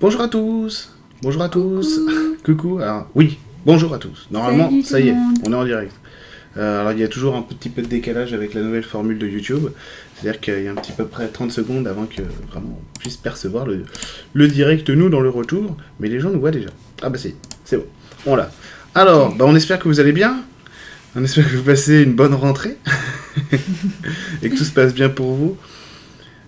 Bonjour à tous Bonjour à tous Coucou Alors, oui, bonjour à tous. Normalement, Salut ça y est, on est en direct. Euh, alors, il y a toujours un petit peu de décalage avec la nouvelle formule de YouTube. C'est-à-dire qu'il y a un petit peu près 30 secondes avant que vraiment on puisse percevoir le, le direct, nous, dans le retour. Mais les gens nous voient déjà. Ah bah c'est c'est bon. On l'a. Alors, bah, on espère que vous allez bien. On espère que vous passez une bonne rentrée. Et que tout se passe bien pour vous.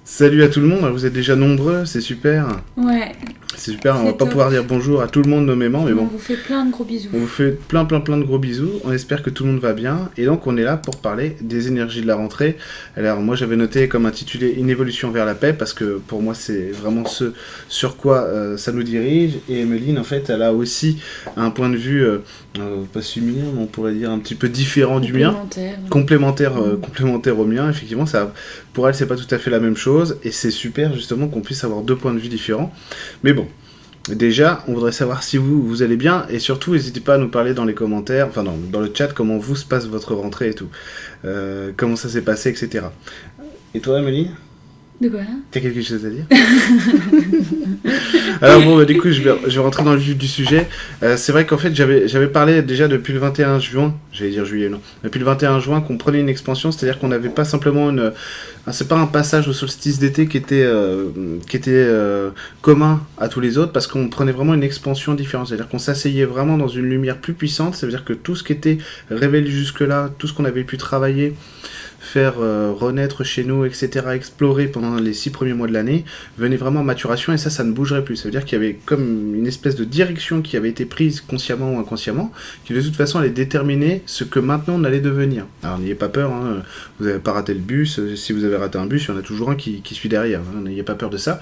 Salut à tout le monde, vous êtes déjà nombreux, c'est super. Ouais, C'est super, on va pas pouvoir dire bonjour à tout le monde nommément, mais on bon. vous fait plein de gros bisous. On vous fait plein plein plein de gros bisous, on espère que tout le monde va bien, et donc on est là pour parler des énergies de la rentrée. Alors moi j'avais noté comme intitulé Une évolution vers la paix, parce que pour moi c'est vraiment ce sur quoi euh, ça nous dirige, et Emeline en fait elle a aussi un point de vue, euh, euh, pas similaire, mais on pourrait dire un petit peu différent du mien Complémentaire. complémentaire, euh, Mm. complémentaire au mien. Effectivement, ça, pour elle, c'est pas tout à fait la même chose, et c'est super justement qu'on puisse avoir deux points de vue différents. Mais bon, déjà, on voudrait savoir si vous vous allez bien, et surtout, n'hésitez pas à nous parler dans les commentaires, enfin dans, dans le chat, comment vous se passe votre rentrée et tout, Euh, comment ça s'est passé, etc. Et toi, Amélie, De quoi? T'as quelque chose à dire? Alors bon, bah, du coup, je vais, rentrer dans le vif du sujet. Euh, c'est vrai qu'en fait, j'avais parlé déjà depuis le 21 juin, j'allais dire juillet, non, depuis le 21 juin qu'on prenait une expansion, c'est-à-dire qu'on n'avait pas simplement une... un- C'est pas un passage au solstice d'été qui était, euh, qui était euh, commun à tous les autres, parce qu'on prenait vraiment une expansion différente, c'est-à-dire qu'on s'asseyait vraiment dans une lumière plus puissante, ça veut dire que tout ce qui était révélé jusque-là, tout ce qu'on avait pu travailler, faire euh, renaître chez nous, etc., explorer pendant les six premiers mois de l'année, venait vraiment en maturation et ça, ça ne bougerait plus. Ça veut dire qu'il y avait comme une espèce de direction qui avait été prise consciemment ou inconsciemment, qui de toute façon allait déterminer ce que maintenant on allait devenir. Alors n'ayez pas peur, hein, vous n'avez pas raté le bus, euh, si vous avez raté un bus, il y en a toujours un qui, suit derrière, hein, n'ayez pas peur de ça.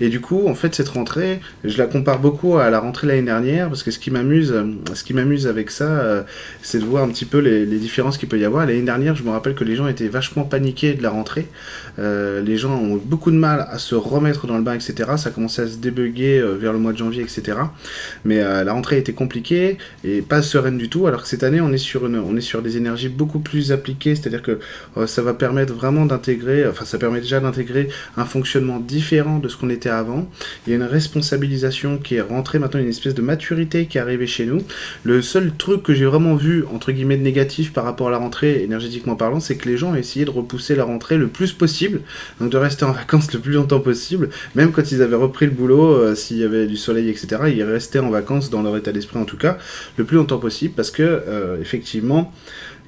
Et du coup, en fait, cette rentrée, je la compare beaucoup à la rentrée l'année dernière, parce que ce qui m'amuse, ce qui m'amuse avec ça, euh, c'est de voir un petit peu les, les différences qu'il peut y avoir. L'année dernière, je me rappelle que les gens étaient vachement paniqués de la rentrée. Euh, les gens ont beaucoup de mal à se remettre dans le bain, etc. Ça commençait à se débugger euh, vers le mois de janvier, etc. Mais euh, la rentrée était compliquée et pas sereine du tout. Alors que cette année, on est sur, une, on est sur des énergies beaucoup plus appliquées, c'est-à-dire que ça va permettre vraiment d'intégrer, enfin ça permet déjà d'intégrer un fonctionnement différent de ce qu'on était avant. Il y a une responsabilisation qui est rentrée maintenant, une espèce de maturité qui est arrivée chez nous. Le seul truc que j'ai vraiment vu, entre guillemets, de négatif par rapport à la rentrée, énergétiquement parlant, c'est que les gens essayé de repousser la rentrée le plus possible, donc de rester en vacances le plus longtemps possible, même quand ils avaient repris le boulot, euh, s'il y avait du soleil, etc., ils restaient en vacances, dans leur état d'esprit en tout cas, le plus longtemps possible, parce que, euh, effectivement,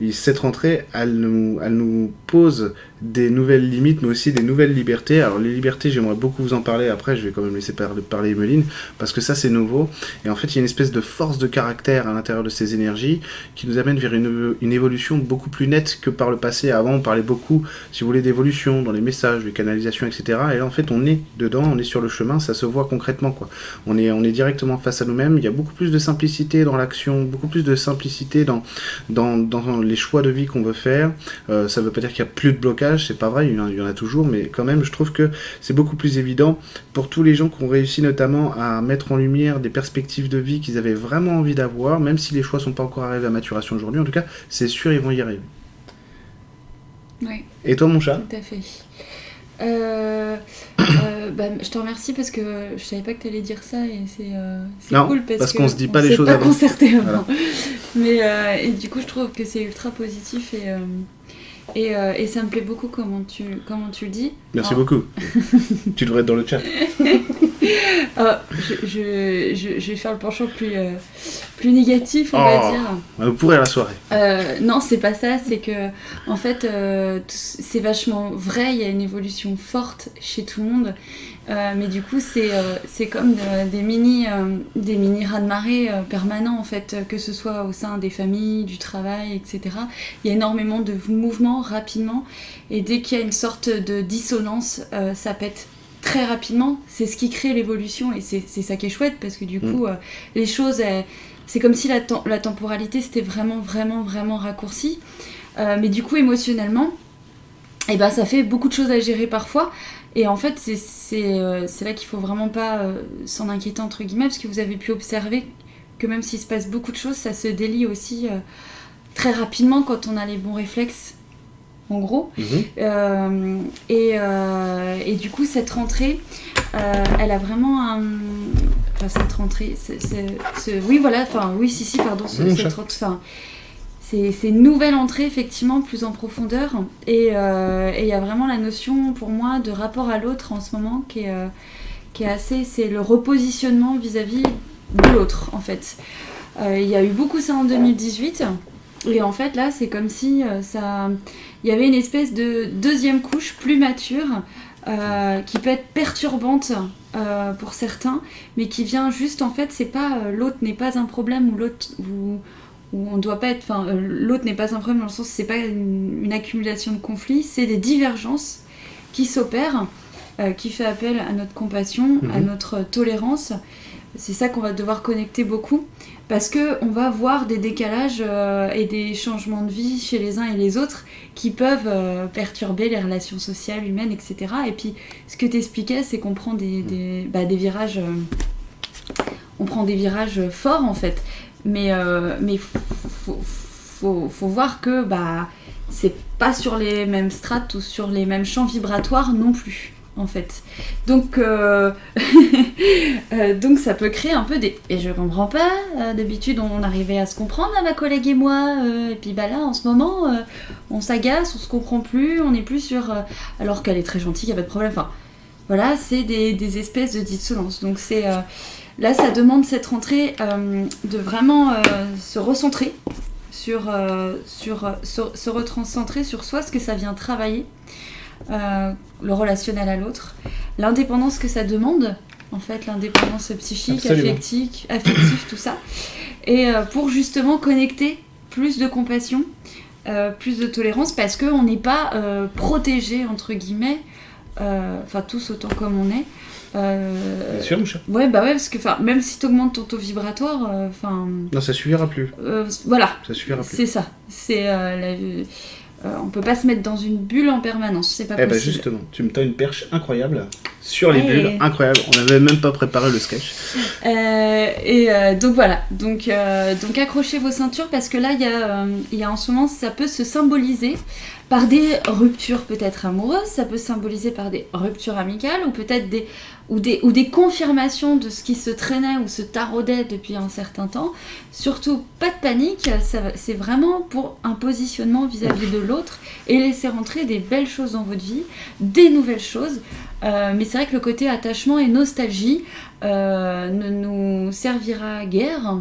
et cette rentrée, elle nous pose des nouvelles limites, mais aussi des nouvelles libertés. Alors les libertés, j'aimerais beaucoup vous en parler après, je vais quand même laisser par- parler Emeline, parce que ça c'est nouveau. Et en fait, il y a une espèce de force de caractère à l'intérieur de ces énergies qui nous amène vers une, une évolution beaucoup plus nette que par le passé. Avant, on parlait beaucoup, si vous voulez, d'évolution dans les messages, de canalisation, etc. Et là, en fait, on est dedans, on est sur le chemin, ça se voit concrètement, quoi. On est, on est directement face à nous-mêmes. Il y a beaucoup plus de simplicité dans l'action, beaucoup plus de simplicité dans, dans, dans les choix de vie qu'on veut faire. Euh, ça veut pas dire qu'il y a plus de blocage, c'est pas vrai, il y, en a, il y en a toujours, mais quand même, je trouve que c'est beaucoup plus évident pour tous les gens qui ont réussi notamment à mettre en lumière des perspectives de vie qu'ils avaient vraiment envie d'avoir, même si les choix sont pas encore arrivés à maturation aujourd'hui. En tout cas, c'est sûr, ils vont y arriver. Oui, Et toi, mon chat? Tout à fait. Euh, euh, bah, je te remercie parce que je savais pas que tu allais dire ça et c'est euh, cool parce, qu'on se dit pas les choses pas avant. concerté avant. Voilà. Mais et du coup je trouve que c'est ultra positif et, et, euh, et ça me plaît beaucoup comment tu, comment tu le dis. Merci beaucoup. tu devrais être dans le chat. Ah, je, je, je, je vais faire le penchant plus, euh, plus négatif, on va Oh. dire. Vous pourrez à la soirée. Euh, non, c'est pas ça, c'est que en fait, euh, c'est vachement vrai, il y a une évolution forte chez tout le monde. Euh, mais du coup, c'est euh, c'est comme de- des mini, euh, des mini raz-de-marée euh, permanents, en fait, que ce soit au sein des familles, du travail, etc. Il y a énormément de mouvements rapidement, et dès qu'il y a une sorte de dissonance, ça pète très rapidement. C'est ce qui crée l'évolution, et c'est ça qui est chouette, parce que du Mm. coup, les choses, c'est comme si la, la temporalité c'était vraiment, vraiment, vraiment raccourci. Euh, mais du coup, émotionnellement, et ben, ça fait beaucoup de choses à gérer parfois. Et en fait, c'est euh, c'est là qu'il faut vraiment pas euh, s'en inquiéter, entre guillemets, parce que vous avez pu observer que même s'il se passe beaucoup de choses, ça se délie aussi euh, très rapidement quand on a les bons réflexes, en gros. Mhm. Euh, et, euh, et du coup, cette rentrée, elle a vraiment un. Enfin, cette rentrée. Oui, voilà, enfin, oui, si, si, pardon, ce, cette c'est une nouvelle entrée effectivement plus en profondeur. Euh, et il y a vraiment la notion pour moi de rapport à l'autre en ce moment qui est, euh, assez c'est le repositionnement vis-à-vis de l'autre en fait. Euh, il y a eu beaucoup ça en 2018 et en fait là c'est comme si ça il y avait une espèce de deuxième couche plus mature qui peut être perturbante pour certains mais qui vient juste en fait c'est pas l'autre n'est pas un problème ou l'autre vous où on doit pas être, enfin, euh, l'autre n'est pas un problème dans le sens c'est pas une, accumulation de conflits, c'est des divergences qui s'opèrent, euh, qui fait appel à notre compassion, à mhm. notre tolérance. C'est ça qu'on va devoir connecter beaucoup parce que on va voir des décalages euh, et des changements de vie chez les uns et les autres qui peuvent perturber les relations sociales, humaines, etc. Et puis, ce que tu expliquais, c'est qu'on prend des, des, bah, des virages, on prend des virages forts en fait. Mais euh, mais faut, faut, voir que bah c'est pas sur les mêmes strates ou sur les mêmes champs vibratoires non plus en fait. Donc, euh, euh, donc ça peut créer un peu des... Et je comprends pas, d'habitude on arrivait à se comprendre, ma collègue et moi, et puis bah là en ce moment on s'agace, on se comprend plus, on est plus sur... alors qu'elle est très gentille, y a pas de problème. Enfin voilà, c'est des, des, espèces de dissonances. Donc c'est... Là, ça demande cette rentrée euh, de vraiment euh, se recentrer sur, euh, sur, se retrancentrer sur soi, ce que ça vient travailler, le relationnel à l'autre, l'indépendance que ça demande, en fait, l'indépendance psychique, affective, affective, tout ça, et pour justement connecter plus de compassion, plus de tolérance, parce qu'on n'est pas protégé, entre guillemets, enfin tous autant comme on est, euh, Bien sûr, mon. Ouais, bah ouais, parce que même si tu augmentes ton taux vibratoire, euh, enfin. non, ça suffira plus. Euh, voilà. Ça suffira plus. C'est ça. C'est la... on peut pas se mettre dans une bulle en permanence, c'est pas eh ben, possible. justement, tu me as une perche incroyable sur les bulles, incroyable. On n'avait même pas préparé le sketch. et donc voilà, donc, donc accrochez vos ceintures parce que là, il y, y a en ce moment, ça peut se symboliser par des ruptures peut-être amoureuses, ça peut se symboliser par des ruptures amicales ou peut-être des ou des, confirmations de ce qui se traînait ou se taraudait depuis un certain temps. Surtout, pas de panique, c'est vraiment pour un positionnement vis-à-vis de l'autre et laisser rentrer des belles choses dans votre vie, des nouvelles choses. Euh, mais c'est vrai que le côté attachement et nostalgie euh, ne nous servira guère.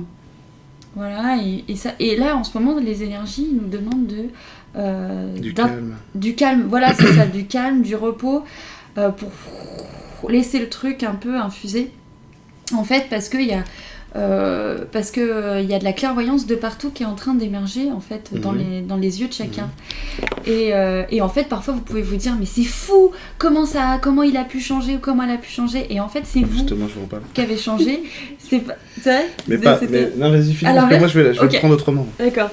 Voilà, et, et là en ce moment, les énergies nous demandent de. Euh, du calme. Du calme, voilà, c'est ça, du calme, du repos, pour laisser le truc un peu infuser. En fait, parce qu'il y a. Euh, parce qu'il euh, y a de la clairvoyance de partout qui est en train d'émerger en fait dans, mhm. les, dans les yeux de chacun. Mhm. Et, euh, et, en fait, parfois vous pouvez vous dire mais c'est fou comment ça, comment il a pu changer ou comment elle a pu changer? Et en fait, c'est vous qui avez changé. c'est vrai? Mais pas. Mais, non, vas-y, moi je vais, je vais le prendre autrement. D'accord.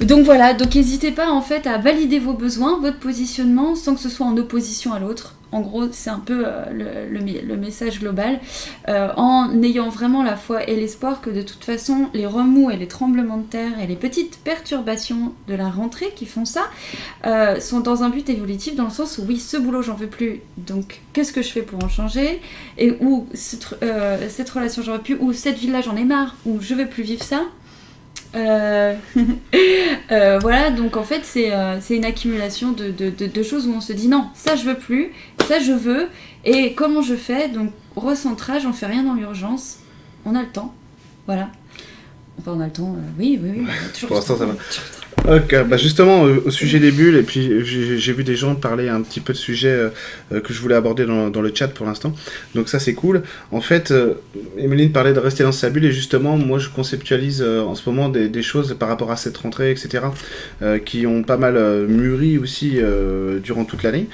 Donc voilà, donc n'hésitez pas en fait à valider vos besoins, votre positionnement, sans que ce soit en opposition à l'autre. En gros, c'est un peu euh, le, message global, euh, en ayant vraiment la foi et l'espoir que de toute façon, les remous et les tremblements de terre et les petites perturbations de la rentrée qui font ça euh, sont dans un but évolutif, dans le sens où oui, ce boulot, j'en veux plus, donc qu'est-ce que je fais pour en changer? Et où cette, cette relation, j'en veux plus, ou cette ville-là, j'en ai marre, ou je veux plus vivre ça? Euh, euh, voilà, donc en fait, c'est euh, une accumulation de, de, de, choses où on se dit non, ça je veux plus, ça je veux, et comment je fais? Donc, recentrage, on fait rien dans l'urgence, on a le temps, voilà. Enfin, on a le temps, oui, oui, oui. Pour l'instant, ça va. Ok, bah justement, au sujet des bulles, et puis j'ai vu des gens parler un petit peu de sujets euh, euh, que je voulais aborder dans, le chat pour l'instant. Donc ça, c'est cool. En fait, euh, Emeline parlait de rester dans sa bulle, et justement, moi, je conceptualise en ce moment des, choses par rapport à cette rentrée, etc., qui ont pas mal mûri aussi durant toute l'année.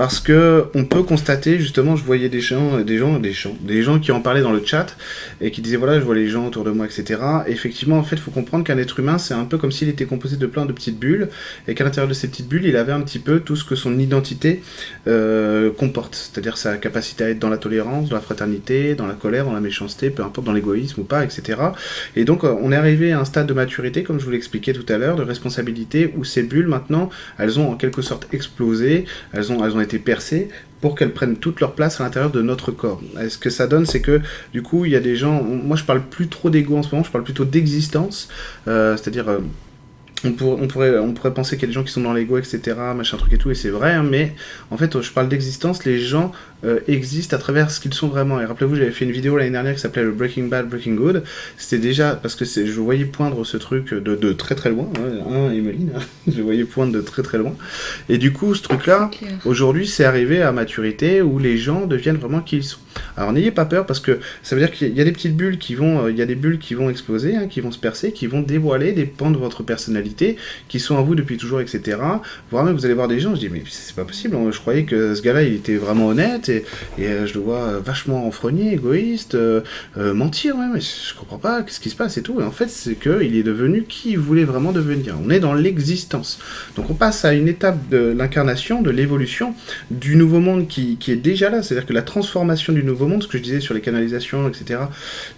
Parce que on peut constater, justement, je voyais des gens, des gens, des gens, des gens qui en parlaient dans le chat, et qui disaient, voilà, je vois les gens autour de moi, etc. Et effectivement, en fait, il faut comprendre qu'un être humain, c'est un peu comme s'il était composé de plein de petites bulles, et qu'à l'intérieur de ces petites bulles, il avait un petit peu tout ce que son identité euh, comporte, c'est-à-dire sa capacité à être dans la tolérance, dans la fraternité, dans la colère, dans la méchanceté, peu importe dans l'égoïsme ou pas, etc. Et donc euh, on est arrivé à un stade de maturité, comme je vous l'expliquais tout à l'heure, de responsabilité, où ces bulles maintenant, elles ont en quelque sorte explosé, elles ont, elles ont été percées, pour qu'elles prennent toute leur place à l'intérieur de notre corps. Et ce que ça donne, c'est que du coup, il y a des gens. Moi, je parle plus trop d'ego en ce moment, je parle plutôt d'existence, euh, c'est-à-dire. On, on, pourrait, on pourrait penser qu'il y a des gens qui sont dans l'ego, etc., machin truc et tout, et c'est vrai, hein, mais en fait, je parle d'existence, les gens euh, existent à travers ce qu'ils sont vraiment. Et rappelez-vous, j'avais fait une vidéo l'année dernière qui s'appelait le Breaking Bad, Breaking Good. C'était déjà parce que je voyais poindre ce truc de, de très très loin, hein, Emeline, hein, je voyais poindre de très très loin. Et du coup, ce truc-là, aujourd'hui, c'est arrivé à maturité où les gens deviennent vraiment qui ils sont. Alors n'ayez pas peur parce que ça veut dire qu'il y a des petites bulles qui vont, euh, il y a des bulles qui vont exploser, hein, qui vont se percer, qui vont dévoiler des pans de votre personnalité, qui sont à vous depuis toujours, etc. Voire vous allez voir des gens, je dis mais c'est pas possible, je croyais que ce gars-là il était vraiment honnête et, euh, je le vois euh, vachement enfrogné, égoïste, mentir même, mais je comprends pas qu'est-ce qui se passe et tout. En fait c'est que il est devenu qui il voulait vraiment devenir. On est dans l'existence. Donc on passe à une étape de l'incarnation, de l'évolution, du nouveau monde qui, est déjà là, c'est-à-dire que la transformation du nouveau monde, ce que je disais sur les canalisations, etc.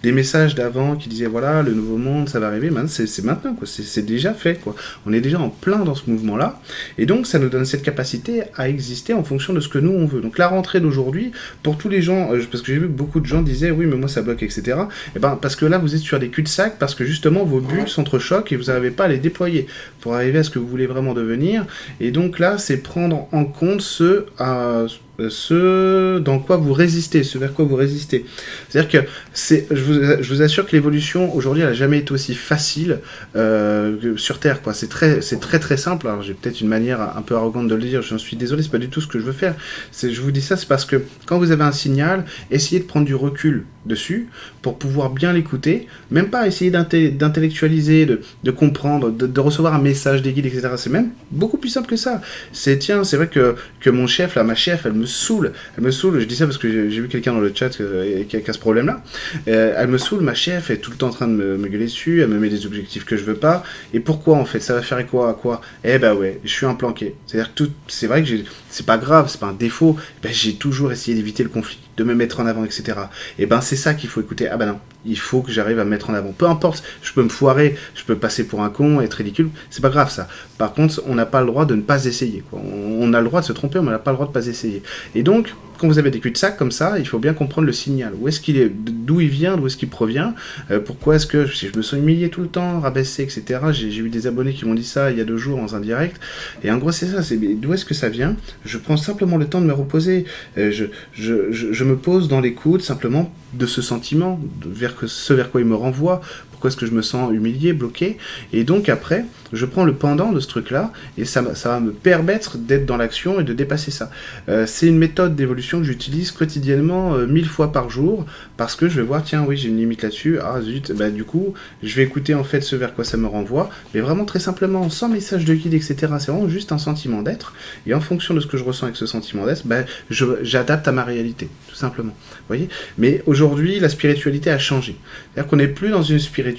Des messages d'avant qui disaient voilà, le nouveau monde, ça va arriver, c'est maintenant, quoi. C'est déjà fait, quoi. On est déjà en plein dans ce mouvement-là. Et donc, ça nous donne cette capacité à exister en fonction de ce que nous, on veut. Donc, la rentrée d'aujourd'hui, pour tous les gens, euh, parce que j'ai vu que beaucoup de gens disaient oui, mais moi, ça bloque, etc. Et eh ben, parce que là, vous êtes sur des cul-de-sac, parce que justement, vos bulles s'entrechoquent et vous n'arrivez pas à les déployer pour arriver à ce que vous voulez vraiment devenir. Et donc, là, c'est prendre en compte ce. euh, ce dans quoi vous résistez, ce vers quoi vous résistez. C'est-à-dire que c'est, je vous, je vous assure que l'évolution aujourd'hui, elle n'a jamais été aussi facile euh, sur Terre. Quoi. C'est très, c'est très très simple. Alors j'ai peut-être une manière un peu arrogante de le dire. J'en suis désolé, c'est pas du tout ce que je veux faire. C'est, je vous dis ça, c'est parce que quand vous avez un signal, essayez de prendre du recul dessus pour pouvoir bien l'écouter, même pas essayer d'intellectualiser, de, de, comprendre, de, recevoir un message des guides, etc. C'est même beaucoup plus simple que ça. C'est tiens, c'est vrai que, que mon chef, là, ma chef, elle me saoule. Elle me saoule, je dis ça parce que j'ai vu quelqu'un dans le chat euh, qui a, ce problème-là. Euh, elle me saoule, ma chef est tout le temps en train de me, gueuler dessus, elle me met des objectifs que je veux pas. Et pourquoi en fait Ça va faire quoi à quoi? Eh ben ouais, je suis un planqué. C'est-à-dire que c'est vrai que c'est pas grave, c'est pas un défaut. Ben, j'ai toujours essayé d'éviter le conflit de me mettre en avant, etc. Et ben c'est ça qu'il faut écouter. Ah ben non, il faut que j'arrive à me mettre en avant. Peu importe, je peux me foirer, je peux passer pour un con, être ridicule, c'est pas grave ça. Par contre, on n'a pas le droit de ne pas essayer. On a le droit de se tromper, mais on n'a pas le droit de pas essayer. Et donc, quand vous avez des cul-de-sac comme ça, il faut bien comprendre le signal. Où est-ce qu'il est, d'où il vient, d'où est-ce qu'il provient, euh, pourquoi est-ce que si je me sens humilié tout le temps, rabaissé, etc. J'ai eu des abonnés qui m'ont dit ça il y a deux jours dans un direct. Et en gros, c'est ça, c'est d'où est-ce que ça vient? Je prends simplement le temps de me reposer. Euh, je, me pose dans l'écoute simplement de ce sentiment, vers que, ce vers quoi il me renvoie, pourquoi est-ce que je me sens humilié, bloqué. Et donc après, je prends le pendant de ce truc-là et ça, va me permettre d'être dans l'action et de dépasser ça. Euh, c'est une méthode d'évolution que j'utilise quotidiennement euh, mille fois par jour parce que je vais voir, tiens, oui, j'ai une limite là-dessus, ah zut, bah du coup, je vais écouter en fait ce vers quoi ça me renvoie, mais vraiment très simplement, sans message de guide, etc. C'est vraiment juste un sentiment d'être et en fonction de ce que je ressens avec ce sentiment d'être, bah, j'adapte à ma réalité, tout simplement. Voyez? Mais aujourd'hui, la spiritualité a changé. C'est-à-dire qu'on n'est plus dans une spiritualité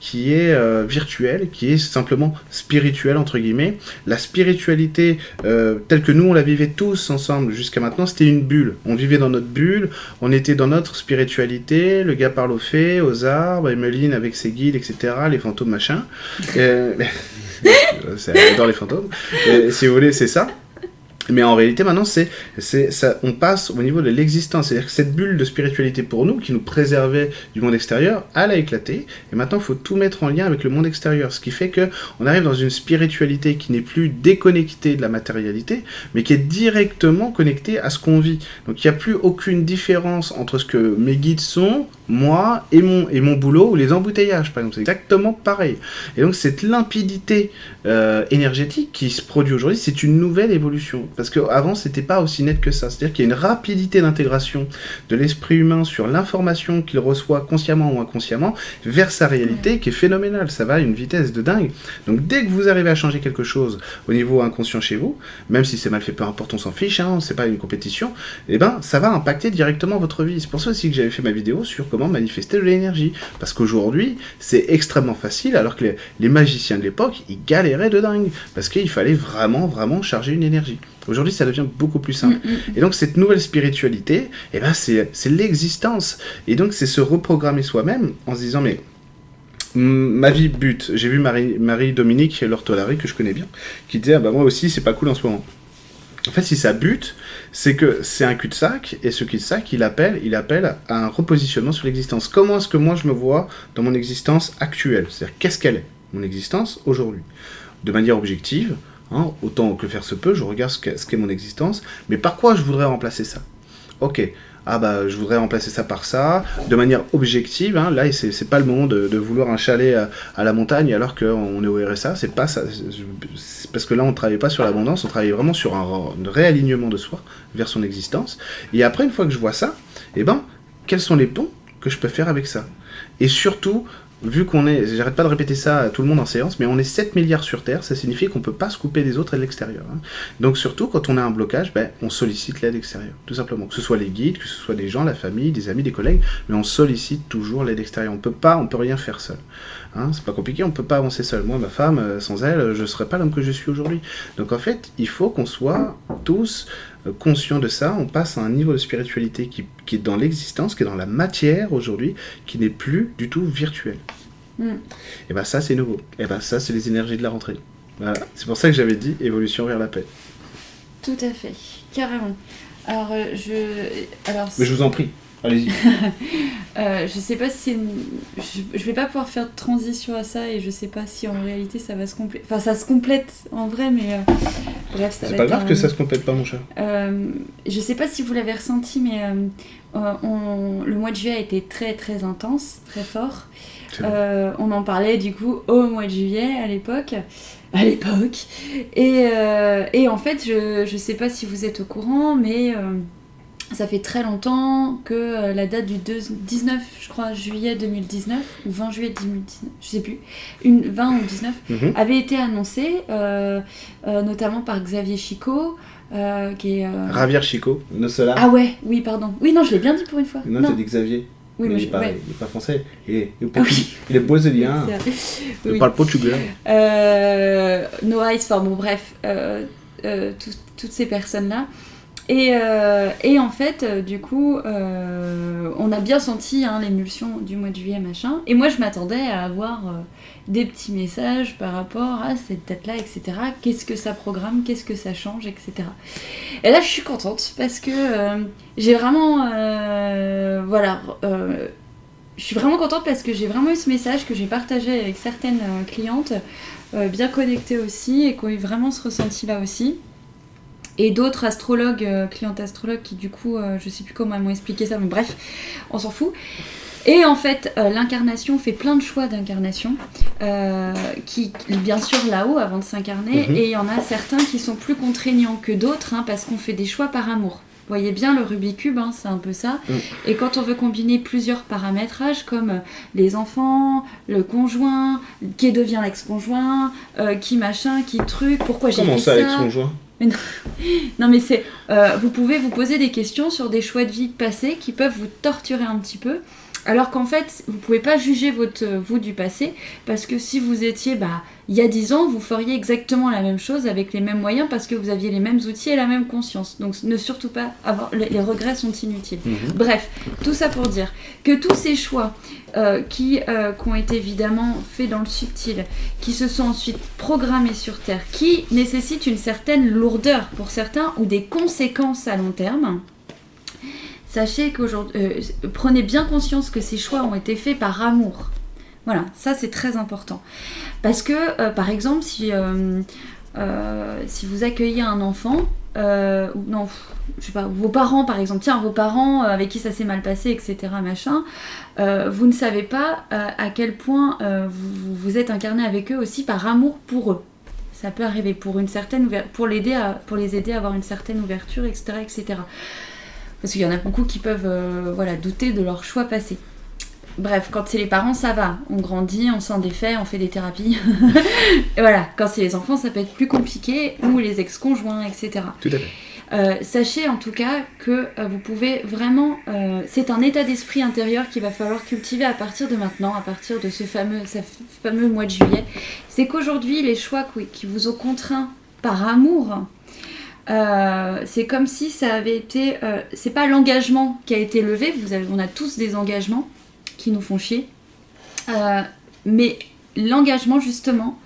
qui est euh, virtuelle, qui est simplement spirituel entre guillemets. La spiritualité euh, telle que nous on la vivait tous ensemble jusqu'à maintenant, c'était une bulle. On vivait dans notre bulle, on était dans notre spiritualité. Le gars parle aux fées, aux arbres, Emeline avec ses guides, etc. Les fantômes machin. Euh, dans les fantômes. si vous voulez, c'est ça. Mais en réalité, maintenant, c'est, c'est, ça, on passe au niveau de l'existence. C'est-à-dire que cette bulle de spiritualité pour nous, qui nous préservait du monde extérieur, elle a éclaté. Et maintenant, il faut tout mettre en lien avec le monde extérieur. Ce qui fait que on arrive dans une spiritualité qui n'est plus déconnectée de la matérialité, mais qui est directement connectée à ce qu'on vit. Donc, il n'y a plus aucune différence entre ce que mes guides sont, moi, et mon, et mon boulot, ou les embouteillages, par exemple. C'est exactement pareil. Et donc, cette limpidité euh, énergétique qui se produit aujourd'hui, c'est une nouvelle évolution parce qu'avant, c'était pas aussi net que ça. C'est-à-dire qu'il y a une rapidité d'intégration de l'esprit humain sur l'information qu'il reçoit consciemment ou inconsciemment vers sa réalité qui est phénoménale. Ça va à une vitesse de dingue. Donc dès que vous arrivez à changer quelque chose au niveau inconscient chez vous, même si c'est mal fait, peu importe, on s'en fiche, hein, c'est pas une compétition, et eh ben ça va impacter directement votre vie. C'est pour ça aussi que j'avais fait ma vidéo sur comment manifester de l'énergie. Parce qu'aujourd'hui, c'est extrêmement facile, alors que les, les magiciens de l'époque, ils galéraient de dingue. Parce qu'il fallait vraiment, vraiment charger une énergie. Aujourd'hui, ça devient beaucoup plus simple. Mm, mm. Et donc, cette nouvelle spiritualité, eh ben, c'est l'existence. Et donc, c'est se reprogrammer soi-même en se disant, mais mm, ma vie bute. J'ai vu Marie, Marie Dominique Lortolari, que je connais bien, qui disait, ah bah moi aussi, c'est pas cool en ce moment. En fait, si ça bute, c'est que c'est un cul-de-sac, et ce cul-de-sac, il appelle, il appelle à un repositionnement sur l'existence. Comment est-ce que moi je me vois dans mon existence actuelle? C'est-à-dire, qu'est-ce qu'elle est, mon existence aujourd'hui De manière objective, hein, autant que faire se peut, je regarde ce qu'est mon existence, mais par quoi je voudrais remplacer ça? Ok, ah bah je voudrais remplacer ça par ça, de manière objective, hein, là c'est pas le moment de, vouloir un chalet à, la montagne alors qu'on est au RSA, c'est pas ça, parce que là on travaille pas sur l'abondance, on travaille vraiment sur un, un réalignement de soi vers son existence, et après une fois que je vois ça, eh ben quels sont les ponts que je peux faire avec ça? Et surtout, vu qu'on est, j'arrête pas de répéter ça à tout le monde en séance, mais on est 7 milliards sur Terre, ça signifie qu'on peut pas se couper des autres et de l'extérieur. hein. Donc surtout, quand on a un blocage, ben, on sollicite l'aide extérieure, tout simplement. Que ce soit les guides, que ce soit des gens, la famille, des amis, des collègues, mais on sollicite toujours l'aide extérieure. On peut pas, on peut rien faire seul. Hein, c'est pas compliqué, on peut pas avancer seul. Moi, ma femme, euh, sans elle, je serais pas l'homme que je suis aujourd'hui. Donc en fait, il faut qu'on soit tous conscients de ça. On passe à un niveau de spiritualité qui, qui est dans l'existence, qui est dans la matière aujourd'hui, qui n'est plus du tout virtuel. Mm. Et ben ça, c'est nouveau. Et ben ça, c'est les énergies de la rentrée. Voilà. C'est pour ça que j'avais dit évolution vers la paix. Tout à fait, carrément. Alors, euh, je. Alors, Mais je vous en prie, allez-y. Euh, je sais pas si c'est une... je, je vais pas pouvoir faire de transition à ça et je sais pas si en réalité ça va se compléter. Enfin, ça se complète en vrai, mais euh, bref, ça C'est pas grave un- que ça se complète pas, mon cher. Euh, je sais pas si vous l'avez ressenti, mais euh, on- le mois de juillet a été très très intense, très fort. On en parlait du coup au mois de juillet à l'époque. À l'époque. Et, euh, et en fait, je, je sais pas si vous êtes au courant, mais euh, ça fait très longtemps que euh, la date du 2 19, je crois, juillet 2019, ou 20 juillet 2019, je sais plus, une, 20 ou 19, Mhm. avait été annoncée, euh, euh, notamment par Xavier Chico, euh, qui est. euh, Javier Chico, no. Ah ouais, oui, pardon. Oui, non, je l'ai bien dit pour une fois. non, t'as dit Xavier. oui, mais mais il, je- est pas, ouais. français. Il est, il est, Ah oui. il est brésilien. Il Oui. parle portugais. Euh, No Ice, enfin bon, bref, tout- toutes ces personnes-là. Et, euh, et en fait, euh, du coup, euh, on a bien senti hein, l'émulsion du mois de juillet, machin. Et moi, je m'attendais à avoir des petits messages par rapport à cette date-là, etc. Qu'est-ce que ça programme, qu'est-ce que ça change, etc. Et là, je suis contente parce que j'ai vraiment. voilà. je suis vraiment contente parce que j'ai vraiment eu ce message que j'ai partagé avec certaines clientes, bien connectées aussi, et qui ont eu vraiment ce ressenti-là aussi. Et d'autres astrologues, euh, clientes astrologues, qui du coup, euh, je sais plus comment elles m'ont expliqué ça, mais bref, on s'en fout. Et en fait, euh, l'incarnation fait plein de choix d'incarnation, euh, qui, bien sûr, là-haut, avant de s'incarner, Mhm. et il y en a certains qui sont plus contraignants que d'autres, hein, parce qu'on fait des choix par amour. Vous voyez bien le Rubik's Cube, hein, c'est un peu ça. Mm. Et quand on veut combiner plusieurs paramétrages, comme euh, les enfants, le conjoint, qui devient l'ex-conjoint, qui machin, qui truc, pourquoi j'ai Comment fait ça, ça avec son joint non mais c'est, euh, vous pouvez vous poser des questions sur des choix de vie passés qui peuvent vous torturer un petit peu, alors qu'en fait vous pouvez pas juger votre euh, vous du passé parce que si vous étiez bah il y a 10 ans vous feriez exactement la même chose avec les mêmes moyens parce que vous aviez les mêmes outils et la même conscience. Donc ne surtout pas avoir les, les regrets sont inutiles. Mhm. Bref, tout ça pour dire que tous ces choix euh, qui, euh, qui ont été évidemment faits dans le subtil, qui se sont ensuite programmés sur Terre, qui nécessitent une certaine lourdeur pour certains ou des conséquences à long terme, sachez qu'aujourd'hui, euh, prenez bien conscience que ces choix ont été faits par amour. Voilà, ça c'est très important. Parce que, par exemple, si, si vous accueillez un enfant, euh, non, je sais pas, vos parents par exemple, tiens, vos parents euh, avec qui ça s'est mal passé, etc., machin, euh, vous ne savez pas euh, à quel point euh, vous, vous- êtes incarné avec eux aussi par amour pour eux. ça peut arriver pour une certaine pour à, pour les aider à avoir une certaine ouverture, etc., etc. Parce qu'il y en a beaucoup qui peuvent, euh, voilà, douter de leur choix passé. Bref, quand c'est les parents, ça va. On grandit, on s'en défait, on fait des thérapies. Et voilà, quand c'est les enfants, ça peut être plus compliqué, ou les ex-conjoints, etc. Tout à fait. Euh, sachez en tout cas que euh, vous pouvez vraiment. Euh, c'est un état d'esprit intérieur qu'il va falloir cultiver à partir de maintenant, à partir de ce fameux, ce fameux mois de juillet. C'est qu'aujourd'hui, les choix qui vous ont contraint par amour, c'est comme si ça avait été. c'est pas l'engagement qui a été levé, vous avez, on a tous des engagements qui nous font chier. mais l'engagement, justement,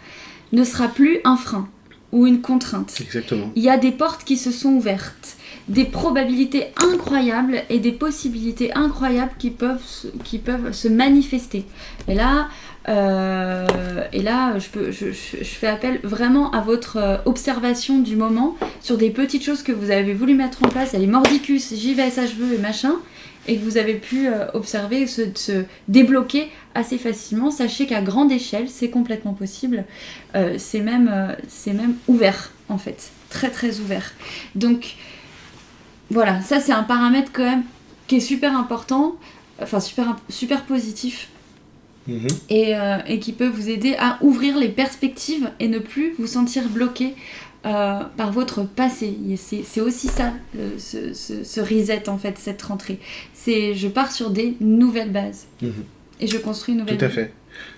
ne sera plus un frein ou une contrainte. Exactement. Il y a des portes qui se sont ouvertes, des probabilités incroyables et des possibilités incroyables qui peuvent, qui peuvent se manifester. Et là, euh, et là je, peux, je, je, fais appel vraiment à votre euh, observation du moment sur des petites choses que vous avez voulu mettre en place, les mordicus, j'y vais, ça je veux et machin et que vous avez pu euh, observer se, se, débloquer assez facilement, sachez qu'à grande échelle, c'est complètement possible. Euh, c'est même, euh, c'est même ouvert, en fait. Très, très ouvert. Donc, voilà, ça, c'est un paramètre quand même qui est super important, enfin, super, super positif. Mhm. Et, et, qui peut vous aider à ouvrir les perspectives et ne plus vous sentir bloqué euh, par votre passé. C'est aussi ça, ce, ce, reset en fait, cette rentrée. C'est je pars sur des nouvelles bases. Mhm. Et je construis une nouvelle Tout à fait.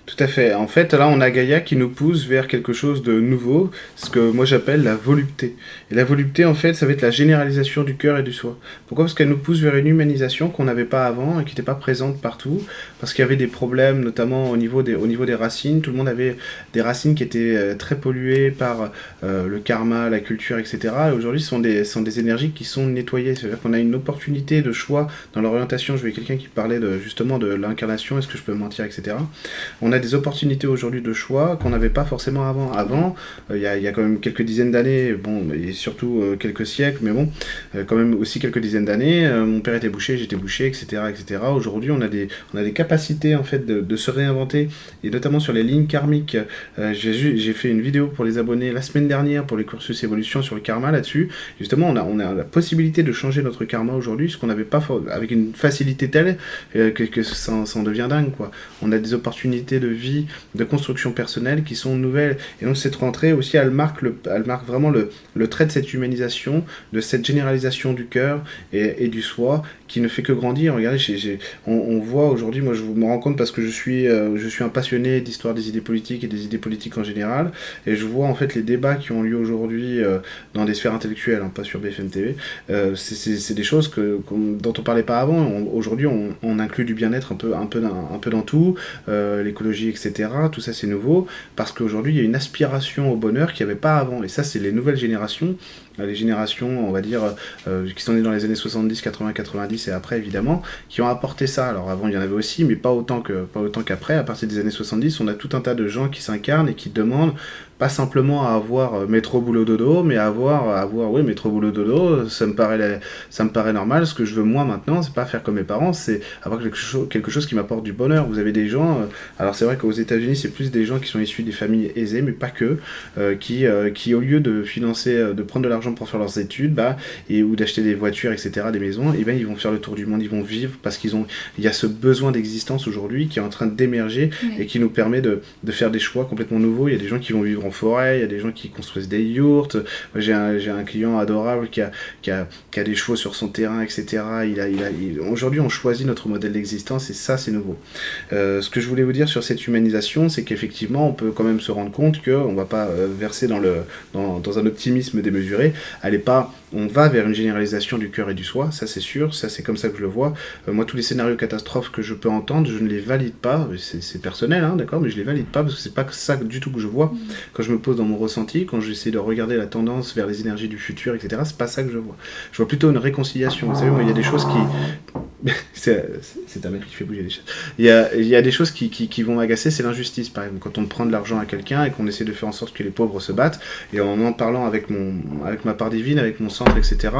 Tout à fait. En fait, là, on a Gaïa qui nous pousse vers quelque chose de nouveau, ce que moi j'appelle la volupté. Et la volupté, en fait, ça va être la généralisation du cœur et du soi. Pourquoi? Parce qu'elle nous pousse vers une humanisation qu'on n'avait pas avant et qui n'était pas présente partout, parce qu'il y avait des problèmes, notamment au niveau, des, au niveau des racines. Tout le monde avait des racines qui étaient euh, très polluées par euh, le karma, la culture, etc. Et aujourd'hui, ce sont des, sont des énergies qui sont nettoyées. C'est-à-dire qu'on a une opportunité de choix dans l'orientation. Je vais quelqu'un qui parlait justement de l'incarnation, est-ce que je peux mentir, etc. On a des opportunités aujourd'hui de choix qu'on n'avait pas forcément avant. Avant, euh, il y, a, quand même quelques dizaines d'années, bon, et surtout euh, quelques siècles, mais bon, euh, quand même aussi quelques dizaines d'années, mon père était bouché, j'étais bouché, etc. etc. Aujourd'hui, on, a des, on a des capacités en fait de, se réinventer, et notamment sur les lignes karmiques. J'ai fait une vidéo pour les abonnés la semaine dernière pour les cursus évolution sur le karma là-dessus. Justement, on a, on a la possibilité de changer notre karma aujourd'hui, ce qu'on n'avait pas avec une facilité telle que, ça, ça en devient dingue. Quoi. On a des opportunités de vie, de construction personnelle qui sont nouvelles. Et donc cette rentrée aussi, elle marque, le, elle marque vraiment le, trait de cette humanisation, de cette généralisation du cœur et du soi qui ne fait que grandir. Regardez, on, on, voit aujourd'hui, moi je me rends compte parce que je suis, euh, je suis un passionné d'histoire des idées politiques et des idées politiques en général, et je vois en fait les débats qui ont lieu aujourd'hui euh, dans des sphères intellectuelles, hein, pas sur BFM TV. Euh, c'est des choses que, dont on parlait pas avant. Aujourd'hui, on, on, inclut du bien-être un peu, un, peu un peu dans tout, l'écologie, etc. Tout ça c'est nouveau parce qu'aujourd'hui il y a une aspiration au bonheur qu'il n'y avait pas avant, et ça c'est les nouvelles générations les générations, on va dire, euh, qui sont nées dans les années 70, 80, 90 et après évidemment, qui ont apporté ça. Alors avant il y en avait aussi, mais pas autant que pas autant qu'après. À partir des années 70, on a tout un tas de gens qui s'incarnent et qui demandent pas simplement à avoir euh, métro boulot dodo, mais à avoir, à avoir oui métro boulot dodo, ça me paraît ça me paraît normal. Ce que je veux moi maintenant, c'est pas faire comme mes parents, c'est avoir quelque chose, quelque chose qui m'apporte du bonheur. Vous avez des gens, euh, alors c'est vrai qu'aux États-Unis c'est plus des gens qui sont issus des familles aisées, mais pas que, qui qui au lieu de financer, de prendre de l'argent pour faire leurs études, bah, et, ou d'acheter des voitures, etc., des maisons, et ben ils vont faire le tour du monde, ils vont vivre parce qu'ils ont, il y a ce besoin d'existence aujourd'hui qui est en train d'émerger et qui nous permet de, de, faire des choix complètement nouveaux. Il y a des gens qui vont vivre en forêt, il y a des gens qui construisent des yurts. J'ai un, client adorable qui a, qui a, qui, a, des chevaux sur son terrain, etc. Il a, il a, aujourd'hui, on choisit notre modèle d'existence et ça, c'est nouveau. Euh, ce que je voulais vous dire sur cette humanisation, c'est qu'effectivement, on peut quand même se rendre compte qu'on ne va pas euh, verser dans, le, dans, dans un optimisme démesuré elle est pas, on va vers une généralisation du cœur et du soi, ça c'est sûr, ça c'est comme ça que je le vois. Euh, moi, tous les scénarios catastrophes que je peux entendre, je ne les valide pas, c'est personnel, hein, d'accord, mais je les valide pas parce que c'est pas ça du tout que je vois mm. quand je me pose dans mon ressenti, quand j'essaie de regarder la tendance vers les énergies du futur, etc. C'est pas ça que je vois. Je vois plutôt une réconciliation. Vous savez, moi, il y a des choses qui c'est ta mère qui fait bouger les chaises. Il y a, il y a des choses qui, qui, qui vont m'agacer, c'est l'injustice, par exemple. Quand on prend de l'argent à quelqu'un et qu'on essaie de faire en sorte que les pauvres se battent, et en en parlant avec, mon, avec ma part divine, avec mon etc.,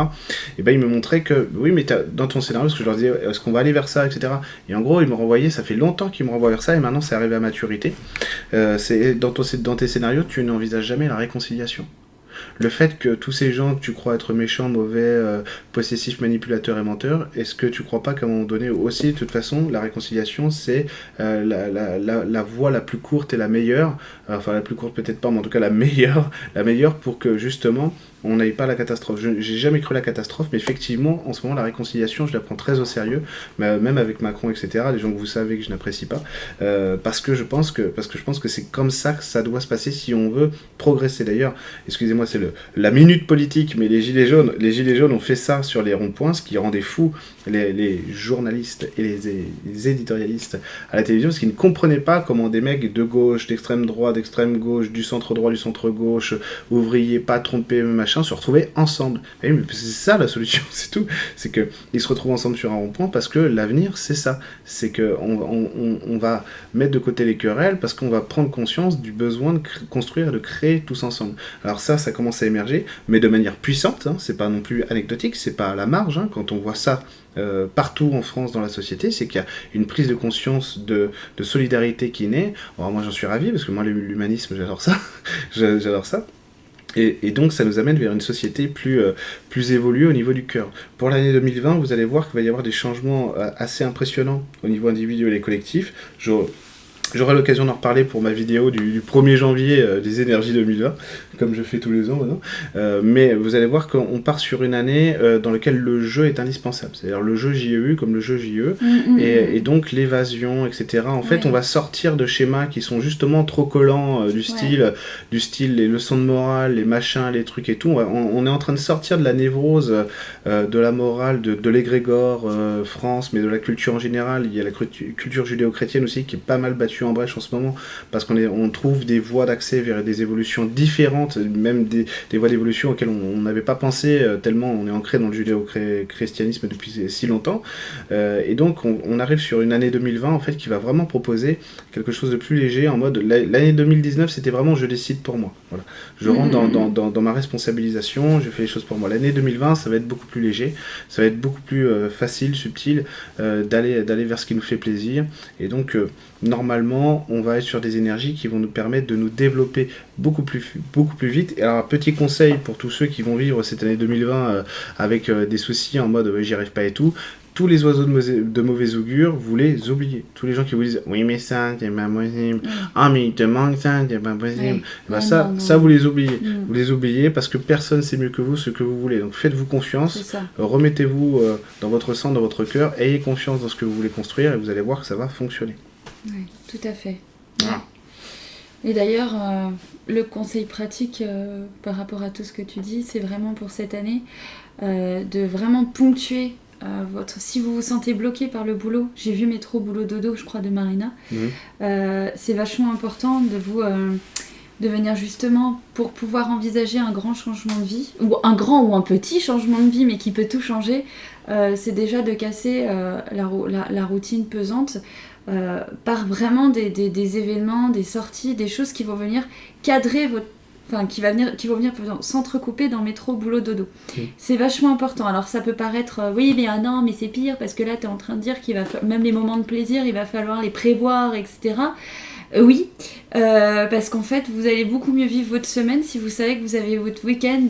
et ben il me montrait que, oui, mais dans ton scénario, ce que je leur disais, est-ce qu'on va aller vers ça, etc. Et en gros, il me renvoyait, ça fait longtemps qu'il me renvoie vers ça, et maintenant c'est arrivé à maturité. Euh, c'est dans, ton, dans tes scénarios, tu n'envisages jamais la réconciliation le fait que tous ces gens que tu crois être méchants, mauvais, euh, possessifs, manipulateurs et menteurs, est-ce que tu crois pas qu'à un moment donné aussi, de toute façon, la réconciliation, c'est euh, la, voie la plus courte et la meilleure, enfin la plus courte peut-être pas, mais en tout cas la meilleure, la meilleure pour que justement on n'aille pas la catastrophe. Je J'ai jamais cru la catastrophe, mais effectivement, en ce moment, la réconciliation, je la prends très au sérieux, même avec Macron, etc. Les gens que vous savez que je n'apprécie pas, euh, parce que je pense que parce que je pense que c'est comme ça que ça doit se passer si on veut progresser. D'ailleurs, excusez-moi, c'est la minute politique, mais les gilets jaunes, les gilets jaunes ont fait ça sur les ronds-points, ce qui rendait fou les, journalistes et les, éditorialistes à la télévision, parce qu'ils ne comprenaient pas comment des mecs de gauche, d'extrême droite, d'extrême gauche, du centre droit, du centre gauche, ouvriers, patrons de PME, machin, se retrouvaient ensemble. Et c'est ça la solution, c'est tout. C'est qu'ils se retrouvent ensemble sur un rond-point parce que l'avenir, c'est ça. C'est qu'on on, va mettre de côté les querelles parce qu'on va prendre conscience du besoin de construire, de créer tous ensemble. Alors ça, ça commence à émerger, mais de manière puissante. Hein, c'est pas non plus anecdotique, c'est pas à la marge. Hein, quand on voit ça euh, partout en France dans la société, c'est qu'il y a une prise de conscience de, solidarité qui naît. Moi j'en suis ravi parce que moi l'humanisme j'adore ça, j'adore ça. Et, donc ça nous amène vers une société plus, euh, évoluée au niveau du cœur. Pour l'année 2020, vous allez voir qu'il va y avoir des changements euh, assez impressionnants au niveau individuel et collectif. J'aurai l'occasion d'en reparler pour ma vidéo du, 1er janvier euh, des énergies 2020, comme je fais tous les ans maintenant. Euh, mais vous allez voir qu'on part sur une année euh, dans laquelle le jeu est indispensable. C'est-à-dire le jeu JEU comme le jeu JE. Mm, mm, et, mm. et, donc l'évasion, etc. En fait, on va sortir de schémas qui sont justement trop collants du style, du style les leçons de morale, les machins, les trucs et tout. On, est en train de sortir de la névrose, de la morale, de, de l'égrégore France, mais de la culture en général. Il y a la culture judéo-chrétienne aussi qui est pas mal battue en brèche en ce moment, parce qu'on on trouve des voies d'accès vers des évolutions différentes, même des, voies d'évolution auxquelles on n'avait pas pensé, euh, tellement on est ancré dans le judéo-christianisme depuis si longtemps. Euh, et donc on, arrive sur une année 2020 en fait qui va vraiment proposer quelque chose de plus léger, en mode l'année 2019 c'était vraiment je décide pour moi. Voilà. Je rentre dans, dans, dans, dans, ma responsabilisation, je fais les choses pour moi. L'année 2020 ça va être beaucoup plus léger, ça va être beaucoup plus euh, facile, subtil d'aller d'aller vers ce qui nous fait plaisir. Et donc normalement, on va être sur des énergies qui vont nous permettre de nous développer beaucoup plus, beaucoup plus vite. Et alors, petit conseil pour tous ceux qui vont vivre cette année 2020 euh, avec euh, des soucis en mode j'y arrive pas et tout. Tous les oiseaux de, mauvais, augure, vous les oubliez. Tous les gens qui vous disent oui, mais ça, c'est pas possible. Ah, mais il te manque ça, c'est pas possible. Eh ben, ça, ça, vous les oubliez. Mm. Vous les oubliez parce que personne sait mieux que vous ce que vous voulez. Donc faites-vous confiance. Remettez-vous euh, dans votre sang, dans votre cœur. Ayez confiance dans ce que vous voulez construire et vous allez voir que ça va fonctionner. Oui, tout à fait. Et d'ailleurs, euh, le conseil pratique euh, par rapport à tout ce que tu dis, c'est vraiment pour cette année euh, de vraiment ponctuer votre. Si vous vous sentez bloqué par le boulot, j'ai vu métro boulot dodo, je crois, de Marina, mhm. c'est vachement important de vous. de venir justement pour pouvoir envisager un grand changement de vie, ou un grand ou un petit changement de vie, mais qui peut tout changer, c'est déjà de casser la, la, routine pesante euh, par vraiment des, des, événements, des sorties, des choses qui vont venir cadrer votre. Enfin, qui, va venir, qui vont venir s'entrecouper dans métro, boulot, dodo. C'est vachement important. Alors, ça peut paraître, euh, oui, mais ah non, mais c'est pire parce que là, tu es en train de dire qu'il va même les moments de plaisir, il va falloir les prévoir, etc. Euh, oui, parce qu'en fait, vous allez beaucoup mieux vivre votre semaine si vous savez que vous avez votre week-end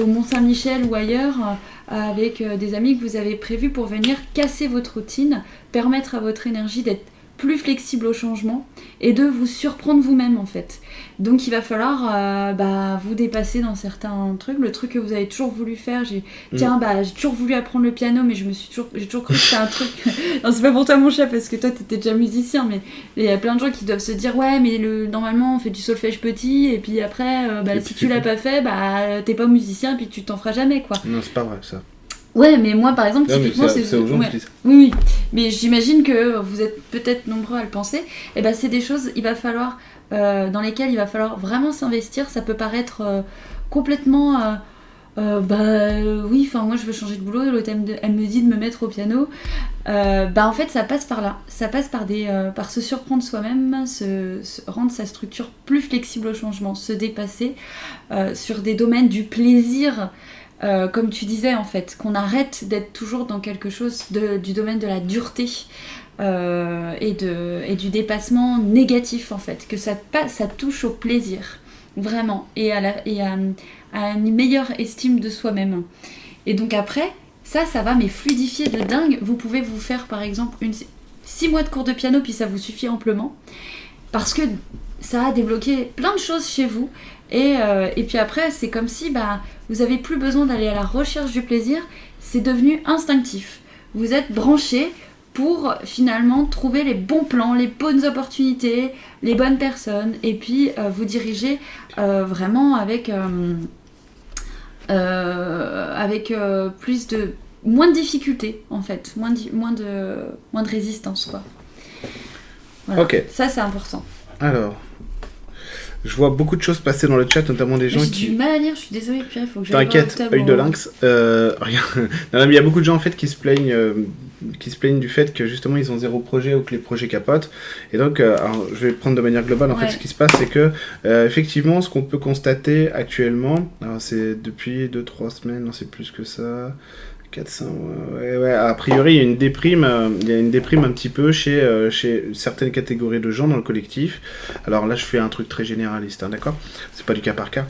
au Mont-Saint-Michel ou ailleurs avec des amis que vous avez prévus pour venir casser votre routine, permettre à votre énergie d'être plus flexible au changement et de vous surprendre vous-même en fait. Donc il va falloir euh, bah, vous dépasser dans certains trucs. Le truc que vous avez toujours voulu faire, j'ai mm. tiens bah j'ai toujours voulu apprendre le piano mais je me suis toujours j'ai toujours cru que c'était un truc. non c'est pas pour toi mon chef parce que toi t'étais déjà musicien mais il y a plein de gens qui doivent se dire ouais mais le normalement on fait du solfège petit et puis après euh, bah, si tu l'as pas fait bah t'es pas musicien et puis tu t'en feras jamais quoi. Non c'est pas vrai ça. Ouais, mais moi, par exemple, typiquement, c'est. Oui, oui. Mais j'imagine que vous êtes peut-être nombreux à le penser. Et eh ben, c'est des choses, il va falloir. Euh, dans lesquelles il va falloir vraiment s'investir. Ça peut paraître euh, complètement. euh, bah oui, enfin moi je veux changer de boulot, l'autre elle, me- dit de me mettre au piano. Bah en fait ça passe par là, ça passe par, des, par se surprendre soi-même, se, se- rendre sa structure plus flexible au changement, se dépasser sur des domaines du plaisir, euh, comme tu disais en fait, qu'on arrête d'être toujours dans quelque chose de- du domaine de la dureté. euh, et, de, et du dépassement négatif en fait, que ça, ça touche au plaisir, vraiment, et à, et à, à une meilleure estime de soi-même. Et donc après, ça, ça va mais fluidifier de dingue. Vous pouvez vous faire par exemple une, six mois de cours de piano, puis ça vous suffit amplement, parce que ça a débloqué plein de choses chez vous. Et, euh, et puis après, c'est comme si bah, vous avez plus besoin d'aller à la recherche du plaisir, c'est devenu instinctif. Vous êtes branché pour finalement trouver les bons plans, les bonnes opportunités, les bonnes personnes, et puis euh, vous diriger euh, vraiment avec, avec plus de moins de difficultés en fait, moins de, moins de, moins de résistance quoi. Voilà. Ok. Ça c'est important. Alors, je vois beaucoup de choses passer dans le chat, notamment des gens J'ai qui. du mal à lire, je suis désolée, puis il faut que j'aille T'inquiète, œil de lynx. Euh, rien. Non, mais il y a beaucoup de gens en fait qui se plaignent, euh, qui se plaignent du fait que justement ils ont zéro projet ou que les projets capotent. Et donc, euh, alors, je vais prendre de manière globale. En Ouais. fait, ce qui se passe, c'est que euh, effectivement, ce qu'on peut constater actuellement, alors c'est depuis 2-3 semaines, non, c'est plus que ça. 400, ouais, ouais, a priori, il y a une déprime, euh, il y a une déprime un petit peu chez, euh, chez certaines catégories de gens dans le collectif. Alors là, je fais un truc très généraliste, hein, d'accord? C'est pas du cas par cas.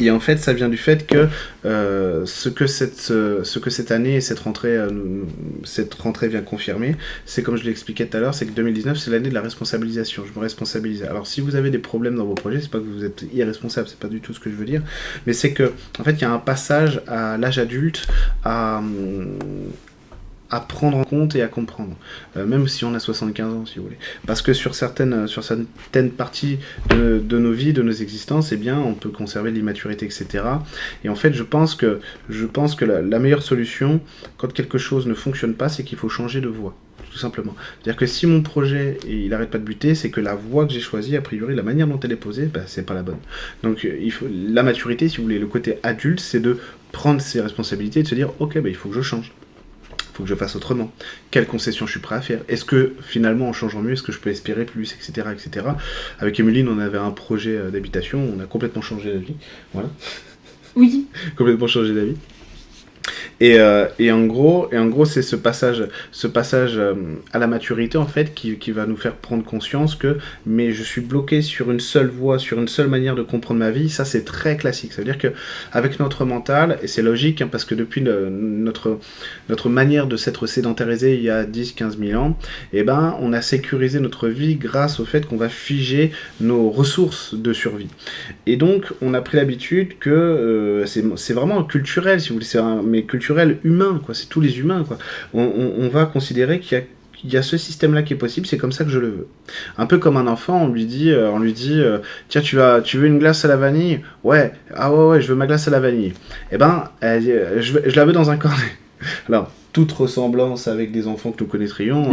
Et en fait, ça vient du fait que euh, ce, que cette, euh, ce que cette année et cette rentrée, euh, cette rentrée vient confirmer, c'est comme je l'expliquais tout à l'heure, c'est que 2019, c'est l'année de la responsabilisation. Je me responsabilise. Alors, si vous avez des problèmes dans vos projets, c'est pas que vous êtes irresponsable, c'est pas du tout ce que je veux dire, mais c'est que, en fait, il y a un passage à l'âge adulte, à, hum, à prendre en compte et à comprendre, Euh, même si on a 75 ans, si vous voulez. Parce que sur certaines, sur certaines parties de, nos vies, de nos existences, eh bien, on peut conserver l'immaturité, etc. Et en fait, je pense que, je pense que la, la meilleure solution, quand quelque chose ne fonctionne pas, c'est qu'il faut changer de voie. Tout simplement. C'est-à-dire que si mon projet il arrête pas de buter, c'est que la voie que j'ai choisie, a priori, la manière dont elle est posée, bah, c'est pas la bonne. Donc euh, il faut la maturité, si vous voulez, le côté adulte, c'est de prendre ses responsabilités et de se dire ok, bah, il faut que je change. Faut que je fasse autrement. Quelles concessions je suis prêt à faire? Est-ce que finalement, en changeant mieux, est-ce que je peux espérer plus, etc., etc. Avec Emeline, on avait un projet euh, d'habitation, on a complètement changé la vie. Voilà Oui, complètement changé d'avis. Et, euh, et en gros, et en gros, c'est ce passage, ce passage euh, à la maturité en fait qui, va nous faire prendre conscience que, mais je suis bloqué sur une seule voie, sur une seule manière de comprendre ma vie. Ça, c'est très classique. Ça veut dire que avec notre mental, et c'est logique hein, parce que depuis notre notre manière de s'être sédentarisé il y a 10-15 000 ans, eh ben, on a sécurisé notre vie grâce au fait qu'on va figer nos ressources de survie. Et donc, on a pris l'habitude que euh, c'est vraiment culturel, si vous voulez, culturel humain, quoi. C'est tous les humains, quoi. On, va considérer qu'il y a ce système-là qui est possible, c'est comme ça que je le veux. Un peu comme un enfant, on lui dit, euh, on lui dit, euh, tiens, tu vas, tu veux une glace à la vanille? Ouais, ah ouais, ouais, je veux ma glace à la vanille. Eh ben, euh, je, la veux dans un cornet. Alors, toute ressemblance avec des enfants que nous connaîtrions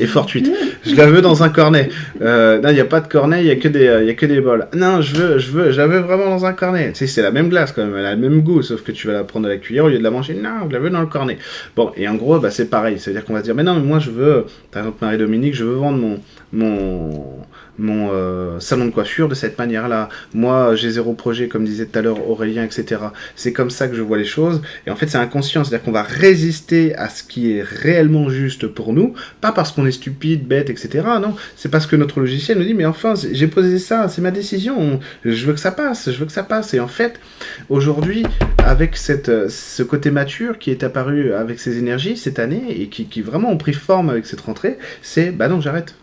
est fortuite. Je la veux dans un cornet. Euh, non, il n'y a pas de cornet, il n'y a, que des, a que des bols. Non, je veux, je veux, je la veux vraiment dans un cornet. Tu c'est la même glace quand même, elle a le même goût, sauf que tu vas la prendre à la cuillère au lieu de la manger. Non, je la veux dans le cornet. Bon, et en gros, bah, c'est pareil. C'est-à-dire qu'on va se dire, mais non, mais moi je veux, par exemple, Marie-Dominique, je veux vendre mon, mon, mon euh, salon de coiffure de cette manière-là. Moi, j'ai zéro projet, comme disait tout à l'heure Aurélien, etc. C'est comme ça que je vois les choses. Et en fait, c'est inconscient. C'est-à-dire qu'on va résister à ce qui est réellement juste pour nous, pas parce qu'on est stupide, bête, etc. Non, c'est parce que notre logiciel nous dit, mais enfin, j'ai posé ça, c'est ma décision. Je veux que ça passe, je veux que ça passe. Et en fait, aujourd'hui, avec euh, ce côté mature qui est apparu avec ces énergies cette année et qui, qui vraiment ont pris forme avec cette rentrée, c'est bah non, j'arrête.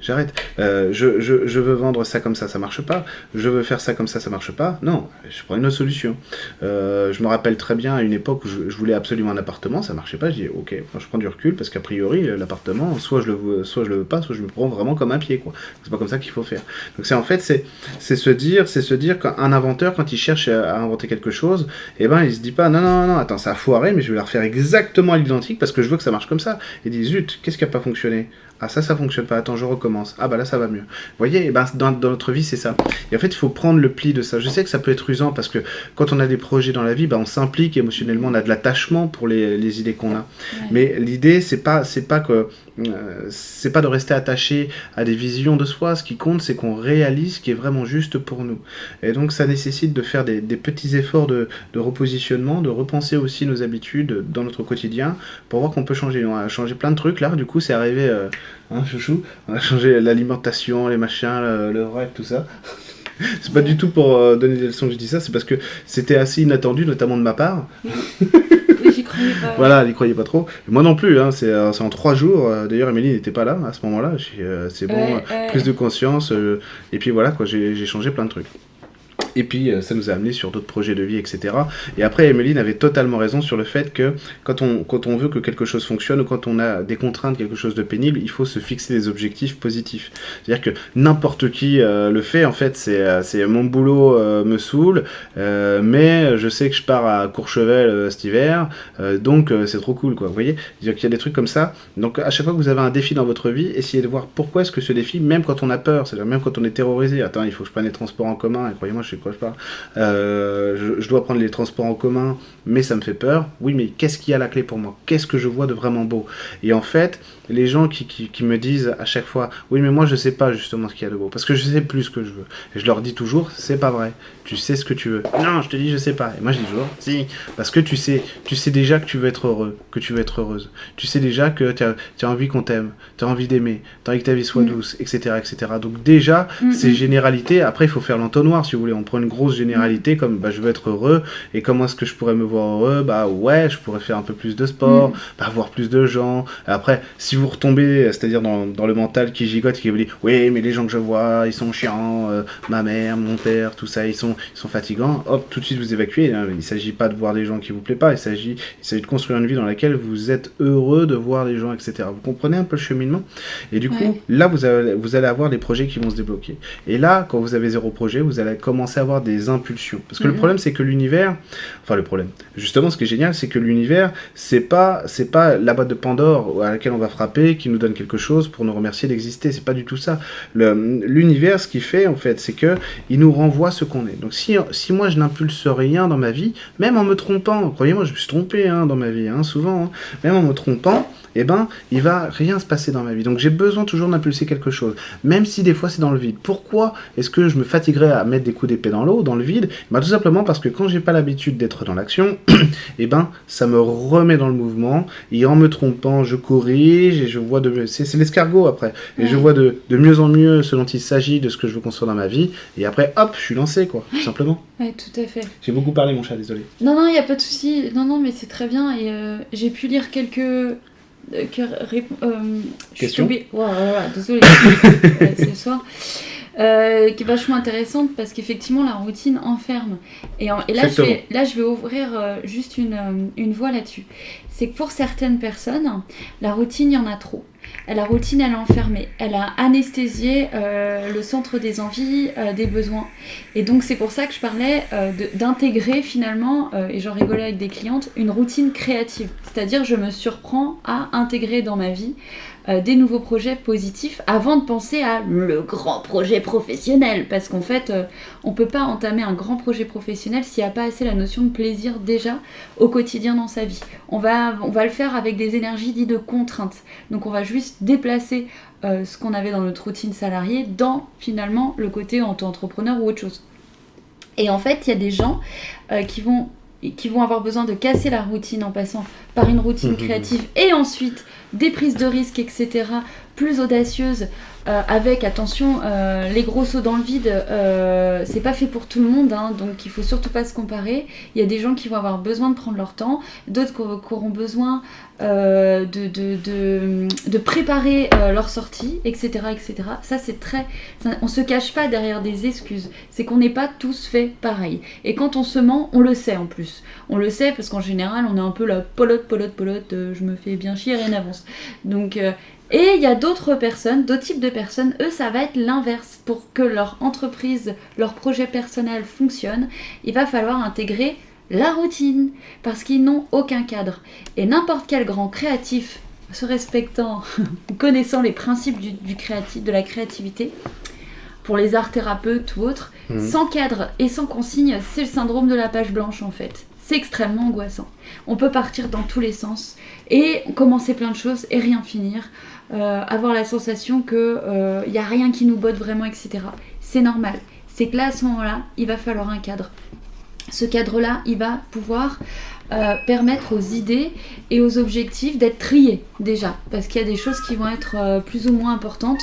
J'arrête. Euh, je, veux vendre ça comme ça, ça marche pas. Je veux faire ça comme ça, ça marche pas. Non, je prends une autre solution. Euh, je me rappelle très bien à une époque où je, voulais absolument un appartement, ça marchait pas. Je dis ok, je prends du recul parce qu'a priori l'appartement, soit je le veux, soit je le veux pas, soit je me prends vraiment comme un pied quoi. C'est pas comme ça qu'il faut faire. Donc c'est en fait c'est se dire, c'est se dire qu'un inventeur quand il cherche à, à inventer quelque chose, eh ben il se dit pas non non non attends ça a foiré mais je vais la refaire exactement à l'identique parce que je veux que ça marche comme ça. Il dit zut qu'est-ce qui a pas fonctionné? Ah ça, ça fonctionne pas. Attends, je recommence. Ah bah là, ça va mieux. Vous voyez, eh ben, dans, dans, notre vie, c'est ça. Et en fait, il faut prendre le pli de ça. Je sais que ça peut être usant parce que quand on a des projets dans la vie, bah, on s'implique émotionnellement, on a de l'attachement pour les, les idées qu'on a. Mais l'idée, c'est pas, c'est pas que c'est pas de rester attaché à des visions de soi. Ce qui compte, c'est qu'on réalise ce qui est vraiment juste pour nous. Et donc, ça nécessite de faire des, petits efforts de, de, repositionnement, de repenser aussi nos habitudes dans notre quotidien pour voir qu'on peut changer. On a changé plein de trucs là. Du coup, c'est arrivé, euh, hein, chouchou? On a changé l'alimentation, les machins, le, le rêve, tout ça. c'est pas du tout pour euh, donner des leçons que je dis ça, c'est parce que c'était assez inattendu, notamment de ma part. Voilà, elle y croyait pas trop. Moi non plus, hein, c'est en trois jours. D'ailleurs, Émilie n'était pas là à ce moment-là. c'est bon, prise de conscience. euh, et puis voilà, quoi, j'ai changé plein de trucs. Et puis euh, ça nous a amené sur d'autres projets de vie, etc. Et après, Emeline avait totalement raison sur le fait que quand on, quand on veut que quelque chose fonctionne ou quand on a des contraintes, quelque chose de pénible, il faut se fixer des objectifs positifs. C'est-à-dire que n'importe qui euh, le fait, en fait, c'est euh, c'est mon boulot me saoule, mais je sais que je pars à Courchevel cet hiver, donc c'est trop cool, quoi. Vous voyez qu'il y a des trucs comme ça. Donc à chaque fois que vous avez un défi dans votre vie, essayez de voir pourquoi est-ce que ce défi, même quand on a peur, c'est-à-dire même quand on est terrorisé, attends, il faut que je prenne les transports en commun, et croyez-moi, je sais de quoi je parle. Euh, je, je dois prendre les transports en commun, mais ça me fait peur. Oui, mais qu'est-ce qui a la clé pour moi? Qu'est-ce que je vois de vraiment beau? Et en fait, les gens qui, qui, qui me disent à chaque fois, oui, mais moi je sais pas justement ce qu'il y a de beau, parce que je sais plus ce que je veux. Et je leur dis toujours, c'est pas vrai. Tu sais ce que tu veux. Non, je te dis, je sais pas. Et moi je dis toujours, si, parce que tu sais, tu sais déjà que tu veux être heureux, que tu veux être heureuse. Tu sais déjà que tu as, tu as envie qu'on t'aime, tu as envie d'aimer, tu as envie que ta vie soit Mm. douce, etc., etc. Donc déjà, Mm, ces mm. généralités, après il faut faire l'entonnoir si vous voulez. On prend une grosse généralité comme bah, je veux être heureux et comment est-ce que je pourrais me voir heureux? Bah ouais, je pourrais faire un peu plus de sport, Mm. bah, voir plus de gens. Après, si vous retombez, c'est-à-dire dans, dans le mental qui gigote, qui vous dit oui, mais les gens que je vois, ils sont chiants, euh, ma mère, mon père, tout ça, ils sont, ils sont fatigants, hop, tout de suite vous évacuez. hein. Il ne s'agit pas de voir des gens qui vous plaisent pas, il s'agit, il s'agit de construire une vie dans laquelle vous êtes heureux de voir les gens, etc. Vous comprenez un peu le cheminement? Et du coup, Ouais. là, vous allez, vous allez avoir des projets qui vont se débloquer. Et là, quand vous avez zéro projet, vous allez commencer à avoir des impulsions. Parce que le Mhm. problème, c'est que l'univers, enfin le problème, justement, ce qui est génial, c'est que l'univers, c'est pas, c'est pas la boîte de Pandore à laquelle on va frapper qui nous donne quelque chose pour nous remercier d'exister. C'est pas du tout ça. L'univers, ce qu'il fait, en fait, c'est que il nous renvoie ce qu'on est. Donc, si, si moi je n'impulse rien dans ma vie, même en me trompant, croyez-moi, je me suis trompé hein, dans ma vie, hein, souvent, hein, même en me trompant, eh ben, il va rien se passer dans ma vie. Donc j'ai besoin toujours d'impulser quelque chose, même si des fois c'est dans le vide. Pourquoi est-ce que je me fatiguerais à mettre des coups d'épée dans l'eau, dans le vide bah, Tout simplement parce que quand j'ai pas l'habitude d'être dans l'action, eh ben, ça me remet dans le mouvement, et en me trompant, je corrige, et je vois de c'est l'escargot après, et je vois de, de mieux en mieux ce dont il s'agit, de ce que je veux construire dans ma vie, et après, hop, je suis lancé, quoi, tout simplement. Ouais, tout à fait. J'ai beaucoup parlé, mon chat, désolé. Non, non, il n'y a pas de souci. Non, non, mais c'est très bien. Et euh, j'ai pu lire quelques. euh, que euh, je suis tombée- désolée. Ouais, c'est le soir. Euh, qui est vachement intéressante parce qu'effectivement la routine enferme. Et, en- et là, je vais, là je vais ouvrir euh, juste une, euh, une voie là-dessus. C'est que pour certaines personnes, la routine, il y en a trop. La routine, elle a enfermé, elle a anesthésié euh, le centre des envies, euh, des besoins. Et donc c'est pour ça que je parlais euh, d'intégrer finalement, et j'en rigolais avec des clientes, une routine créative. C'est-à-dire je me surprends à intégrer dans ma vie euh, des nouveaux projets positifs avant de penser à le grand projet professionnel. Parce qu'en fait, euh, on peut pas entamer un grand projet professionnel s'il n'y a pas assez la notion de plaisir déjà au quotidien dans sa vie. On va, on va le faire avec des énergies dites de contrainte. Donc on va juste déplacer euh, ce qu'on avait dans notre routine salariée dans finalement le côté auto-entrepreneur ou autre chose. Et en fait, il y a des gens qui vont qui vont avoir besoin de casser la routine en passant par une routine créative et ensuite des prises de risques, etc., plus audacieuses, euh, avec, attention, euh, les gros sauts dans le vide, euh, c'est pas fait pour tout le monde, hein, donc il faut surtout pas se comparer. Il y a des gens qui vont avoir besoin de prendre leur temps, d'autres qui auront- besoin de, de, de, de préparer leur sortie, etc., etc. Ça, c'est très... on se cache pas derrière des excuses, c'est qu'on n'est pas tous faits pareil. Et quand on se ment, on le sait en plus. On le sait parce qu'en général, on est un peu la polote, polote, polote, je me fais bien chier, rien n'avance. Donc, euh, et il y a d'autres personnes, d'autres types de personnes, eux, ça va être l'inverse. Pour que leur entreprise, leur projet personnel fonctionne, il va falloir intégrer la routine, parce qu'ils n'ont aucun cadre. Et n'importe quel grand créatif se respectant, connaissant les principes du, de la créativité, pour les arts thérapeutes ou autres, mhm. sans cadre et sans consigne, c'est le syndrome de la page blanche en fait. C'est extrêmement angoissant. On peut partir dans tous les sens et commencer plein de choses et rien finir. Euh, avoir la sensation qu'il n'y a rien qui nous botte vraiment, etc. C'est normal. C'est que là, à ce moment-là, il va falloir un cadre. Ce cadre-là, il va pouvoir euh, permettre aux idées et aux objectifs d'être triés déjà, parce qu'il y a des choses qui vont être euh, plus ou moins importantes,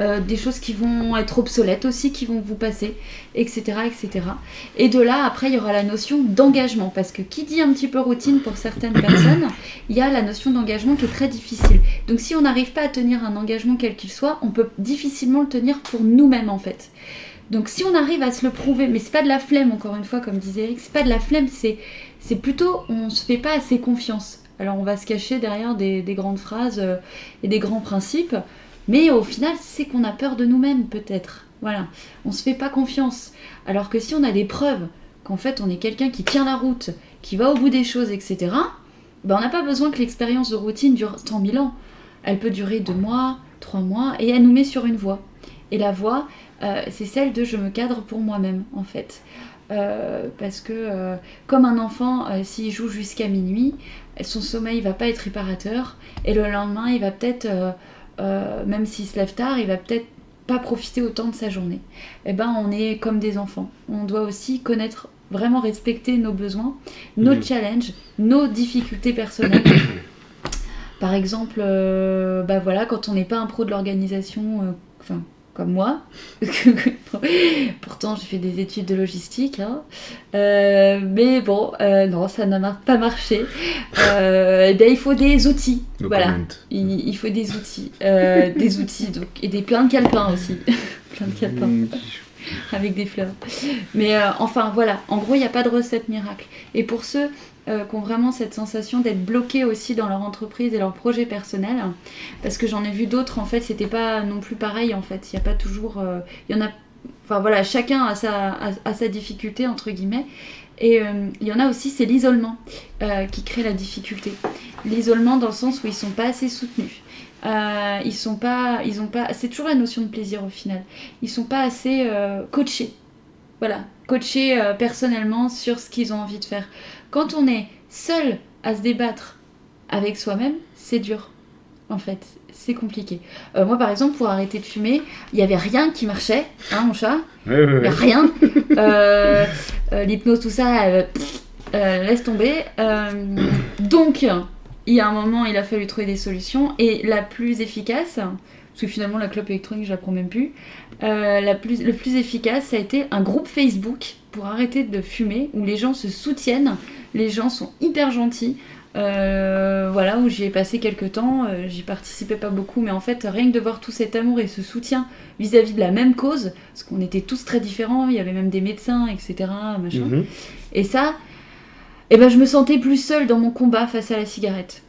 euh, des choses qui vont être obsolètes aussi, qui vont vous passer, etc., etc. Et de là, après, il y aura la notion d'engagement, parce que qui dit un petit peu routine pour certaines personnes, il y a la notion d'engagement qui est très difficile. Donc si on n'arrive pas à tenir un engagement quel qu'il soit, on peut difficilement le tenir pour nous-mêmes en fait. Donc si on arrive à se le prouver, mais c'est pas de la flemme encore une fois comme disait Eric, c'est pas de la flemme, c'est c'est plutôt on se fait pas assez confiance. Alors on va se cacher derrière des, grandes phrases euh, et des grands principes, mais au final c'est qu'on a peur de nous-mêmes peut-être. Voilà, on se fait pas confiance. Alors que si on a des preuves qu'en fait on est quelqu'un qui tient la route, qui va au bout des choses, etc. Ben on n'a pas besoin que l'expérience de routine dure 100 000 ans. Elle peut durer deux mois, trois mois, et elle nous met sur une voie. Et la voie, euh, c'est celle de je me cadre pour moi-même en fait. Euh, parce que euh, comme un enfant, s'il joue jusqu'à minuit, son sommeil va pas être réparateur et le lendemain il va peut-être, même s'il se lève tard, il va peut-être pas profiter autant de sa journée. Et eh ben on est comme des enfants. On doit aussi connaître, vraiment respecter nos besoins, nos mmh. challenges, nos difficultés personnelles. Par exemple, bah voilà, quand on n'est pas un pro de l'organisation, enfin comme moi. Pourtant, j'ai fait des études de logistique. Hein. Euh, mais bon, euh, non, ça n'a pas marché. Euh, eh bien, il faut des outils. voilà. Il, faut des outils. des outils donc, et des plein de calepins aussi. plein de calepins. Avec des fleurs. Mais enfin, voilà. En gros, il n'y a pas de recette miracle. Et pour ceux euh, qui ont vraiment cette sensation d'être bloqués aussi dans leur entreprise et leur projet personnel. Parce que j'en ai vu d'autres, en fait, c'était pas non plus pareil, en fait. Il n'y a pas toujours. Euh, il y en a. Enfin voilà, chacun a sa, a, sa difficulté, entre guillemets. Et euh, il y en a aussi, c'est l'isolement qui crée la difficulté. L'isolement dans le sens où ils sont pas assez soutenus. ils sont pas, ils ont pas, c'est toujours la notion de plaisir au final. Ils sont pas assez coachés, voilà, coachés personnellement sur ce qu'ils ont envie de faire. Quand on est seul à se débattre avec soi-même, c'est dur. En fait, c'est compliqué. Euh, moi, par exemple, pour arrêter de fumer, il n'y avait rien qui marchait, hein, mon chat rien. Euh, euh, l'hypnose, tout ça, laisse tomber. donc, il y a un moment, il a fallu trouver des solutions. Et la plus efficace, parce que finalement, la clope électronique, je la prends même plus, la plus, le plus efficace, ça a été un groupe Facebook pour arrêter de fumer, où les gens se soutiennent les gens sont hyper gentils. Euh, voilà, où j'y ai passé quelques temps, euh, j'y participais pas beaucoup, mais en fait, rien que de voir tout cet amour et ce soutien vis-à-vis de la même cause, parce qu'on était tous très différents, il y avait même des médecins, etc. Mhm. Et ça, eh ben, je me sentais plus seule dans mon combat face à la cigarette.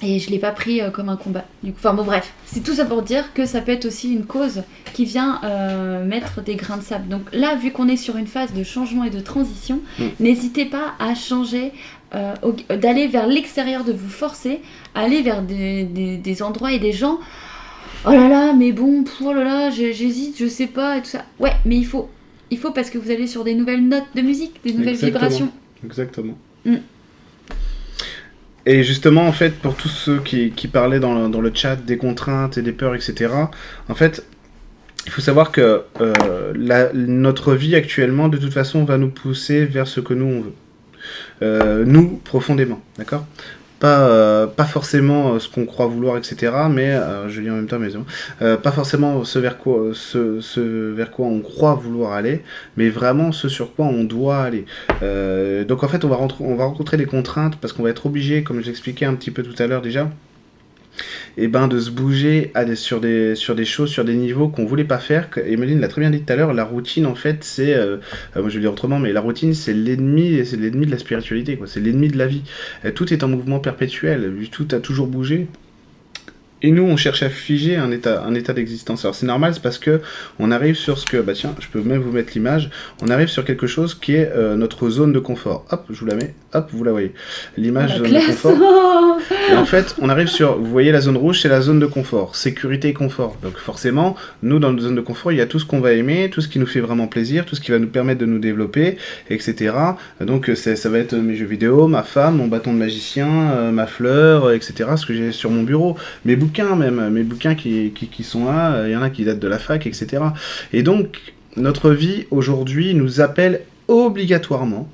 Et je l'ai pas pris euh, comme un combat. Du coup, enfin bon, bref, c'est tout ça pour dire que ça peut être aussi une cause qui vient euh, mettre des grains de sable. Donc là, vu qu'on est sur une phase de changement et de transition, mm. n'hésitez pas à changer, euh, d'aller vers l'extérieur, de vous forcer, à aller vers des, des, endroits et des gens. Oh là là, mais bon, oh là là, j'hésite, je sais pas et tout ça. Ouais, mais il faut, il faut parce que vous allez sur des nouvelles notes de musique, des nouvelles vibrations. Exactement. Mm. Et justement, en fait, pour tous ceux qui, parlaient dans le, chat des contraintes et des peurs, etc., en fait, il faut savoir que euh, notre vie actuellement, de toute façon, va nous pousser vers ce que nous, on veut. Euh, nous, profondément, d'accord? Pas, euh, pas forcément euh, ce qu'on croit vouloir, etc. Mais, euh, je lis en même temps, mais pas forcément ce vers, quoi, ce, ce, vers quoi on croit vouloir aller, mais vraiment ce sur quoi on doit aller. donc en fait, on va, on va rencontrer des contraintes parce qu'on va être obligé, comme j'expliquais un petit peu tout à l'heure déjà, et ben de se bouger à des, sur, des, choses, sur des niveaux qu'on voulait pas faire. Emeline l'a très bien dit tout à l'heure, la routine en fait c'est, euh, euh, moi je vais dire autrement, mais la routine c'est l'ennemi, c'est l'ennemi de la spiritualité, quoi. c'est l'ennemi de la vie. tout est en mouvement perpétuel, tout a toujours bougé. Et nous, on cherche à figer un état, un état d'existence. Alors c'est normal, c'est parce que on arrive sur ce que, bah tiens, je peux même vous mettre l'image. On arrive sur quelque chose qui est euh, notre zone de confort. Hop, je vous la mets. Hop, vous la voyez. L'image zone de confort. et en fait, on arrive sur, vous voyez la zone rouge, c'est la zone de confort, sécurité et confort. Donc forcément, nous dans notre zone de confort, il y a tout ce qu'on va aimer, tout ce qui nous fait vraiment plaisir, tout ce qui va nous permettre de nous développer, etc. Donc ça va être mes jeux vidéo, ma femme, mon bâton de magicien, euh, ma fleur, etc. Ce que j'ai sur mon bureau, même, mes bouquins qui, qui, sont là, il y en a qui datent de la fac, etc. Et donc, notre vie aujourd'hui nous appelle obligatoirement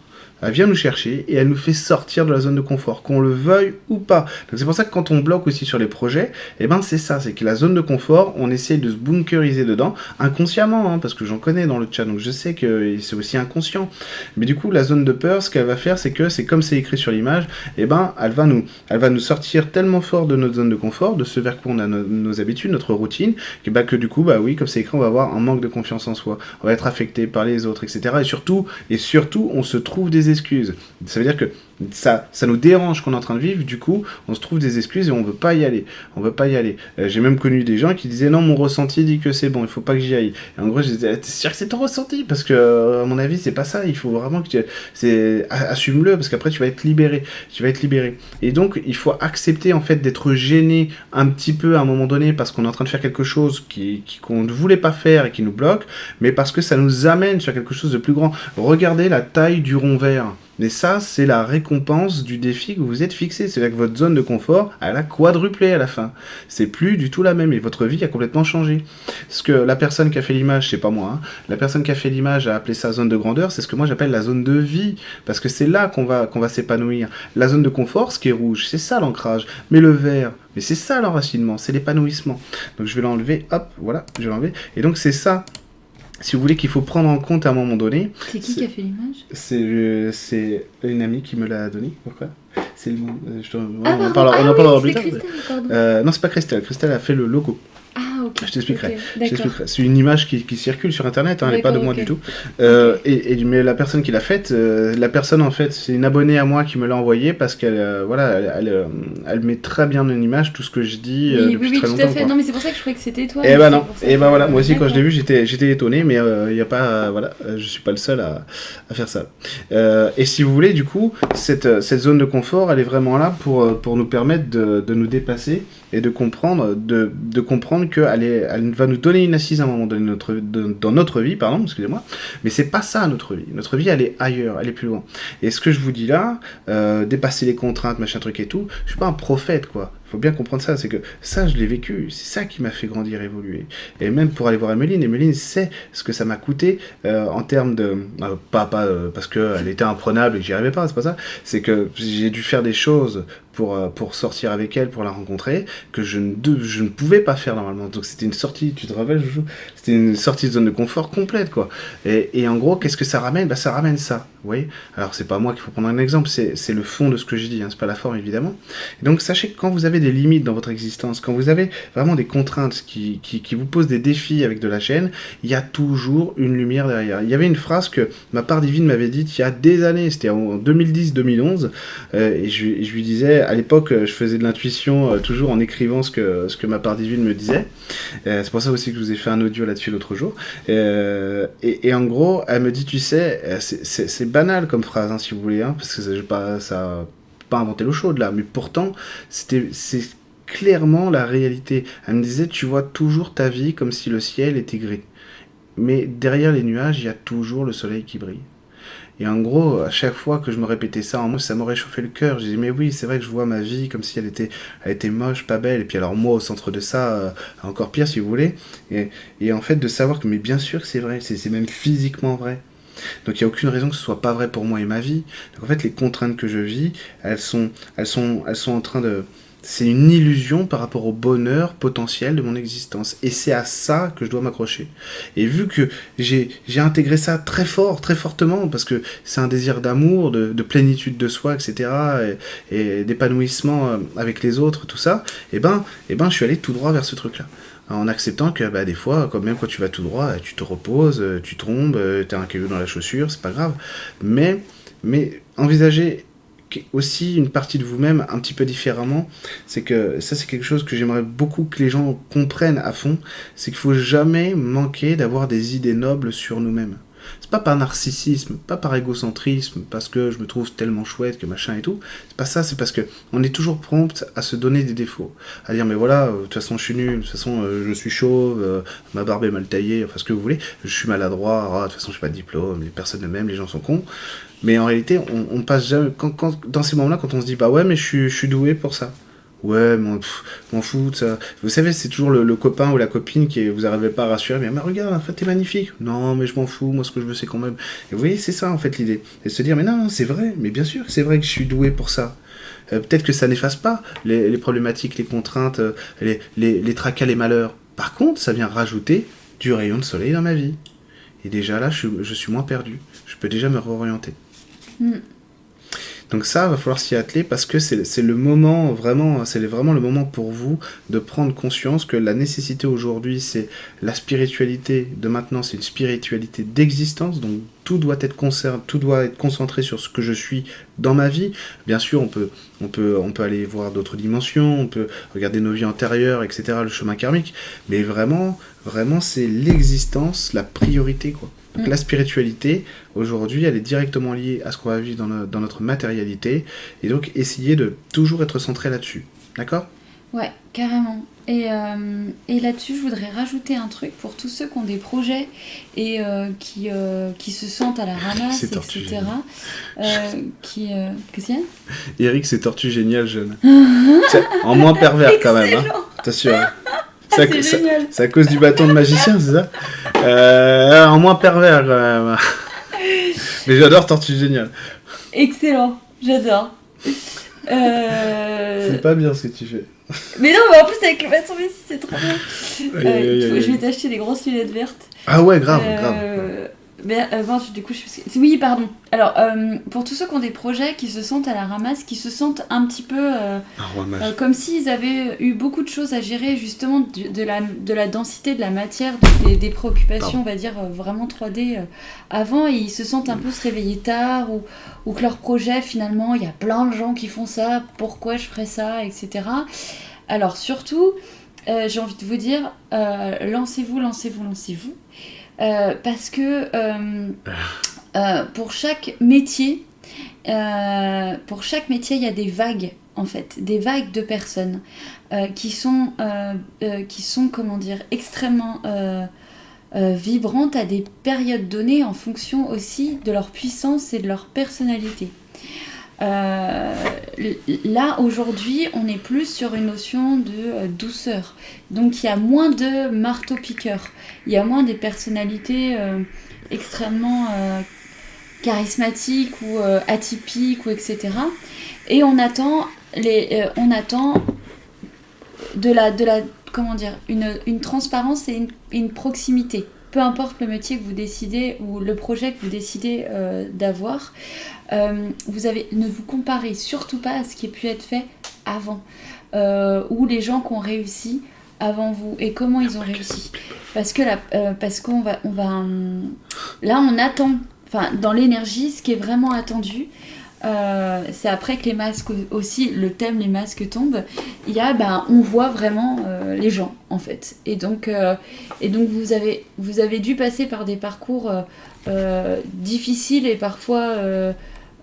elle vient nous chercher et elle nous fait sortir de la zone de confort, qu'on le veuille ou pas. Donc c'est pour ça que quand on bloque aussi sur les projets, eh ben c'est ça, c'est que la zone de confort, on essaie de se bunkeriser dedans, inconsciemment, hein, parce que j'en connais dans le chat, donc je sais que c'est aussi inconscient. Mais du coup, la zone de peur, ce qu'elle va faire, c'est que c'est comme c'est écrit sur l'image, eh ben elle va nous, elle va nous sortir tellement fort de notre zone de confort, de ce vers quoi on a nos habitudes, notre routine, que, bah, que du coup, bah oui, comme c'est écrit, on va avoir un manque de confiance en soi, on va être affecté par les autres, etc. Et surtout, et surtout, on se trouve des Ça veut dire que ça, ça nous dérange qu'on est en train de vivre, du coup, on se trouve des excuses et on veut pas y aller. On veut pas y aller. Euh, j'ai même connu des gens qui disaient non, mon ressenti dit que c'est bon, il faut pas que j'y aille. En gros, je disais, t'es sûr que c'est ton ressenti? Parce que, euh, à mon avis, c'est pas ça. Il faut vraiment que tu. C'est... Assume-le, parce qu'après, tu vas être libéré. Tu vas être libéré. Et donc, il faut accepter, en fait, d'être gêné un petit peu à un moment donné parce qu'on est en train de faire quelque chose qui, qu'on ne voulait pas faire et qui nous bloque, mais parce que ça nous amène sur quelque chose de plus grand. Regardez la taille du rond vert. Mais ça, c'est la récompense du défi que vous êtes fixé. C'est-à-dire que votre zone de confort, elle a quadruplé à la fin. C'est plus du tout la même et votre vie a complètement changé. Ce que la personne qui a fait l'image, c'est pas moi, hein, la personne qui a fait l'image a appelé ça zone de grandeur, c'est ce que moi j'appelle la zone de vie. Parce que c'est là qu'on va, qu'on va s'épanouir. La zone de confort, ce qui est rouge, c'est ça l'ancrage. Mais le vert, mais c'est ça l'enracinement, c'est l'épanouissement. Donc je vais l'enlever, hop, voilà, je vais l'enlever. Et donc c'est ça si vous voulez, qu'il faut prendre en compte à un moment donné. C'est qui qui a fait l'image C'est une amie qui me l'a donné. Pourquoi? C'est le. Je, ah, on, en on en parlera plus tard. Euh, non, c'est pas Christelle. Christelle a fait le logo. Ah, je t'expliquerai. c'est une image qui, circule sur Internet, hein, elle n'est pas de moi du tout. Euh, et, mais la personne qui l'a faite, euh, la personne en fait, c'est une abonnée à moi qui me l'a envoyé parce qu'elle euh, voilà, elle, elle, met très bien en image tout ce que je dis oui, depuis oui, très tout longtemps. À fait. Non, mais c'est pour ça que je croyais que c'était toi. Et eh bah ben non. Et eh bah ben voilà, moi aussi quand je l'ai vu, j'étais, j'étais étonné, mais il y a pas, voilà, je suis pas le seul à, à faire ça. et si vous voulez, du coup, cette, cette zone de confort, elle est vraiment là pour, pour nous permettre de, de nous dépasser et de comprendre, de, de comprendre qu'elle elle va nous donner une assise à un moment donné notre, dans notre vie, pardon, excusez-moi, mais c'est pas ça notre vie. Notre vie, elle est ailleurs, elle est plus loin. Et ce que je vous dis là, euh, dépasser les contraintes, machin truc et tout, je suis pas un prophète, quoi faut bien comprendre ça, c'est que ça, je l'ai vécu, c'est ça qui m'a fait grandir, évoluer. Et même pour aller voir Emeline, Emeline sait ce que ça m'a coûté euh, en termes de... Euh, pas, pas euh, parce qu'elle était imprenable et que j'y arrivais pas, c'est pas ça, c'est que j'ai dû faire des choses pour, pour sortir avec elle, pour la rencontrer, que je ne, je ne pouvais pas faire normalement. Donc c'était une sortie, tu te rappelles, C'était une sortie de zone de confort complète, quoi. Et, et en gros, qu'est-ce que ça ramène? Bah, Ça ramène ça, vous voyez? Alors c'est pas moi qu'il faut prendre un exemple, c'est le fond de ce que je dis, hein, c'est pas la forme évidemment. Donc sachez que quand vous avez des limites dans votre existence, quand vous avez vraiment des contraintes qui, qui, vous posent des défis avec de la chaîne, il y a toujours une lumière derrière. Il y avait une phrase que ma part divine m'avait dite il y a des années, c'était en 2010-2011, euh, et je, lui disais, à l'époque, je faisais de l'intuition euh, toujours en écrivant ce que, ce que ma part divine me disait. Euh, c'est pour ça aussi que je vous ai fait un audio là-dessus l'autre jour. Et, en gros, elle me dit, tu sais, c'est banal comme phrase, hein, si vous voulez, hein, parce que ça, pas, ça pas inventé l'eau chaude là, mais pourtant, c'était, c'est clairement la réalité. Elle me disait, tu vois toujours ta vie comme si le ciel était gris. Mais derrière les nuages, il y a toujours le soleil qui brille. Et en gros, à chaque fois que je me répétais ça, en moi, ça m'aurait chauffé le cœur. Je disais, mais oui, c'est vrai que je vois ma vie comme si elle était, elle était moche, pas belle. Et puis alors moi, au centre de ça, euh, encore pire si vous voulez. Et, et, en fait, de savoir que, mais bien sûr que c'est vrai, c'est même physiquement vrai. Donc il n'y a aucune raison que ce soit pas vrai pour moi et ma vie. Donc en fait, les contraintes que je vis, elles sont, elles sont, elles sont en train de... C'est une illusion par rapport au bonheur potentiel de mon existence. Et c'est à ça que je dois m'accrocher. Et vu que j'ai intégré ça très fort, très fortement, parce que c'est un désir d'amour, de, plénitude de soi, etc., et, d'épanouissement euh, avec les autres, tout ça, et eh ben, et eh ben, je suis allé tout droit vers ce truc-là en acceptant que bah, des fois, quand même quand tu vas tout droit, tu te reposes, euh, tu tombes, euh, tu as un caillou dans la chaussure, c'est pas grave. Mais, mais envisager aussi une partie de vous-même un petit peu différemment. C'est que ça, c'est quelque chose que j'aimerais beaucoup que les gens comprennent à fond. C'est qu'il faut jamais manquer d'avoir des idées nobles sur nous-mêmes. C'est pas par narcissisme, pas par égocentrisme, parce que je me trouve tellement chouette que machin et tout. C'est pas ça, c'est parce que on est toujours prompt à se donner des défauts. À dire, mais voilà, euh, de toute façon, je suis nul, de toute façon, euh, je suis chauve, euh, ma barbe est mal taillée, enfin, ce que vous voulez, je suis maladroit, ah, de toute façon, je n'ai pas de diplôme, les personnes ne m'aiment, les gens sont cons. Mais en réalité, on, passe jamais. Quand, dans ces moments-là, quand on se dit, bah ouais, mais je suis, je suis doué pour ça. Ouais, m'en fous de ça. Vous savez, c'est toujours le, copain ou la copine qui vous n'arrivez pas à rassurer. Mais, mais regarde, en fait, t'es magnifique. Non, mais je m'en fous. Moi, ce que je veux, c'est quand même. Et vous voyez, c'est ça, en fait, l'idée. Et se dire, mais non, c'est vrai. Mais bien sûr, c'est vrai que je suis doué pour ça. Euh, peut-être que ça n'efface pas les, problématiques, les contraintes, euh, les, les, tracas, les malheurs. Par contre, ça vient rajouter du rayon de soleil dans ma vie. Et déjà là, je, suis moins perdu. Je peux déjà me réorienter. Mm. Donc ça, va falloir s'y atteler parce que c'est le moment vraiment, c'est vraiment le moment pour vous de prendre conscience que la nécessité aujourd'hui, c'est la spiritualité de maintenant, c'est une spiritualité d'existence. Donc tout doit être tout doit être concentré sur ce que je suis dans ma vie. Bien sûr, on peut, on peut, on peut aller voir d'autres dimensions, on peut regarder nos vies antérieures, etc., le chemin karmique. Mais vraiment, vraiment, c'est l'existence, la priorité, quoi. Donc mm. la spiritualité, aujourd'hui, elle est directement liée à ce qu'on va vivre dans, notre matérialité. Et donc essayer de toujours être centré là-dessus. D'accord? Ouais, carrément. Et, euh, et là-dessus, je voudrais rajouter un truc pour tous ceux qui ont des projets et euh, qui, euh, qui se sentent à la ramasse, etc. qui, Qu'est-ce qu'il y a? Eric, c'est tortue génial, jeune. en moins pervers quand même. Hein. T'assures. C'est à cause du bâton de magicien, c'est ça euh, En moins pervers quand même. Mais j'adore Tortue Génial. Excellent, j'adore. Euh... C'est pas bien ce que tu fais. Mais non, mais en plus avec le bâton c'est trop bien. Euh, je vais t'acheter des grosses lunettes vertes. Ah ouais, grave, grave. Euh, mais, euh, du coup, je Oui, pardon. Alors, euh, pour tous ceux qui ont des projets qui se sentent à la ramasse, qui se sentent un petit peu euh, comme s'ils avaient eu beaucoup de choses à gérer, justement, de, la, de la densité de la matière, des, préoccupations, on va dire, vraiment 3D avant, et ils se sentent un peu se réveiller tard, ou, ou que leur projet, finalement, il y a plein de gens qui font ça, pourquoi je ferais ça, etc. Alors, surtout, j'ai envie de vous dire, lancez-vous, lancez-vous, lancez-vous. Euh, parce que euh, euh, pour chaque métier, pour chaque métier, il y a des vagues en fait, des vagues de personnes qui sont, qui extrêmement vibrantes à des périodes données en fonction aussi de leur puissance et de leur personnalité. Euh, là, aujourd'hui, on est plus sur une notion de euh, douceur. Donc, il y a moins de marteau-piqueurs. Il y a moins des personnalités euh, extrêmement charismatiques ou atypiques, ou etc. Et on attend, les, on attend de la, de la comment dire, une, une transparence et une, proximité. Peu importe le métier que vous décidez ou le projet que vous décidez d'avoir, euh, vous avez, ne vous comparez surtout pas à ce qui a pu être fait avant, euh, ou les gens qui ont réussi avant vous et comment ils ont réussi? Parce que là, euh, parce qu'on va, on va, là on attend, enfin dans l'énergie, ce qui est vraiment attendu. C'est après que les masques aussi, le thème les masques tombe, il y a, ben, on voit vraiment les gens en fait. Et donc, et donc vous, avez, vous avez dû passer par des parcours difficiles et parfois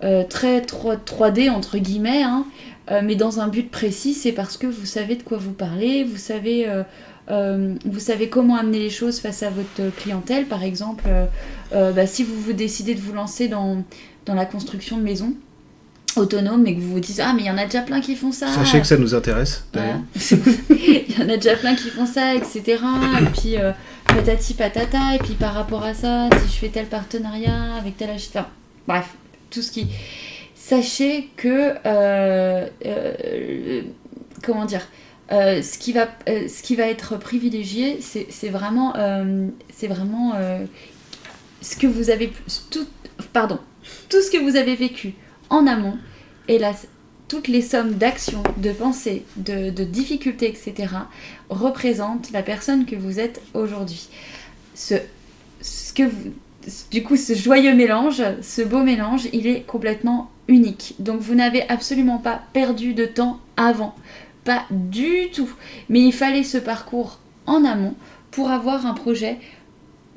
euh, très 3, d entre guillemets, hein, euh, mais dans un but précis, c'est parce que vous savez de quoi vous parlez, vous savez, euh, vous savez comment amener les choses face à votre clientèle. Par exemple, bah, si vous vous décidez de vous lancer dans, dans la construction de maisons, autonomes et que vous vous dites ah mais il y en a déjà plein qui font ça sachez que ça nous intéresse il y en a déjà plein qui font ça etc et puis patati patata et puis par rapport à ça si je fais tel partenariat avec tel acheteur bref tout ce qui. Sachez que. Euh, euh, comment dire euh, ce, qui va, ce qui va être privilégié, c'est vraiment, c'est vraiment ce que vous avez. Tout, pardon. Tout ce que vous avez vécu en amont et là, toutes les sommes d'actions, de pensées, de, difficultés, etc., représentent la personne que vous êtes aujourd'hui. Ce, que du coup, ce joyeux mélange, ce beau mélange, il est complètement unique. Donc vous n'avez absolument pas perdu de temps avant. Pas du tout. Mais il fallait ce parcours en amont pour avoir un projet.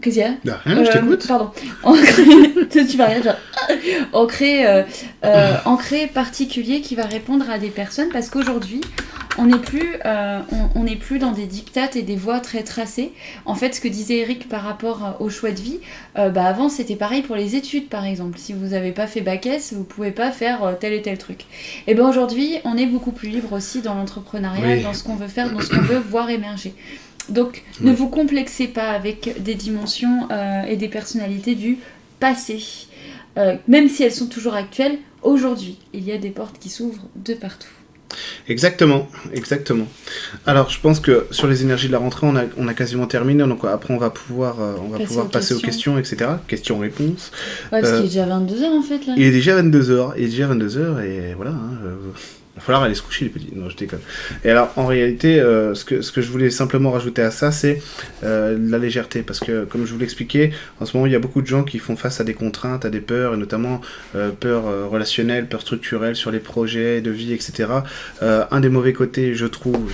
Qu'est-ce qu'il y a Bah, je Euh, t'écoute. Pardon. Ancré, tu vas genre, ancré, euh, euh, ancré particulier qui va répondre à des personnes parce qu'aujourd'hui, on n'est plus, euh, on, n'est plus dans des dictates et des voies très tracées. En fait, ce que disait Eric par rapport au choix de vie, euh, bah avant c'était pareil pour les études par exemple. Si vous n'avez pas fait bac S, vous pouvez pas faire tel et tel truc. Et ben aujourd'hui, on est beaucoup plus libre aussi dans l'entrepreneuriat, Oui. dans ce qu'on veut faire, dans ce qu'on veut voir émerger. Donc, ne vous complexez pas avec des dimensions euh, et des personnalités du passé. Euh, même si elles sont toujours actuelles, aujourd'hui, il y a des portes qui s'ouvrent de partout. Exactement, exactement. Alors, je pense que sur les énergies de la rentrée, on a, on a quasiment terminé. Donc après, on va pouvoir, euh, on va Passer pouvoir aux passer aux questions. questions, etc. Questions-réponses. Ouais, parce Euh, qu'il est déjà 22h en fait là. Il est déjà 22h. Il est déjà 22h et voilà. hein, va falloir aller se coucher, les petits. Non, je déconne. Et alors, en réalité, euh, ce, que, ce que je voulais simplement rajouter à ça, c'est euh, la légèreté. Parce que, comme je vous l'expliquais, en ce moment, il y a beaucoup de gens qui font face à des contraintes, à des peurs, et notamment euh, peurs relationnelles, peurs structurelles sur les projets de vie, etc. Un des mauvais côtés, je trouve,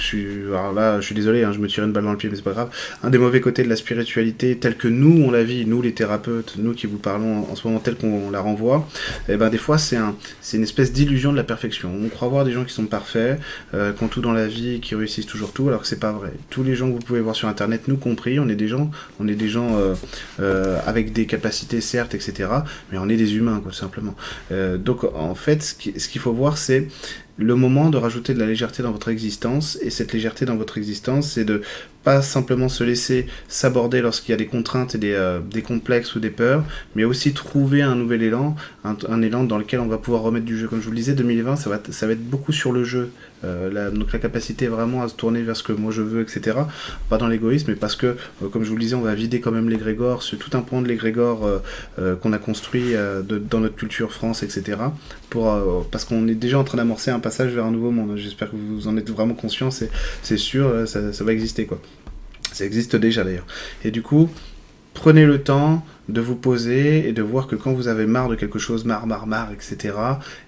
alors là, je suis désolé, hein, je me tire une balle dans le pied, mais c'est pas grave. Un des mauvais côtés de la spiritualité, telle que nous, on la vit, nous les thérapeutes, nous qui vous parlons en, ce moment, tel qu'on la renvoie, et ben des fois, c'est un, une espèce d'illusion de la perfection. On croit voir des gens qui sont parfaits, euh, qui ont tout dans la vie, qui réussissent toujours tout, alors que c'est pas vrai. Tous les gens que vous pouvez voir sur Internet, nous compris, on est des gens, on est des gens euh, euh, avec des capacités certes, etc. Mais on est des humains, quoi, tout simplement. Donc en fait, ce qu'il faut voir, c'est le moment de rajouter de la légèreté dans votre existence. Et cette légèreté dans votre existence, c'est de pas simplement se laisser s'aborder lorsqu'il y a des contraintes et des, euh, des complexes ou des peurs, mais aussi trouver un nouvel élan, un, un élan dans lequel on va pouvoir remettre du jeu. Comme je vous le disais, 2020, ça va, ça va être beaucoup sur le jeu. Euh, la- donc la capacité vraiment à se tourner vers ce que moi je veux, etc. Pas dans l'égoïsme, mais parce que, euh, comme je vous le disais, on va vider quand même l'égrégore, c'est tout un point de l'égrégore euh, euh, qu'on a construit de- dans notre culture France, etc. Pour, parce qu'on est déjà en train d'amorcer un passage vers un nouveau monde. J'espère que vous en êtes vraiment conscient, c'est sûr, ça, ça va exister quoi. Ça existe déjà d'ailleurs. Et du coup, prenez le temps de vous poser et de voir que quand vous avez marre de quelque chose, marre, marre, marre, etc.,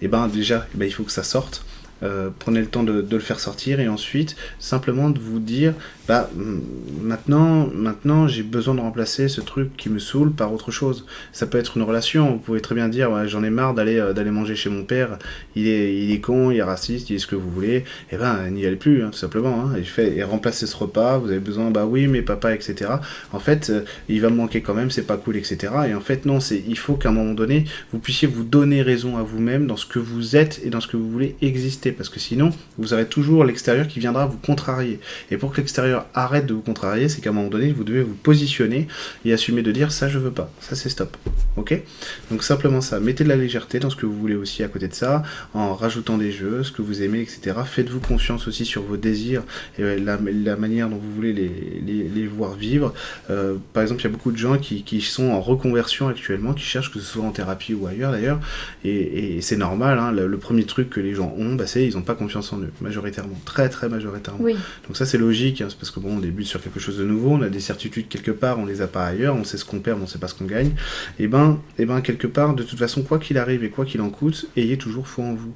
et ben déjà, eh ben, il faut que ça sorte. Euh, prenez le temps de le faire sortir et ensuite simplement de vous dire bah hum, maintenant maintenant j'ai besoin de remplacer ce truc qui me saoule par autre chose. Ça peut être une relation. Vous pouvez très bien dire j'en ai marre d'aller euh, d'aller manger chez mon père. Il est il est con il est raciste il est ce que vous voulez. Et ben n'y allez plus hein, tout simplement hein, et, fait, et remplacez ce repas. Vous avez besoin bah oui mais papa etc en fait euh, il va me manquer quand même c'est pas cool etc et en fait non c'est il faut qu'à un moment donné vous puissiez vous donner raison à vous-même dans ce que vous êtes et dans ce que vous voulez exister. Parce que sinon vous aurez toujours l'extérieur qui viendra vous contrarier. Et pour que l'extérieur arrête de vous contrarier c'est qu'à un moment donné vous devez vous positionner et assumer de dire ça je veux pas ça c'est stop. Ok? Donc simplement ça. Mettez de la légèreté dans ce que vous voulez aussi à côté de ça en rajoutant des jeux ce que vous aimez etc faites-vous confiance aussi sur vos désirs et la, la manière dont vous voulez les, les, les voir vivre. Euh, par exemple il y a beaucoup de gens qui, qui sont en reconversion actuellement qui cherchent que ce soit en thérapie ou ailleurs d'ailleurs. Et, et c'est normal hein, le, le premier truc que les gens ont bah, c'est ils n'ont pas confiance en eux majoritairement. Très très majoritairement. Oui, donc ça c'est logique, hein, parce que bon, on débute sur quelque chose de nouveau, on a des certitudes quelque part, on les a pas ailleurs, on sait ce qu'on perd, mais on sait pas ce qu'on gagne. Et ben, et ben quelque part, de toute façon, quoi qu'il arrive et quoi qu'il en coûte, ayez toujours foi en vous.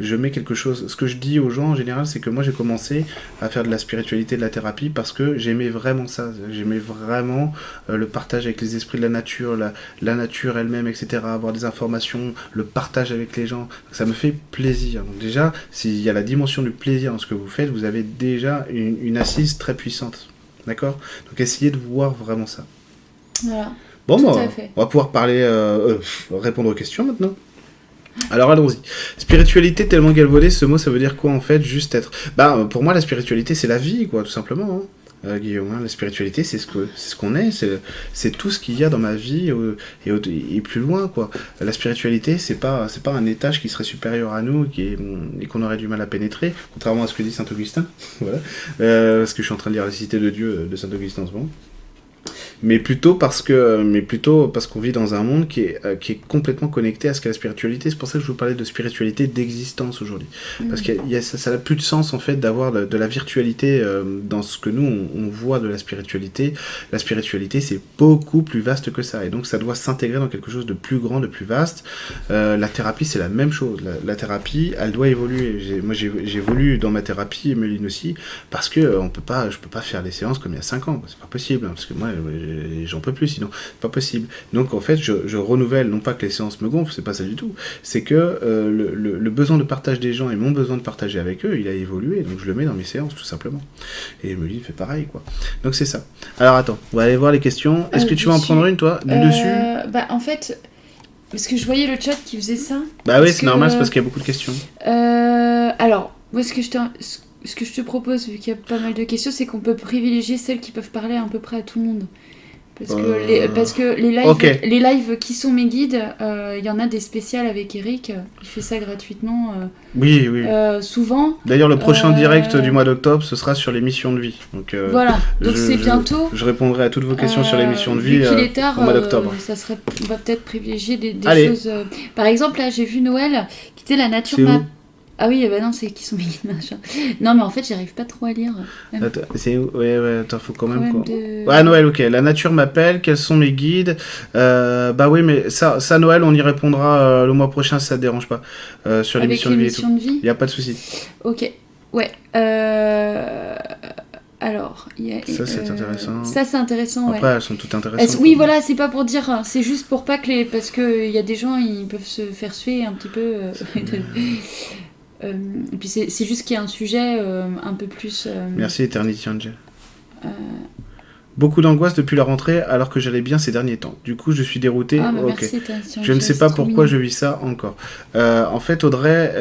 Je mets quelque chose. Ce que je dis aux gens en général, c'est que moi j'ai commencé à faire de la spiritualité, de la thérapie parce que j'aimais vraiment ça. J'aimais vraiment euh, le partage avec les esprits de la nature, la, la nature elle-même, etc. Avoir des informations, le partage avec les gens. Ça me fait plaisir. Donc déjà, s'il y a la dimension du plaisir dans ce que vous faites, vous avez déjà une, une assise très puissante. D'accord? Donc essayez de voir vraiment ça. voilà. Bon, bah, on va pouvoir parler, euh, euh, répondre aux questions maintenant. Alors allons-y. Spiritualité tellement galvaudée, ce mot ça veut dire quoi en fait Juste être? Bah pour moi la spiritualité c'est la vie quoi, tout simplement. hein. Euh, Guillaume, hein. la spiritualité c'est ce que c'est ce qu'on est, c'est tout ce qu'il y a dans ma vie euh, et, et plus loin quoi. La spiritualité c'est pas c'est pas un étage qui serait supérieur à nous qui est, et qu'on aurait du mal à pénétrer, contrairement à ce que dit saint Augustin. voilà, Euh, parce que je suis en train de lire la Cité de Dieu euh, de saint Augustin en ce moment. Mais plutôt parce que, mais plutôt parce qu'on vit dans un monde qui est, euh, qui est complètement connecté à ce qu'est la spiritualité. C'est pour ça que je vous parlais de spiritualité d'existence aujourd'hui, parce que ça n'a plus de sens en fait d'avoir de, la virtualité euh, dans ce que nous on, on, voit de la spiritualité. La spiritualité c'est beaucoup plus vaste que ça, et donc ça doit s'intégrer dans quelque chose de plus grand, de plus vaste. la thérapie c'est la même chose. La, thérapie, elle doit évoluer. Moi j'ai évolué dans ma thérapie, Emeline aussi, parce que on peut pas, je peux pas faire des séances comme il y a 5 ans. C'est pas possible, hein, parce que moi, j'en peux plus sinon. Pas possible. Donc en fait, je, renouvelle, non pas que les séances me gonflent, c'est pas ça du tout. C'est que euh, le, besoin de partage des gens et mon besoin de partager avec eux, il a évolué. Donc je le mets dans mes séances, tout simplement. Et Emeline fait pareil, quoi. Donc c'est ça. Alors attends, on va aller voir les questions. Est-ce que euh, tu vas en prendre une, toi, du euh, dessus? Bah en fait. Parce que je voyais le chat qui faisait ça. Bah oui, c'est normal, c'est parce qu'il y a beaucoup de questions. alors, où est-ce que je ce que je te propose, vu qu'il y a pas mal de questions, c'est qu'on peut privilégier celles qui peuvent parler à peu près à tout le monde. Parce que, euh, les, parce que les, lives, les lives qui sont mes guides, euh, il y en a des spéciales avec Eric. Il fait ça gratuitement. Euh, oui, oui. souvent. D'ailleurs, le prochain direct du mois d'octobre, ce sera sur les missions de vie. Donc, voilà, donc c'est bientôt. Je, répondrai à toutes vos questions sur les missions de vie est tard, au mois d'octobre. ça serait, on va peut-être privilégier des, des choses. Par exemple, là, j'ai vu Noël qui était la nature ah oui, bah non, c'est qui sont mes guides, machin. Non, mais en fait, j'arrive pas trop à lire. Attends, c'est Ouais, ouais, attends, faut quand même. Quoi. Ouais, Noël, ok. La nature m'appelle, quels sont mes guides? Euh, Bah oui, mais ça, ça, Noël, on y répondra euh, le mois prochain si ça te dérange pas. Euh, sur l'émission de vie et tout. Il n'y a pas de souci. Ok, ouais. Alors, y a, ça c'est intéressant. Ça c'est intéressant. Après, elles sont toutes intéressantes. Oui, voilà, c'est pas pour dire, hein, c'est juste pour pas que les, parce que il y a des gens, ils peuvent se faire suer un petit peu. Euh, et puis c'est juste qu'il y a un sujet euh, un peu plus. Euh, Merci Eternity Angel. Beaucoup d'angoisse depuis la rentrée alors que j'allais bien ces derniers temps. Du coup, je suis dérouté. Ah, bah merci, je ne sais pas pourquoi je vis ça encore. en fait, Audrey,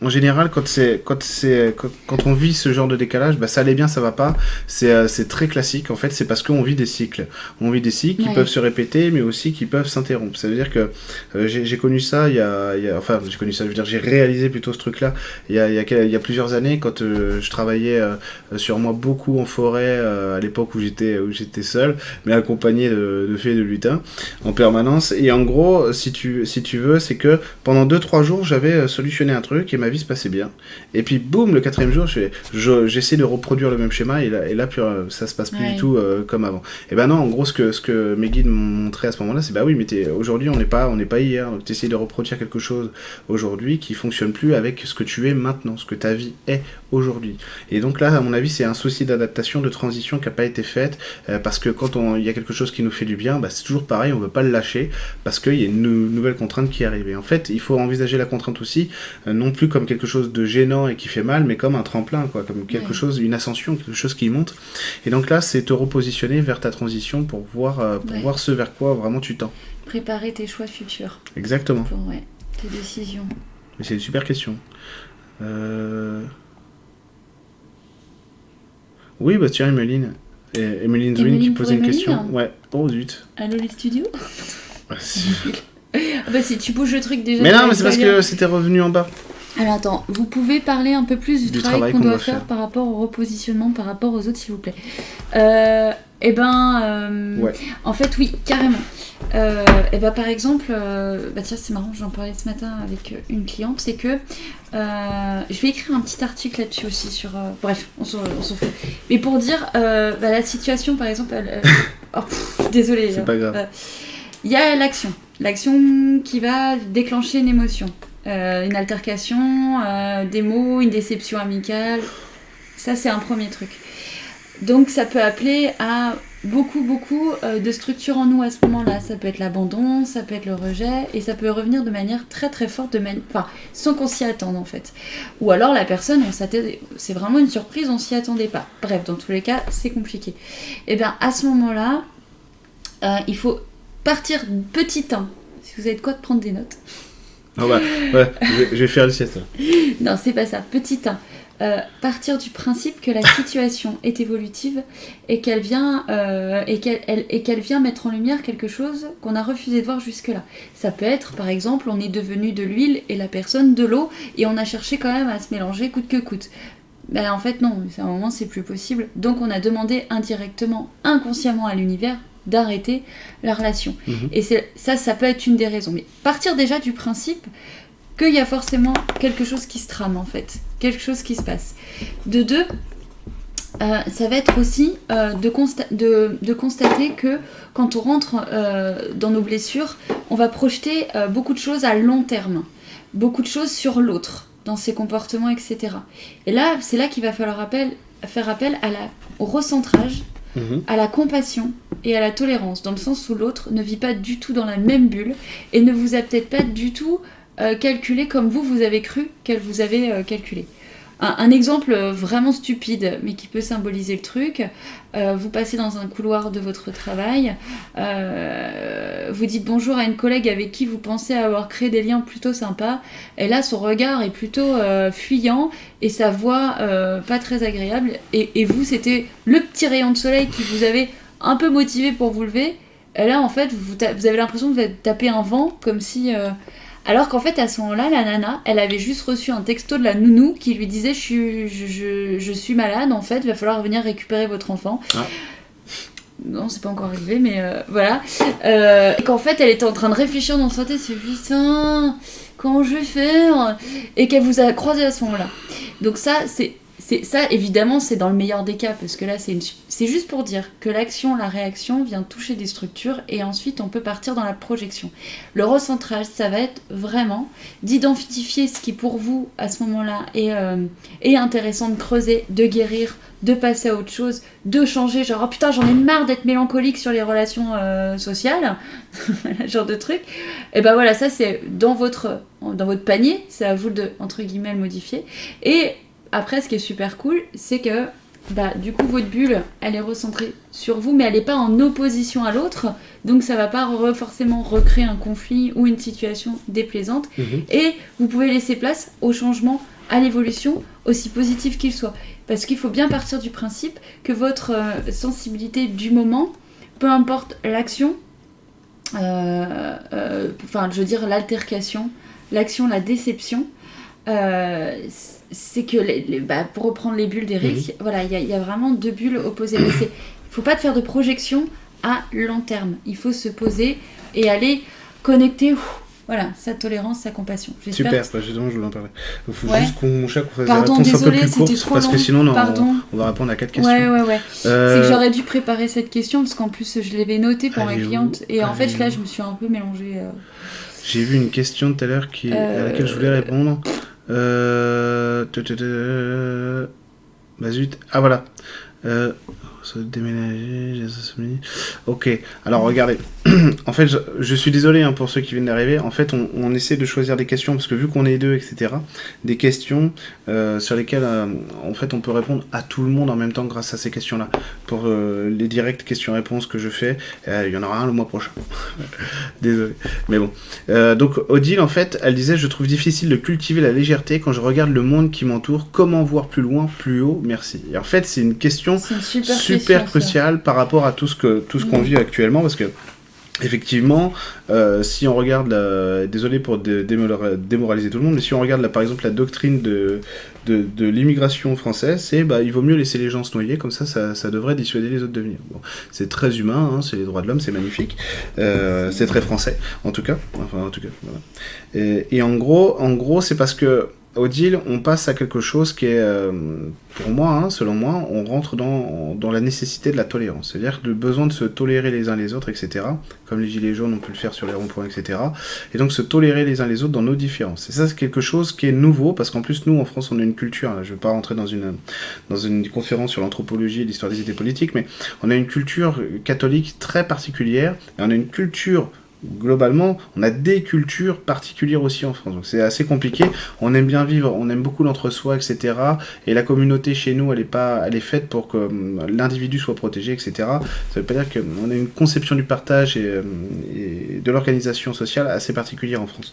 en général, quand, c'est, quand, c'est, quand, on vit ce genre de décalage, bah, ça allait bien, ça va pas. C'est, euh, c'est très classique. En fait, c'est parce qu'on vit des cycles. On vit des cycles qui peuvent se répéter, mais aussi qui peuvent s'interrompre. Ça veut dire que euh, j'ai, j'ai connu ça il y, a, il y, a, Enfin, j'ai connu ça, je veux dire, j'ai réalisé plutôt ce truc-là il y a, il y a, il y a plusieurs années quand euh, je travaillais sur moi beaucoup en forêt à l'époque où j'étais, où j'étais seul, mais accompagné de, de fées et de lutins en permanence. Et en gros, si tu, si tu veux, c'est que pendant 2-3 jours, j'avais solutionné un truc et ma vie se passait bien. Et puis, boum, le quatrième jour, j'essaie de reproduire le même schéma et là, et là euh, ça se passe plus du tout euh, comme avant. Et ben non, en gros, ce que, ce que mes guides m'ont montré à ce moment-là, c'est bah oui, mais aujourd'hui, on n'est pas, on pas hier. Donc, tu essaies de reproduire quelque chose aujourd'hui qui fonctionne plus avec ce que tu es maintenant, ce que ta vie est aujourd'hui. Et donc là, à mon avis, c'est un souci d'adaptation, de transition qui n'a pas été faite euh, parce que quand il y a quelque chose qui nous fait du bien, bah, c'est toujours pareil, on ne veut pas le lâcher parce qu'il y a une nouvelle contrainte qui arrive. Et en fait, il faut envisager la contrainte aussi, non plus comme quelque chose de gênant et qui fait mal, mais comme un tremplin, quoi, comme quelque chose, une ascension, quelque chose qui monte. Et donc là, c'est te repositionner vers ta transition pour voir, euh, pour voir ce vers quoi vraiment tu tends. Préparer tes choix futurs. Exactement. Pour, ouais, tes décisions. Mais c'est une super question. Euh... Oui, bah tiens, Emeline. Emeline Zwin qui posait une question. Ouais. Oh zut. Allô les studios? Ah, ah, bah si tu bouges le truc déjà. Mais non, mais c'est parce que c'était revenu en bas. Alors attends, vous pouvez parler un peu plus du, travail, qu'on doit, faire, par rapport au repositionnement, par rapport aux autres, s'il vous plaît. Euh, eh ben, euh, en fait, oui, carrément. Euh, eh ben, par exemple, euh, bah tiens, c'est marrant, j'en parlais ce matin avec une cliente, c'est que je vais écrire un petit article là-dessus aussi sur. bref, on s'en fout. Mais pour dire, bah, la situation, par exemple, elle, oh, désolée. C'est pas grave. Il y a l'action, l'action qui va déclencher une émotion. Euh, une altercation, euh, des mots, une déception amicale. Ça, c'est un premier truc. Donc, ça peut appeler à beaucoup, beaucoup euh, de structures en nous à ce moment-là. Ça peut être l'abandon, ça peut être le rejet, et ça peut revenir de manière très, très forte, de enfin, sans qu'on s'y attende en fait. Ou alors la personne, c'est vraiment une surprise, on s'y attendait pas. Bref, dans tous les cas, c'est compliqué. Et eh bien, à ce moment-là, il faut partir petit 1. Si vous avez de quoi de prendre des notes. Ah ouais, je, vais, faire le sieste. non, c'est pas ça. Petit 1. Euh, partir du principe que la situation est évolutive et qu'elle vient, euh, vient mettre en lumière quelque chose qu'on a refusé de voir jusque-là. Ça peut être, par exemple, on est devenu de l'huile et la personne de l'eau et on a cherché quand même à se mélanger coûte que coûte. Ben, en fait, non, à un moment, c'est plus possible. Donc, on a demandé indirectement, inconsciemment à l'univers d'arrêter la relation. Mhm. Et c'est- ça, ça peut être une des raisons. Mais partir déjà du principe qu'il y a forcément quelque chose qui se trame, en fait. Quelque chose qui se passe. De deux, euh, ça va être aussi euh, de, consta- de, de constater que quand on rentre euh, dans nos blessures, on va projeter beaucoup de choses à long terme, beaucoup de choses sur l'autre, dans ses comportements, etc. Et là, c'est là qu'il va falloir appel- faire appel à la, au recentrage, Mhm. à la compassion et à la tolérance, dans le sens où l'autre ne vit pas du tout dans la même bulle et ne vous a peut-être pas du tout euh, calculé comme vous, vous avez cru qu'elle vous avait euh, calculé. Un, exemple euh, vraiment stupide, mais qui peut symboliser le truc, vous passez dans un couloir de votre travail, vous dites bonjour à une collègue avec qui vous pensez avoir créé des liens plutôt sympas, et là son regard est plutôt fuyant et sa voix pas très agréable, et vous c'était le petit rayon de soleil qui vous avait un peu motivé pour vous lever, et là en fait vous, avez l'impression de vous taper un vent comme si... euh, alors qu'en fait, à ce moment-là, la nana, elle avait juste reçu un texto de la nounou qui lui disait Je suis, je, je- je suis malade, en fait, il va falloir venir récupérer votre enfant. Ah. Non, c'est pas encore arrivé, mais euh, voilà. Euh, et qu'en fait, elle était en train de réfléchir dans sa tête C'est putain, comment je vais faire? Et qu'elle vous a croisé à ce moment-là. Donc, ça, c'est. C'est ça, évidemment, c'est dans le meilleur des cas, parce que là, c'est une... c'est juste pour dire que l'action, la réaction vient toucher des structures, et ensuite, on peut partir dans la projection. Le recentrage, ça va être vraiment d'identifier ce qui pour vous, à ce moment-là, est, euh, est intéressant de creuser, de guérir, de passer à autre chose, de changer, genre, oh putain, j'en ai marre d'être mélancolique sur les relations euh, sociales, genre de truc. Et ben voilà, ça c'est dans votre, dans votre panier, c'est à vous de, entre guillemets, le modifier. Et après, ce qui est super cool, c'est que bah, du coup, votre bulle, elle est recentrée sur vous, mais elle n'est pas en opposition à l'autre, donc ça va pas re- forcément recréer un conflit ou une situation déplaisante. Mhm. Et vous pouvez laisser place au changement, à l'évolution, aussi positif qu'il soit. Parce qu'il faut bien partir du principe que votre euh, sensibilité du moment, peu importe l'action, euh, euh, enfin je veux dire l'altercation, l'action, la déception, euh, c'est que, les, les- bah, pour reprendre les bulles d'Eric, voilà, il y, a- il y a vraiment deux bulles opposées. Mais c'est- faut pas te faire de projection à long terme. Il faut se poser et aller connecter, ouf, voilà, sa tolérance, sa compassion. Super, que- bah, justement, je voulais en parler. Il faut Ouais. juste qu'on qu'on fasse Pardon, des réponses un désolé, peu plus trop parce que sinon, on, Pardon. on va répondre à quatre questions. Ouais, ouais, ouais. C'est Euh, que j'aurais dû préparer cette question parce qu'en plus je l'avais notée pour Elle ma où cliente et en fait là où je me suis un peu mélangée. euh. J'ai vu une question tout à l'heure qui... à Euh, laquelle je voulais répondre. Euh... Bah zut. Ah voilà. Euh... se Déménager. Ok, alors regardez. en fait, je, suis désolé hein, pour ceux qui viennent d'arriver. En fait, on, on essaie de choisir des questions parce que vu qu'on est deux, etc., des questions euh, sur lesquelles euh, en fait on peut répondre à tout le monde en même temps grâce à ces questions-là. Pour euh, les directs questions-réponses que je fais, euh, il y en aura un le mois prochain. désolé. Mais bon. Euh, donc Odile, en fait, elle disait Je trouve difficile de cultiver la légèreté quand je regarde le monde qui m'entoure. Comment voir plus loin, plus haut? Merci. Et en fait, c'est une question une super, super question, ça. cruciale par rapport à tout ce qu'on Mhm. vit actuellement parce que Effectivement, euh, si on regarde, la... désolé pour dé- démora- démoraliser tout le monde, mais si on regarde par exemple la doctrine de, de, de l'immigration française, c'est bah, il vaut mieux laisser les gens se noyer, comme ça, ça, ça devrait dissuader les autres de venir. Bon, c'est très humain, hein, c'est les droits de l'homme, c'est magnifique, Euh, c'est très français, en tout cas. Enfin, en tout cas. Et, et en gros, en gros, c'est parce que Odile, on passe à quelque chose qui est, euh, pour moi, hein, selon moi, on rentre dans, dans la nécessité de la tolérance. C'est-à-dire le besoin de se tolérer les uns les autres, etc. Comme les gilets jaunes ont pu le faire sur les ronds-points, etc. Et donc se tolérer les uns les autres dans nos différences. Et ça, c'est quelque chose qui est nouveau, parce qu'en plus, nous, en France, on a une culture, hein, je ne vais pas rentrer dans une, dans une conférence sur l'anthropologie et l'histoire des idées politiques, mais on a une culture catholique très particulière, et on a une culture globalement, on a des cultures particulières aussi en France. Donc c'est assez compliqué. On aime bien vivre, on aime beaucoup l'entre-soi, etc. Et la communauté chez nous, elle est pas, elle est faite pour que hum, l'individu soit protégé, etc. Ça veut pas dire qu'on a une conception du partage et, euh, et de l'organisation sociale assez particulière en France.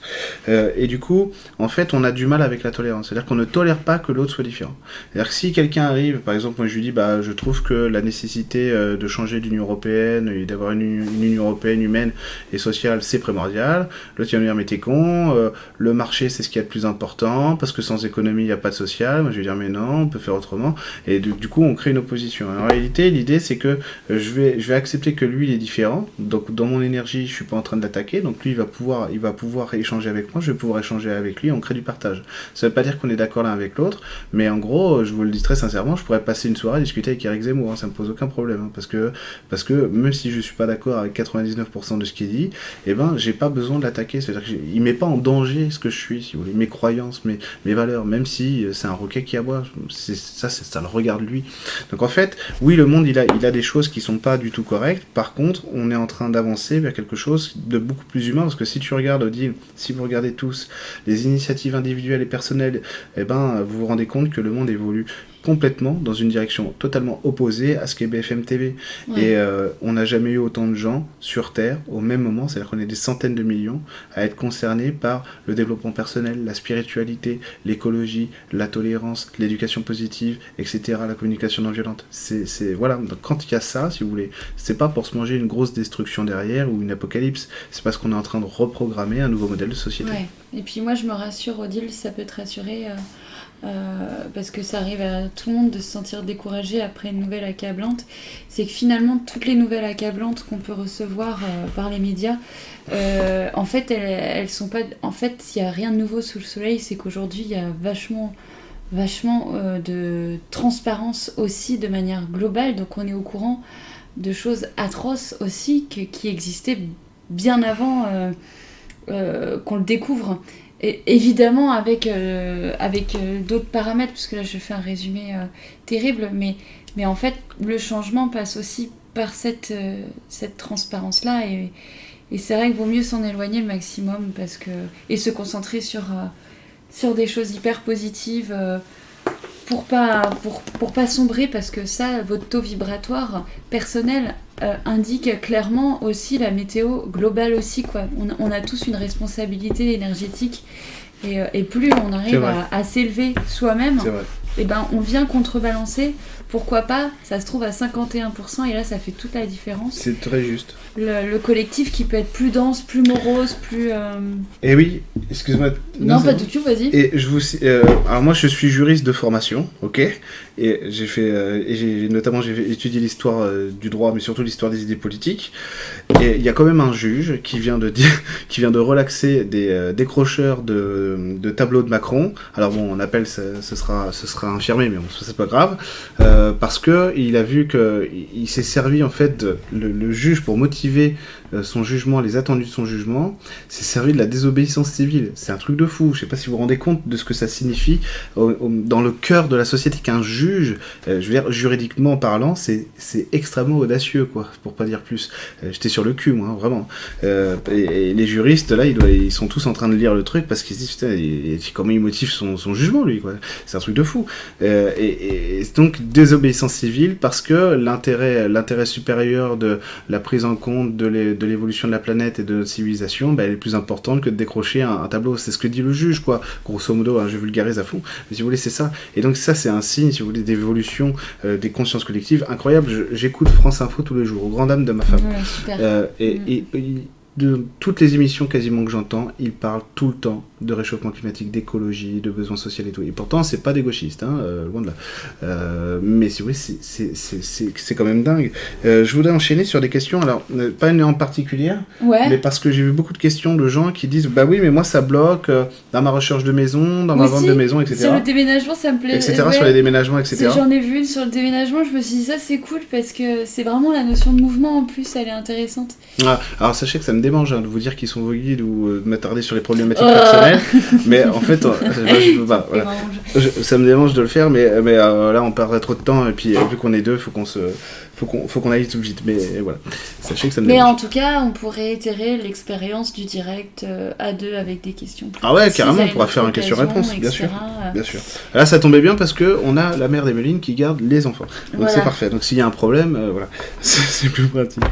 Euh, et du coup, en fait, on a du mal avec la tolérance. C'est-à-dire qu'on ne tolère pas que l'autre soit différent. C'est-à-dire que si quelqu'un arrive, par exemple, moi je lui dis, bah, je trouve que la nécessité euh, de changer l'Union européenne et d'avoir une Union européenne humaine et sociale c'est primordial. Va me dire, mais t'es con, euh, le marché, c'est ce qui est le plus important, parce que sans économie, il n'y a pas de social. Moi, je vais dire, mais non, on peut faire autrement. Et du, coup, on crée une opposition. En réalité, l'idée, c'est que je, vais, je vais accepter que lui, il est différent. Donc, dans mon énergie, je suis pas en train de l'attaquer. Donc, lui, il va, pouvoir, il va pouvoir échanger avec moi, je vais pouvoir échanger avec lui, on crée du partage. Ça veut pas dire qu'on est d'accord l'un avec l'autre, mais en gros, je vous le dis très sincèrement, je pourrais passer une soirée à discuter avec Eric Zemmour, hein, ça me pose aucun problème. Hein, parce, que, parce que même si je suis pas d'accord avec 99% de ce qu'il dit, eh ben, j'ai pas besoin de l'attaquer. C'est-à-dire qu'il met pas en danger ce que je suis, si vous voulez, mes croyances, mes, mes valeurs, même si c'est un roquet qui aboie. Ça, ça le regarde lui. Donc en fait, oui, le monde, il a, il a des choses qui sont pas du tout correctes. Par contre, on est en train d'avancer vers quelque chose de beaucoup plus humain, parce que si tu regardes, si vous regardez tous les initiatives individuelles et personnelles, eh ben, vous vous rendez compte que le monde évolue complètement dans une direction totalement opposée à ce qu'est BFM TV. Et euh, on n'a jamais eu autant de gens sur Terre au même moment, c'est-à-dire qu'on est des centaines de millions à être concernés par le développement personnel, la spiritualité, l'écologie, la tolérance, l'éducation positive, etc., la communication non violente. C'est, voilà, Donc, quand il y a ça, si vous voulez, c'est pas pour se manger une grosse destruction derrière ou une apocalypse, c'est parce qu'on est en train de reprogrammer un nouveau modèle de société. Et puis moi je me rassure, Odile, ça peut te rassurer. Euh, euh, parce que ça arrive à tout le monde de se sentir découragé après une nouvelle accablante, c'est que finalement toutes les nouvelles accablantes qu'on peut recevoir euh, par les médias, euh, en fait elles, sont pas, en fait n'y a rien de nouveau sous le soleil, c'est qu'aujourd'hui il y a vachement vachement de transparence aussi de manière globale, donc on est au courant de choses atroces aussi qui existaient bien avant qu'on le découvre évidemment avec, euh, avec euh, d'autres paramètres, puisque là je fais un résumé euh, terrible, mais, mais en fait le changement passe aussi par cette, cette transparence-là, et, et c'est vrai qu'il vaut mieux s'en éloigner le maximum, parce que, et se concentrer sur, sur des choses hyper positives pour pas, pour, pour, pas sombrer, parce que ça, votre taux vibratoire personnel euh, indique clairement aussi la météo globale aussi. Quoi. On, on a tous une responsabilité énergétique et, euh, et plus on arrive à, à s'élever soi-même, eh ben on vient contrebalancer pourquoi pas, ça se trouve à 51% et là ça fait toute la différence. C'est très juste. Le, collectif qui peut être plus dense, plus morose, plus... Euh, eh oui, excuse-moi. Non, pas du tout, vas-y. Et je vous... Euh, alors moi je suis juriste de formation, ok? Et j'ai fait... Euh, et j'ai notamment j'ai étudié l'histoire du droit, mais surtout l'histoire des idées politiques. Et il y a quand même un juge qui vient de dire, qui vient de relaxer des décrocheurs de, de tableaux de Macron. Alors bon, on appelle, ce, sera, ce sera infirmé, mais bon, c'est pas grave. Euh, parce que il a vu que il s'est servi en fait le, juge pour motiver son jugement, les attendus de son jugement, s'est servi de la désobéissance civile. C'est un truc de fou. Je sais pas si vous vous rendez compte de ce que ça signifie dans le cœur de la société qu'un juge, euh, je veux dire juridiquement parlant, c'est extrêmement audacieux quoi, pour pas dire plus. J'étais sur le cul moi, hein, vraiment. Et, les juristes là, ils, sont tous en train de lire le truc parce qu'ils se disent putain, comment il motive son, son jugement lui quoi. C'est un truc de fou. et, donc désobéissance civile parce que l'intérêt supérieur de la prise en compte de l'évolution de la planète et de notre civilisation, bah, elle est plus importante que de décrocher un, tableau. C'est ce que dit le juge, quoi. Grosso modo, hein, je vulgarise à fond. Mais si vous voulez, c'est ça. Et donc ça, c'est un signe, si vous voulez, d'évolution euh, des consciences collectives incroyable. J'écoute France Info tous les jours, au grand dame de ma femme. Euh, et, mm. et, de toutes les émissions quasiment que j'entends, ils parlent tout le temps de réchauffement climatique, d'écologie, de besoins sociaux et tout. Et pourtant, c'est pas des gauchistes, hein, euh, loin de là. Euh, mais si vous voulez, c'est quand même dingue. Euh, je voudrais enchaîner sur des questions, alors, pas une en particulier, mais parce que j'ai vu beaucoup de questions de gens qui disent Bah oui, mais moi ça bloque dans ma recherche de maison, dans ma vente de maison, etc. Sur le déménagement, ça me plaît. Etc. Sur les déménagements, etc. J'en ai vu une sur le déménagement, je me suis dit Ça c'est cool parce que c'est vraiment la notion de mouvement en plus, elle est intéressante. Ah, alors sachez que ça me démange hein, de vous dire qu'ils sont vos guides ou de m'attarder sur les problématiques personnelles mais en fait, ça me dérange de le faire, mais, mais euh, là, on perdrait trop de temps, et puis vu qu'on est deux, faut qu'on se faut qu'on faut qu'on aille tout vite mais voilà. Sachez que ça me mais en tout cas on pourrait itérer l'expérience du direct euh, à deux avec des questions ah ouais carrément on pourra faire un question-réponse bien sûr. bien sûr. Là ça tombait bien parce que on a la mère d'Emeline qui garde les enfants. Donc c'est parfait. Donc s'il y a un problème euh, voilà. C'est plus pratique.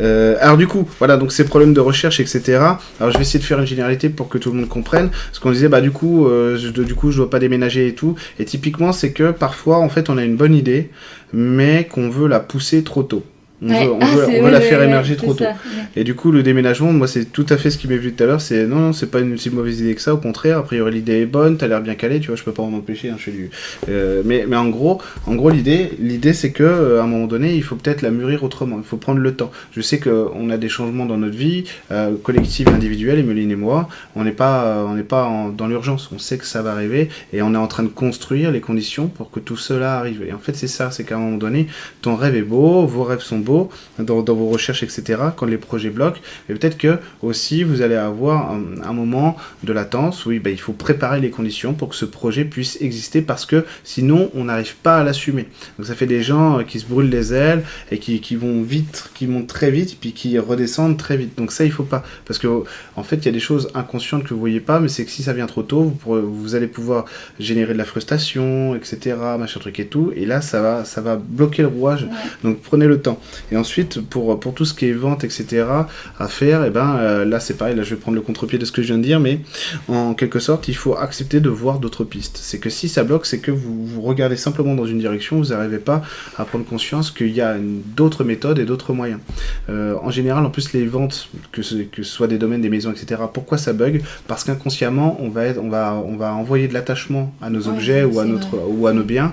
Euh, alors du coup voilà donc ces problèmes de recherche etc alors je vais essayer de faire une généralité pour que tout le monde comprenne. Ce qu'on disait bah du coup je, du coup je dois pas déménager et tout. Et typiquement c'est que parfois en fait on a une bonne idée mais qu'on veut la pousser trop tôt. On veut, on Ah, veut- c'est- on veut ouais, la ouais, faire ouais, émerger trop tôt. ça, ouais. Et du coup, le déménagement, moi, c'est tout à fait ce qui m'est venu tout à l'heure. C'est non, non, c'est pas une si mauvaise idée que ça. Au contraire, a priori, l'idée est bonne. T'as l'air bien calé, tu vois. Je peux pas en empêcher. Hein, je fais du. euh, mais, mais en gros, en gros, l'idée, l'idée, c'est que euh, à un moment donné, il faut peut-être la mûrir autrement. Il faut prendre le temps. Je sais que on a des changements dans notre vie, euh, collective, individuelle, Emeline et moi. On n'est pas, euh, on n'est pas en- dans l'urgence. On sait que ça va arriver et on est en train de construire les conditions pour que tout cela arrive. Et en fait, c'est ça. C'est qu'à un moment donné, ton rêve est beau, vos rêves sont beaux dans, dans vos recherches, etc. Quand les projets bloquent, et peut-être que aussi vous allez avoir un, un moment de latence où ben, il faut préparer les conditions pour que ce projet puisse exister parce que sinon on n'arrive pas à l'assumer. Donc ça fait des gens euh, qui se brûlent les ailes et qui, qui vont vite, qui montent très vite puis qui redescendent très vite. Donc ça il faut pas parce que en fait il y a des choses inconscientes que vous voyez pas, mais c'est que si ça vient trop tôt, vous, pourrez- vous allez pouvoir générer de la frustration, etc. Machin truc et tout, et là ça va, ça va bloquer le rouage. Ouais. Donc prenez le temps. Et ensuite, pour, pour tout ce qui est vente, etc., à faire, et ben euh, là c'est pareil, là je vais prendre le contre-pied de ce que je viens de dire, mais en quelque sorte, il faut accepter de voir d'autres pistes. C'est que si ça bloque, c'est que vous, vous regardez simplement dans une direction, vous n'arrivez pas à prendre conscience qu'il y a d'autres méthodes et d'autres moyens. Euh, en général, en plus, les ventes, que ce, que ce soit des domaines, des maisons, etc., pourquoi ça bug? Parce qu'inconsciemment, on va, être, on, va, on va envoyer de l'attachement à nos Ouais, objets ou à, notre, vrai. ou à nos biens.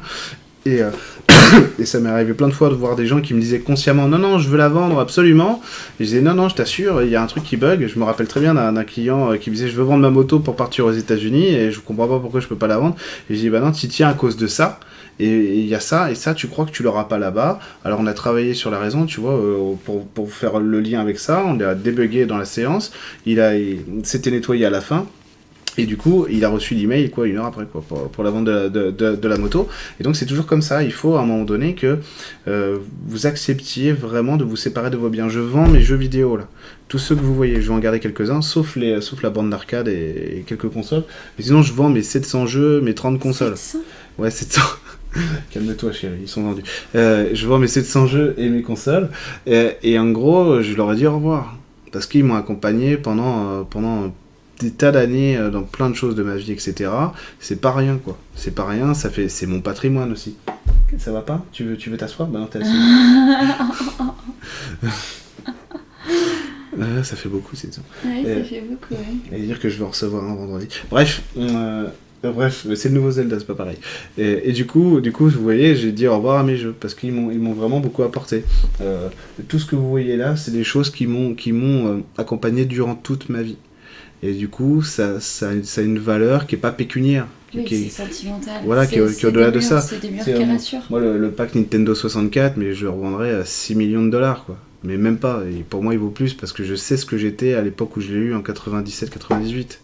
Et, euh, et ça m'est arrivé plein de fois de voir des gens qui me disaient consciemment non non je veux la vendre absolument. Je disais non non je t'assure il y a un truc qui bug. Je me rappelle très bien d'un client euh, qui me disait je veux vendre ma moto pour partir aux États-Unis et je comprends pas pourquoi je peux pas la vendre. Et je dis bah non tu tiens à cause de ça. Et il y a ça et ça tu crois que tu l'auras pas là-bas. Alors on a travaillé sur la raison tu vois euh, pour, faire le lien avec ça. On l'a débugué dans la séance. Il a il s'était nettoyé à la fin et du coup, il a reçu l'email quoi une heure après quoi pour, pour la vente de la, de, de- de la moto. Et donc c'est toujours comme ça. Il faut à un moment donné que euh, vous acceptiez vraiment de vous séparer de vos biens. Je vends mes jeux vidéo là. Tous ceux que vous voyez, je vais en garder quelques-uns, sauf les, sauf la bande d'arcade et, et quelques consoles. Mais sinon, je vends mes 700 jeux, mes 30 consoles. 700. Ouais, 700. Calme-toi, chérie, ils sont vendus. Euh, je vends mes 700 jeux et mes consoles. Et, et en gros, je leur ai dit au revoir. Parce qu'ils m'ont accompagné pendant, euh, pendant des tas d'années euh, dans plein de choses de ma vie, etc. C'est pas rien, quoi. C'est pas rien, ça fait, c'est mon patrimoine aussi. Ça va pas? Tu veux, tu veux t'asseoir? Bah non, t'es assis. Euh, ça fait beaucoup, c'est ça. Ouais, Euh, ça fait beaucoup, ouais. Et dire que je vais en recevoir un vendredi. Bref, euh, euh, bref, c'est le nouveau Zelda, c'est pas pareil. Et, et du coup, du coup, vous voyez, j'ai dit au revoir à mes jeux parce qu'ils m'ont, ils m'ont vraiment beaucoup apporté. Euh, tout ce que vous voyez là, c'est des choses qui m'ont, qui m'ont euh, accompagné durant toute ma vie. Et du coup, ça, ça, ça a une valeur qui est pas pécuniaire. qui- Oui, qui est- sentimental. voilà, qui est- C'est- qui est au-delà de des ça. murs, C'est des murs C'est, qui euh, rassurent. Moi, le, le pack Nintendo 64, mais je le revendrais à 6 millions de dollars, quoi. Mais même pas. Et pour moi, il vaut plus parce que je sais ce que j'étais à l'époque où je l'ai eu en 97-98.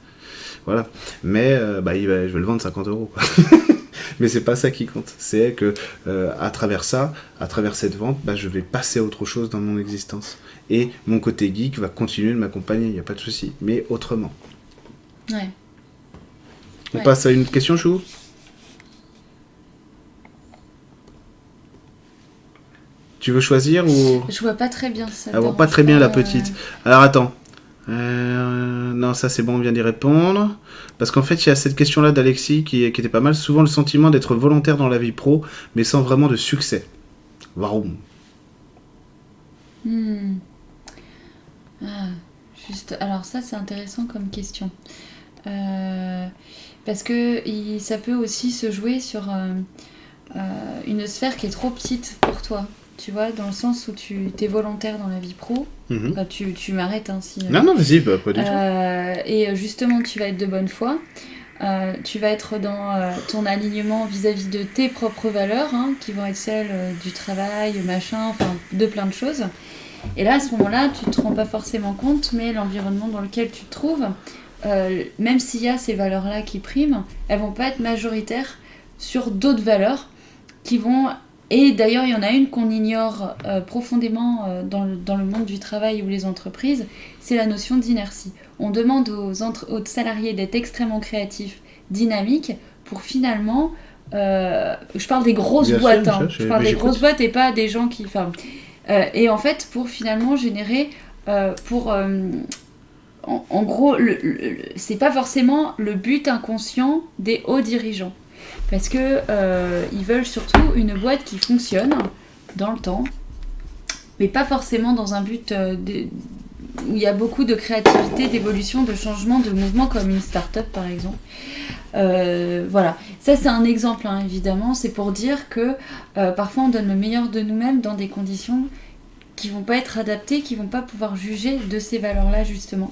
Voilà. Mais euh, bah, il va- je vais le vendre 50 euros, quoi. Mais c'est pas ça qui compte. C'est que euh, à travers ça, à travers cette vente, bah, je vais passer à autre chose dans mon existence. Et mon côté geek va continuer de m'accompagner, il n'y a pas de souci. Mais autrement. Ouais. On Ouais. passe à une autre question, Chou Tu veux choisir ou... Je vois pas très bien ça. Elle voit dérange pas très bien la euh, petite. Alors attends. Euh, non, ça c'est bon, on vient d'y répondre. Parce qu'en fait, il y a cette question-là d'Alexis qui, qui était pas mal. Souvent le sentiment d'être volontaire dans la vie pro, mais sans vraiment de succès. Waouh. Hmm. Ah, juste. Alors ça, c'est intéressant comme question. Euh, parce que il- ça peut aussi se jouer sur euh, euh, une sphère qui est trop petite pour toi. Tu vois, dans le sens où tu es volontaire dans la vie pro. Mhm. Bah, tu tu m'arrêtes hein, si. Non, non, vas-y, bah, pas du tout. Et justement, tu vas être de bonne foi. Euh, tu vas être dans euh, ton alignement vis-à-vis de tes propres valeurs, hein, qui vont être celles euh, du travail, machin, enfin, de plein de choses. Et là, à ce moment-là, tu te rends pas forcément compte, mais l'environnement dans lequel tu te trouves, euh, même s'il y a ces valeurs-là qui priment, elles vont pas être majoritaires sur d'autres valeurs qui vont. Et d'ailleurs, il y en a une qu'on ignore euh, profondément euh, dans, le, dans le monde du travail ou les entreprises, c'est la notion d'inertie. On demande aux, entre- aux salariés d'être extrêmement créatifs, dynamiques, pour finalement. je parle des grosses Bien boîtes, hein. je parle des grosses boîtes et pas des gens qui. Enfin, et en fait, pour finalement générer. euh, pour. euh, en, gros, c'est pas forcément le but inconscient des hauts dirigeants. Parce que euh, ils veulent surtout une boîte qui fonctionne dans le temps, mais pas forcément dans un but euh, de- où il y a beaucoup de créativité, d'évolution, de changement, de mouvement, comme une start-up par exemple. Euh, voilà, ça c'est un exemple hein, évidemment, c'est pour dire que euh, parfois on donne le meilleur de nous-mêmes dans des conditions qui vont pas être adaptées, qui vont pas pouvoir juger de ces valeurs-là justement,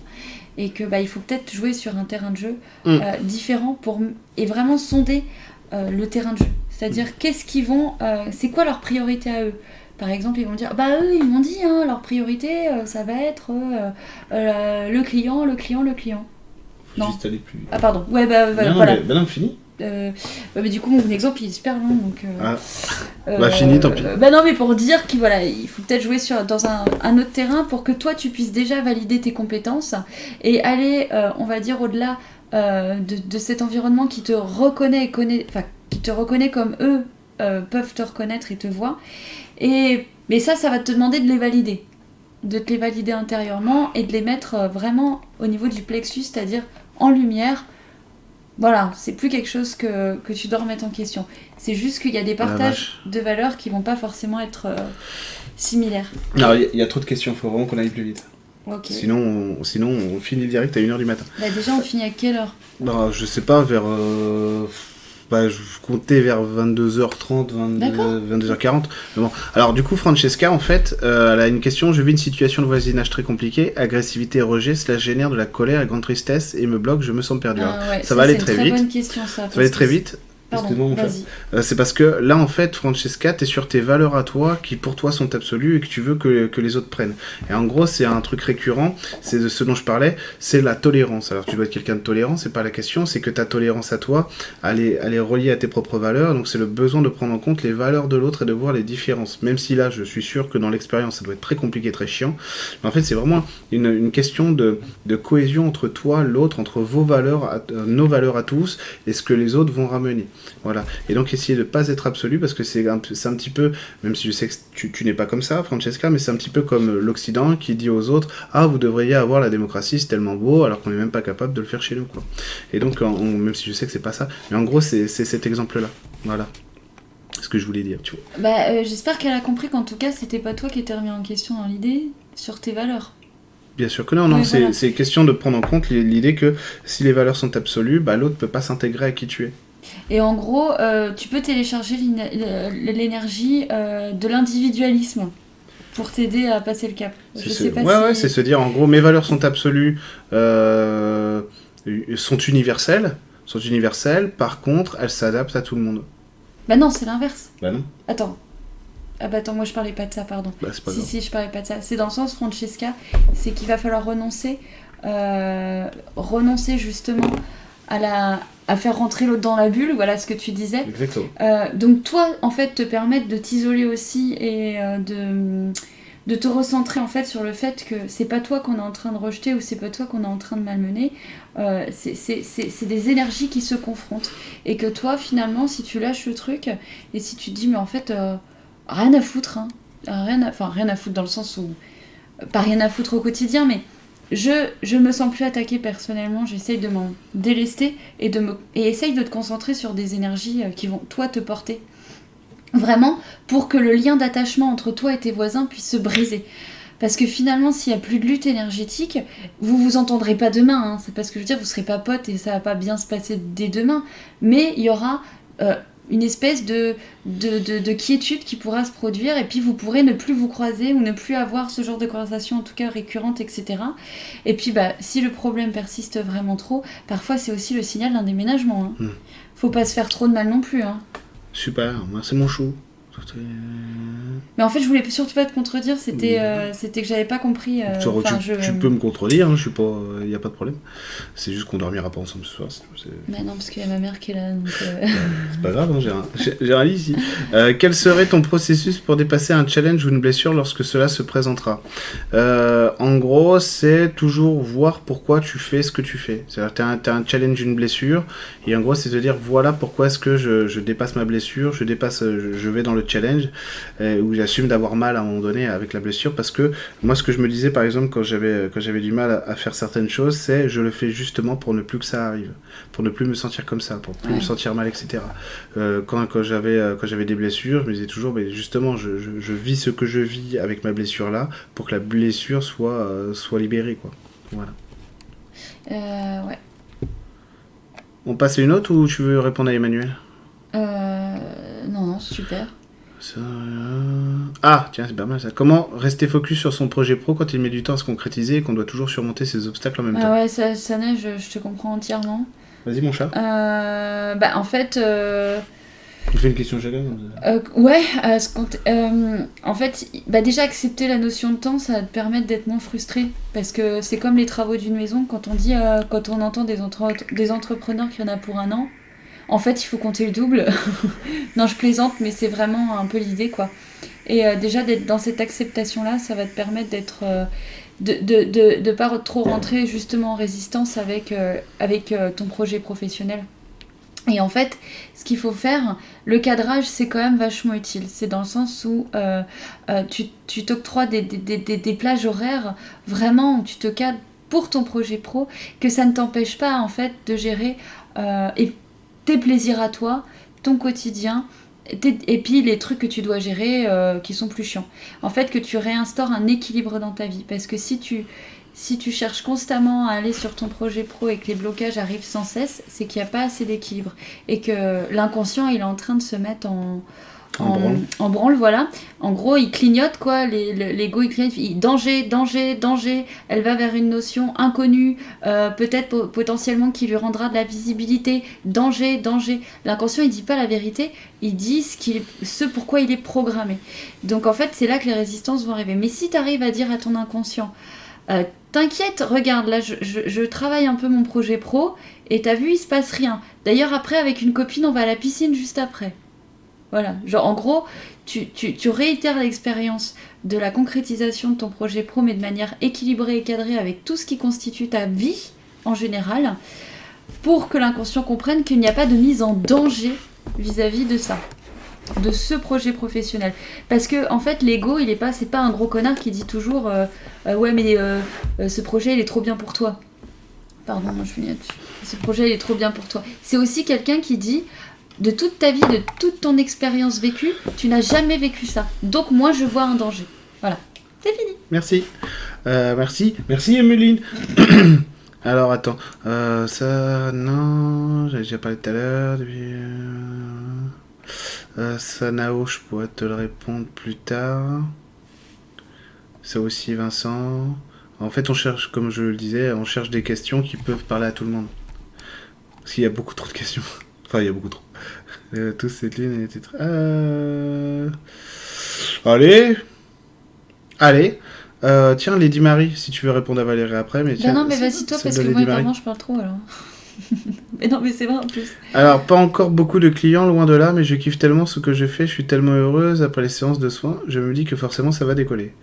et que bah, il faut peut-être jouer sur un terrain de jeu Mm. euh, différent pour et vraiment sonder le terrain de jeu. C'est-à-dire qu'est-ce qu'ils vont, c'est quoi leur priorité à eux? Par exemple, ils vont dire, bah eux, ils m'ont dit, hein, leur priorité, euh, ça va être euh, euh, le client, le client, le client. Non. Juste aller plus vite. Ah pardon, ouais, bah, bah, non, voilà. mais, bah non, fini. Euh, mais du coup, mon exemple, il est super long, donc... euh, Ah, euh, Bah, fini, tant pis. bah non, mais pour dire qu'il voilà, il faut peut-être jouer sur, dans un, un autre terrain pour que toi, tu puisses déjà valider tes compétences et aller, on va dire, au-delà de, de cet environnement qui te reconnaît et connaît, enfin, qui te reconnaît comme eux peuvent te reconnaître et te voir. Et, mais ça, ça va te demander de les valider. De te les valider intérieurement et de les mettre euh, vraiment au niveau du plexus, c'est-à-dire en lumière. Voilà, c'est plus quelque chose que, que tu dois remettre en question. C'est juste qu'il y a des Ah, partages de valeurs qui vont pas forcément être euh, similaires. Alors, il y, a- il y a trop de questions, faut vraiment qu'on aille plus vite. Ok. Sinon, on, sinon, on finit le direct à 1h du matin. Bah, déjà, on finit à quelle heure? Bah, je sais pas, vers. euh, bah, je comptais vers 22h30, 22, D'accord. 22h40. Mais bon. Alors, du coup, Francesca, en fait, euh, elle a une question. Je vis une situation de voisinage très compliquée. Agressivité, rejet, cela génère de la colère et grande tristesse et me bloque, je me sens perdu. Alors, Ah ouais, ça va aller très vite. question, ça. ça va aller très vite. Pardon. Euh, c'est parce que là, en fait, Francesca, t'es sur tes valeurs à toi qui pour toi sont absolues et que tu veux que, que les autres prennent. Et en gros, c'est un truc récurrent, c'est de ce dont je parlais, c'est la tolérance. Alors, tu dois être quelqu'un de tolérant, c'est pas la question, c'est que ta tolérance à toi, elle est, elle est reliée à tes propres valeurs. Donc, c'est le besoin de prendre en compte les valeurs de l'autre et de voir les différences. Même si là, je suis sûr que dans l'expérience, ça doit être très compliqué, très chiant. Mais en fait, c'est vraiment une, une question de, de cohésion entre toi, l'autre, entre vos valeurs, à- euh, nos valeurs à tous et ce que les autres vont ramener. Voilà. Et donc essayer de pas être absolu parce que c'est un, petit peu, même si je sais que tu, tu n'es pas comme ça, Francesca, mais c'est un petit peu comme l'Occident qui dit aux autres Ah, vous devriez avoir la démocratie, c'est tellement beau, alors qu'on n'est même pas capable de le faire chez nous. Quoi. Et donc, même si je sais que c'est pas ça, mais en gros, c'est cet exemple-là. Voilà. Ce que je voulais dire, tu vois. Bah, euh, j'espère qu'elle a compris qu'en tout cas, c'était pas toi qui étais remis en question dans l'idée sur tes valeurs. Bien sûr que non, non, Oui, c'est voilà. c'est question de prendre en compte l'idée que si les valeurs sont absolues, bah, l'autre peut pas s'intégrer à qui tu es. Et en gros, euh, tu peux télécharger l'énergie euh, de l'individualisme pour t'aider à passer le cap. Je sais pas ouais, si... ouais, c'est se dire en gros mes valeurs sont absolues, euh, sont universelles, sont universelles. Par contre, elles s'adaptent à tout le monde. Bah non, c'est l'inverse. Bah non, Attends. Ah bah attends, moi je parlais pas de ça, pardon. bah c'est pas Si, grave. si, je parlais pas de ça. C'est dans le sens, Francesca, c'est qu'il va falloir renoncer, renoncer justement à, la, à faire rentrer l'autre dans la bulle, voilà ce que tu disais. Exactement. Euh, donc toi, en fait, te permettre de t'isoler aussi et euh, de, de te recentrer en fait sur le fait que c'est pas toi qu'on est en train de rejeter ou c'est pas toi qu'on est en train de malmener. Euh, c'est- des énergies qui se confrontent et que toi, finalement, si tu lâches le truc et si tu te dis mais en fait rien à foutre, hein, rien, à, enfin rien à foutre dans le sens où pas rien à foutre au quotidien, mais je, je me sens plus attaquée personnellement, j'essaye de m'en délester et, de me, et essaye de te concentrer sur des énergies euh, qui vont, toi, te porter. Vraiment, pour que le lien d'attachement entre toi et tes voisins puisse se briser. Parce que finalement, s'il n'y a plus de lutte énergétique, vous vous entendrez pas demain. Hein. C'est pas ce que je veux dire, vous serez pas potes et ça va pas bien se passer dès demain. Mais il y aura euh, une espèce de, de, de, de quiétude qui pourra se produire et puis vous pourrez ne plus vous croiser ou ne plus avoir ce genre de conversation en tout cas récurrente, etc. Et puis bah, si le problème persiste vraiment trop, parfois c'est aussi le signal d'un déménagement. Hein. Hmm. Faut pas se faire trop de mal non plus. Hein. Super, moi c'est mon chou. Mais en fait, je voulais surtout pas te contredire, c'était euh, c'était que j'avais pas compris. euh, Tu- je- peux me contredire, hein, je suis pas, il y a pas de problème. C'est juste qu'on dormira pas ensemble ce soir. Mais non, parce qu'il y a ma mère qui est là. Euh, C'est pas grave, hein, j'ai un, lit ici. Euh, quel serait ton processus pour dépasser un challenge ou une blessure lorsque cela se présentera? Euh, En gros, c'est toujours voir pourquoi tu fais ce que tu fais. C'est-à-dire, tu as, un- t'as un challenge, une blessure, et en gros, c'est de dire voilà pourquoi est-ce que je, je dépasse ma blessure, je dépasse, je, je vais dans le le challenge, euh, où j'assume d'avoir mal à un moment donné avec la blessure, parce que moi, ce que je me disais, par exemple, quand j'avais, quand j'avais du mal à, faire certaines choses, c'est je le fais justement pour ne plus que ça arrive, pour ne plus me sentir comme ça, pour plus me sentir mal, etc. Euh, quand, quand, j'avais, quand j'avais des blessures, je me disais toujours, mais justement, je, je, vis ce que je vis avec ma blessure là, pour que la blessure soit, soit libérée, quoi. Voilà. ouais. On passe à une autre ou tu veux répondre à Emmanuel? Euh, Non, non, super. Euh, ah, tiens, c'est pas mal ça. Comment rester focus sur son projet pro quand il met du temps à se concrétiser et qu'on doit toujours surmonter ses obstacles en même ah temps Ouais, ça, ça neige, je te comprends entièrement. Vas-y, mon chat. Euh, bah, en fait. Euh... Tu fais une question chacun euh, Ouais, euh, en fait, bah déjà accepter la notion de temps, ça va te permettre d'être moins frustré. Parce que c'est comme les travaux d'une maison, quand on dit, quand on entend des, des entrepreneurs qu'il y en a pour un an, en fait, il faut compter le double. non, je plaisante, mais c'est vraiment un peu l'idée, quoi. Et euh, déjà, d'être dans cette acceptation-là, ça va te permettre d'être. Euh, de ne pas trop rentrer justement en résistance avec, euh, ton projet professionnel. Et en fait, ce qu'il faut faire, le cadrage, c'est quand même vachement utile. C'est dans le sens où tu t'octroies des, plages horaires vraiment où tu te cadres pour ton projet pro, que ça ne t'empêche pas en fait de gérer et tes plaisirs à toi, ton quotidien, et puis les trucs que tu dois gérer euh, qui sont plus chiants. En fait, que tu réinstaures un équilibre dans ta vie. Parce que si tu, si tu cherches constamment à aller sur ton projet pro et que les blocages arrivent sans cesse, c'est qu'il n'y a pas assez d'équilibre. Et que l'inconscient, il est en train de se mettre en, en, branle. voilà. En gros, il clignote, quoi. L'ego, il clignote. Il, danger, danger, danger. Elle va vers une notion inconnue, euh, peut-être potentiellement qui lui rendra de la visibilité. Danger, danger. L'inconscient, il dit pas la vérité. Il dit ce, qu'il, ce pourquoi il est programmé. Donc, en fait, c'est là que les résistances vont arriver. Mais si tu arrives à dire à ton inconscient, euh, T'inquiète, regarde, là je, je, travaille un peu mon projet pro et t'as vu, il se passe rien. D'ailleurs, après, avec une copine, on va à la piscine juste après. Voilà, genre en gros, tu, réitères l'expérience de la concrétisation de ton projet pro, mais de manière équilibrée et cadrée avec tout ce qui constitue ta vie en général, pour que l'inconscient comprenne qu'il n'y a pas de mise en danger vis-à-vis de ça, de ce projet professionnel. Parce que en fait, l'ego, il est pas, c'est pas un gros connard qui dit toujours, euh, euh, ouais mais euh, ce projet, il est trop bien pour toi. Pardon, moi je finis là-dessus. Ce projet, il est trop bien pour toi. C'est aussi quelqu'un qui dit, de toute ta vie, de toute ton expérience vécue, tu n'as jamais vécu ça. Donc moi, je vois un danger. Voilà, c'est fini. Merci. Euh, merci. Merci, Emeline. Alors, attends. Euh, ça, non, j'avais déjà parlé tout à l'heure. Euh, ça, Nao, je pourrais te le répondre plus tard. Ça aussi, Vincent. En fait, on cherche, comme je le disais, on cherche des questions qui peuvent parler à tout le monde. Parce qu'il y a beaucoup trop de questions. Enfin, il y a beaucoup trop. Euh, tous cette ligne était très... Euh... Allez Allez euh, Tiens, Lady Marie, si tu veux répondre à Valérie après. Mais tiens, non, mais vas-y toi, parce que moi, vraiment, je parle trop alors. mais non, mais c'est vrai en plus. Alors, pas encore beaucoup de clients, loin de là, mais je kiffe tellement ce que je fais, je suis tellement heureuse après les séances de soins, je me dis que forcément ça va décoller.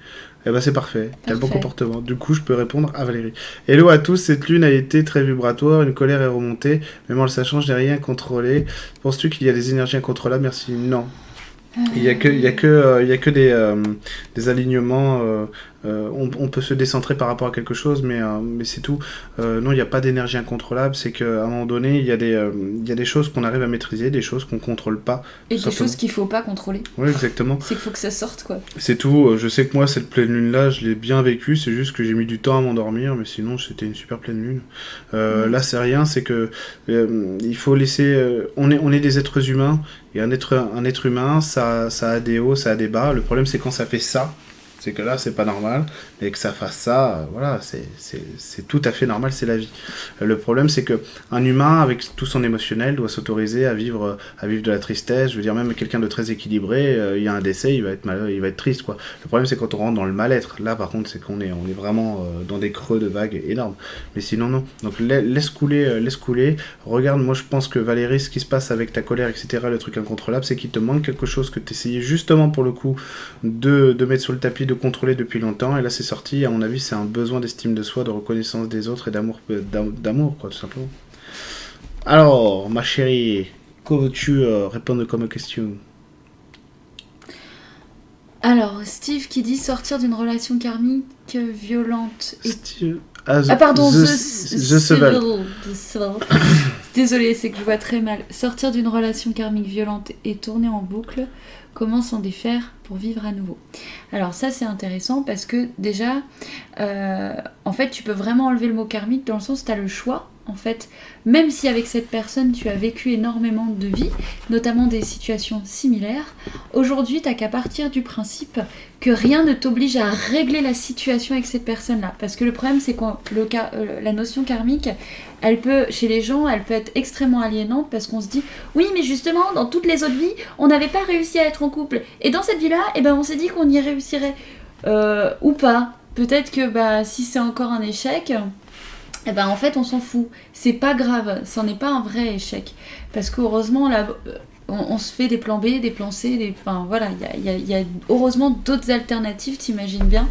Eh ben c'est parfait, t'as le bon comportement. Du coup, je peux répondre à Valérie. Hello à tous, cette lune a été très vibratoire, une colère est remontée, même en le sachant, je n'ai rien contrôlé. Penses-tu qu'il y a des énergies incontrôlables? Merci. Non. Il n'y a que, il y a que, euh, il y a que des, euh, des alignements euh, euh, on, peut se décentrer par rapport à quelque chose, mais, euh, mais c'est tout. Euh, non, il n'y a pas d'énergie incontrôlable. C'est qu'à un moment donné, il y, a des, il y a des choses qu'on arrive à maîtriser, des choses qu'on contrôle pas. Et des choses qu'il faut pas contrôler. Oui, exactement. c'est qu'il faut que ça sorte, quoi. C'est tout. Je sais que moi, cette pleine lune-là, je l'ai bien vécu. C'est juste que j'ai mis du temps à m'endormir, mais sinon, c'était une super pleine lune. Mm. Là, c'est rien. C'est que il faut laisser. on, est, on est des êtres humains. Et un être, un être humain, ça, ça a des hauts, ça a des bas. Le problème, c'est quand ça fait ça c'est que là, c'est pas normal. Et que ça fasse ça, euh, voilà, c'est tout à fait normal, c'est la vie. Le problème, c'est que un humain, avec tout son émotionnel, doit s'autoriser à vivre, à vivre de la tristesse. Je veux dire, même quelqu'un de très équilibré, euh, il y a un décès, il va être malheureux, il va être triste, quoi. Le problème, c'est quand on rentre dans le mal-être. Là, par contre, c'est qu'on est, on est vraiment euh, dans des creux de vagues énormes. Mais sinon, non. Donc, laisse couler, laisse couler. Regarde, moi, je pense que Valérie, ce qui se passe avec ta colère, etc., le truc incontrôlable, c'est qu'il te manque quelque chose que tu essayais justement pour le coup de, de mettre sur le tapis de contrôler depuis longtemps, et là c'est sorti, à mon avis c'est un besoin d'estime de soi, de reconnaissance des autres et d'amour, euh, d'amour quoi, tout simplement. Alors, ma chérie, que veux-tu euh, répondre comme question? Steve qui dit sortir d'une relation karmique violente et Steve- Ah, Ah pardon, The, The, The. Désolée, c'est que je vois très mal. Sortir d'une relation karmique violente et tourner en boucle, comment s'en défaire pour vivre à nouveau Alors ça c'est intéressant parce que déjà, euh, en fait tu peux vraiment enlever le mot karmique dans le sens tu as le choix. En fait, même si avec cette personne tu as vécu énormément de vie, notamment des situations similaires, aujourd'hui tu qu'à partir du principe que rien ne t'oblige à régler la situation avec cette personne-là. Parce que le problème, c'est que euh, la notion karmique, elle peut, chez les gens, elle peut être extrêmement aliénante parce qu'on se dit, oui, mais justement, dans toutes les autres vies, on n'avait pas réussi à être en couple. Et dans cette vie-là, eh ben, on s'est dit qu'on y réussirait. Euh, ou pas. Peut-être que bah, si c'est encore un échec, eh ben, en fait, on s'en fout. C'est pas grave, c'en est pas un vrai échec. Parce qu'heureusement, là, on, on se fait des plans B, des plans C, des... Enfin, voilà, il y a, il y a- il y a heureusement d'autres alternatives, t'imagines bien.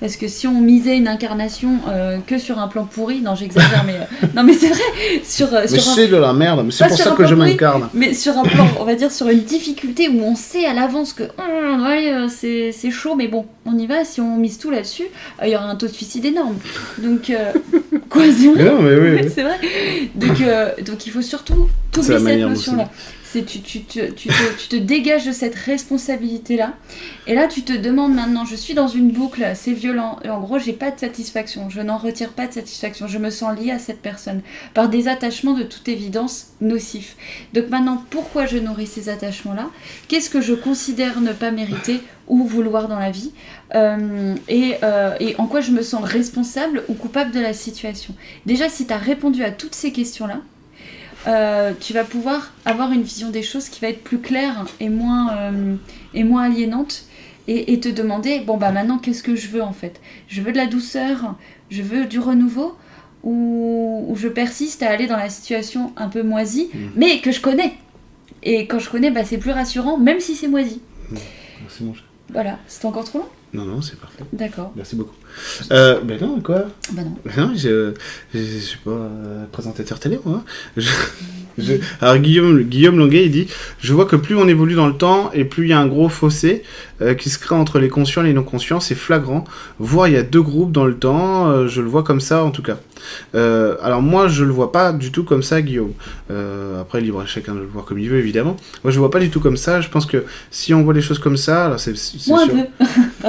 Parce que si on misait une incarnation euh, que sur un plan pourri, non, j'exagère, mais... euh, non, mais c'est vrai, sur, euh, Mais sur un c'est de la merde, mais c'est pour ça que je m'incarne. mais sur un plan, on va dire sur une difficulté où on sait à l'avance que Hum, ouais, euh, c'est c'est chaud, mais bon, on y va. Si on mise tout là-dessus, il y aura un taux de suicide énorme. Donc, Mais non, mais oui, oui. c'est vrai. Donc, donc il faut surtout la cette notion-là. C'est tu, tu, tu, tu, te, tu te dégages de cette responsabilité-là. Et là, tu te demandes maintenant, je suis dans une boucle, c'est violent. Et en gros, j'ai pas de satisfaction. Je n'en retire pas de satisfaction. Je me sens liée à cette personne par des attachements de toute évidence nocifs. Donc maintenant, pourquoi je nourris ces attachements-là? Qu'est-ce que je considère ne pas mériter ou vouloir dans la vie? Euh, et, euh, et en quoi je me sens responsable ou coupable de la situation? Déjà, si tu as répondu à toutes ces questions-là, euh, tu vas pouvoir avoir une vision des choses qui va être plus claire et moins, euh, et moins aliénante et, et te demander, bon bah maintenant qu'est-ce que je veux en fait? Je veux de la douceur, je veux du renouveau? Ou, ou je persiste à aller dans la situation un peu moisie, Mhm. mais que je connais. Et quand je connais, bah, c'est plus rassurant, même si c'est moisi. C'est bon. Voilà, c'est encore trop long? Non, non, c'est parfait. D'accord. Merci beaucoup. Euh, ben non, quoi Bah non. Ben Non, je, je, je suis pas euh, présentateur télé, moi. Je- je- Alors, Guillaume, Guillaume Longuet, il dit Je vois que plus on évolue dans le temps et plus il y a un gros fossé euh, qui se crée entre les conscients et les non-conscients. C'est flagrant. Voire il y a deux groupes dans le temps. euh, je le vois comme ça, en tout cas. Alors, moi, je le vois pas du tout comme ça, Guillaume. Après, libre à chacun de le voir comme il veut, évidemment. Moi, je le vois pas du tout comme ça. Je pense que si on voit les choses comme ça, alors c'est Moi un sûr- peu.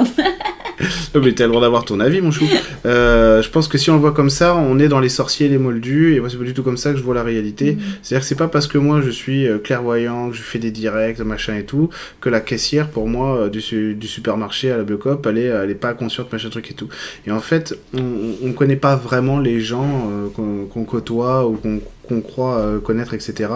non, mais t'as le droit d'avoir ton avis, mon chou. Euh, je pense que si on le voit comme ça, on est dans les sorciers et les moldus, et moi c'est pas du tout comme ça que je vois la réalité. Mhm. C'est-à-dire que c'est pas parce que moi je suis euh, clairvoyant, que je fais des directs, machin et tout, que la caissière pour moi euh, du, su- du supermarché à la Biocop, elle est, elle est pas consciente, machin truc et tout. Et en fait, on, on connaît pas vraiment les gens euh, qu'on qu'on côtoie ou qu'on qu'on croit euh, connaître, etc.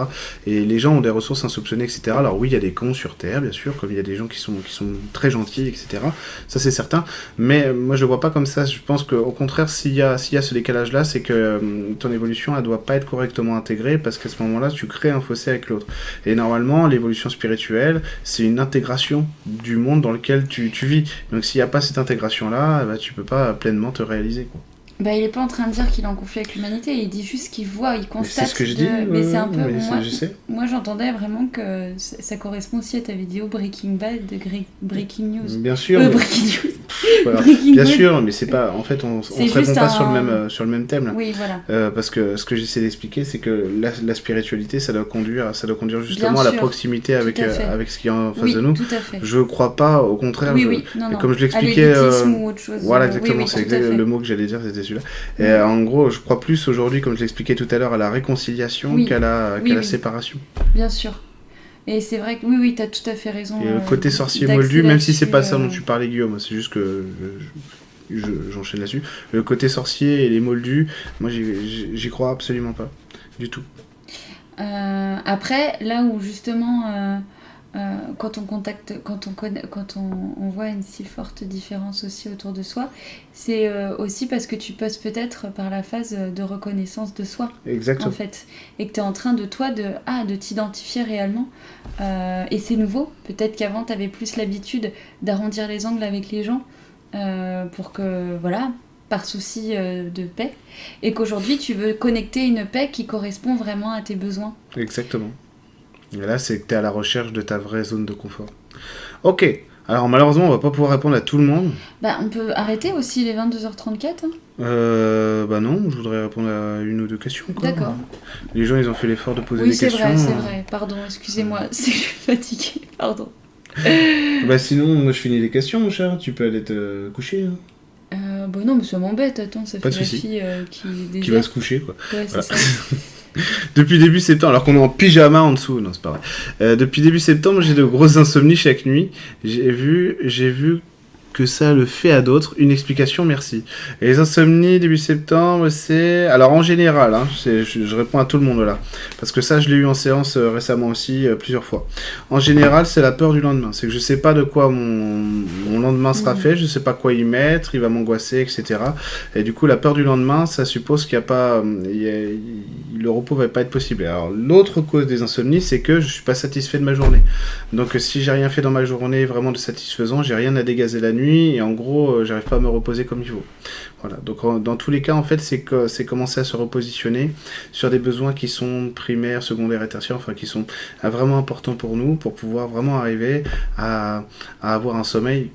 Et les gens ont des ressources insoupçonnées, etc. Alors oui, il y a des cons sur Terre, bien sûr, comme il y a des gens qui sont, qui sont très gentils, etc. Ça c'est certain. Mais euh, moi je vois pas comme ça. Je pense qu'au contraire, s'il y, a, s'il y a ce décalage-là, c'est que euh, ton évolution, elle doit pas être correctement intégrée parce qu'à ce moment-là, tu crées un fossé avec l'autre. Et normalement, l'évolution spirituelle, c'est une intégration du monde dans lequel tu, tu vis. Donc s'il n'y a pas cette intégration-là, bah, tu peux pas pleinement te réaliser. Quoi. Bah, il est pas en train de dire qu'il est en conflit avec l'humanité, il dit juste qu'il voit, il constate. c'est ce que je de- dis. Mais c'est un peu. moi, c'est- je sais. moi, j'entendais vraiment que ça, correspond aussi à ta vidéo Breaking Bad de Breaking News. Bien sûr. Euh, mais- Breaking News. voilà. Breaking Bien sûr, mais c'est pas. En fait, on, on se répond pas un- sur le même euh, sur le même thème là. Oui, voilà. Euh, parce que ce que j'essaie d'expliquer, c'est que la, la spiritualité, ça doit conduire, ça doit conduire justement à la proximité avec à avec ce qui est en face Oui, de nous. tout à fait. Je crois pas, au contraire. Oui, je- oui, non, non. Comme je l'expliquais. Voilà, exactement, c'est le mot que j'allais dire, c'était celui-là. Et euh, en gros, je crois plus aujourd'hui, comme je l'expliquais tout à l'heure, à la réconciliation Oui. qu'à la, Oui, qu'à la oui. séparation. Bien sûr. Et c'est vrai que oui, oui, t'as tout à fait raison. Et le euh, côté sorcier d'axer moldu, même si c'est pas ça dont euh, tu parlais, Guillaume, c'est juste que je- je- j'enchaîne là-dessus. Le côté sorcier et les moldus, moi j'y crois absolument pas. Du tout. Euh, après, là où justement, euh, quand on contacte, quand on connaît, quand on, on voit une si forte différence aussi autour de soi, c'est euh, aussi parce que tu passes peut-être par la phase de reconnaissance de soi, Exactement. en fait, et que tu es en train de toi de ah de t'identifier réellement. Euh, et c'est nouveau. Peut-être qu'avant tu avais plus l'habitude d'arrondir les angles avec les gens pour que voilà par souci de paix et qu'aujourd'hui tu veux connecter une paix qui correspond vraiment à tes besoins. Exactement. Et là, c'est que tu es à la recherche de ta vraie zone de confort. Ok, Alors malheureusement, on va pas pouvoir répondre à tout le monde. Bah, on peut arrêter aussi les 22h34. hein. Euh, bah non, je voudrais répondre à une ou deux questions. D'accord. Les gens, ils ont fait l'effort de poser Oui, des c'est questions. vrai, c'est vrai. Pardon, excusez-moi, c'est que je suis fatiguée. Pardon. Bah sinon, moi je finis les questions, mon cher. Tu peux aller te coucher. hein. Euh, bah non, mais ça m'embête. Attends, ça Pas fait de la souci. fille euh, qui va se coucher, quoi. Ouais, c'est ça. Depuis début septembre, alors qu'on est en pyjama en dessous, non c'est pas vrai. Euh, depuis début septembre, j'ai de grosses insomnies chaque nuit. J'ai vu, j'ai vu que ça le fait à d'autres. Une explication, merci. Et les insomnies début septembre, c'est alors en général, hein, je, je réponds à tout le monde là, parce que ça je l'ai eu en séance euh, récemment aussi euh, plusieurs fois. En général, c'est la peur du lendemain. C'est que je sais pas de quoi mon, mon lendemain sera Mhm. fait, je sais pas quoi y mettre, il va m'angoisser, etc. Et du coup, la peur du lendemain, ça suppose qu'il n'y a pas. euh, il y a- il- le repos va pas être possible. Alors, l'autre cause des insomnies, c'est que je suis pas satisfait de ma journée. Donc, si j'ai rien fait dans ma journée vraiment de satisfaisant, j'ai rien à dégazer la nuit, et en gros, euh, j'arrive pas à me reposer comme il faut. Voilà. Donc, dans tous les cas, en fait, c'est que c'est commencer à se repositionner sur des besoins qui sont primaires, secondaires et tertiaires, enfin, qui sont euh, vraiment importants pour nous, pour pouvoir vraiment arriver à, avoir un sommeil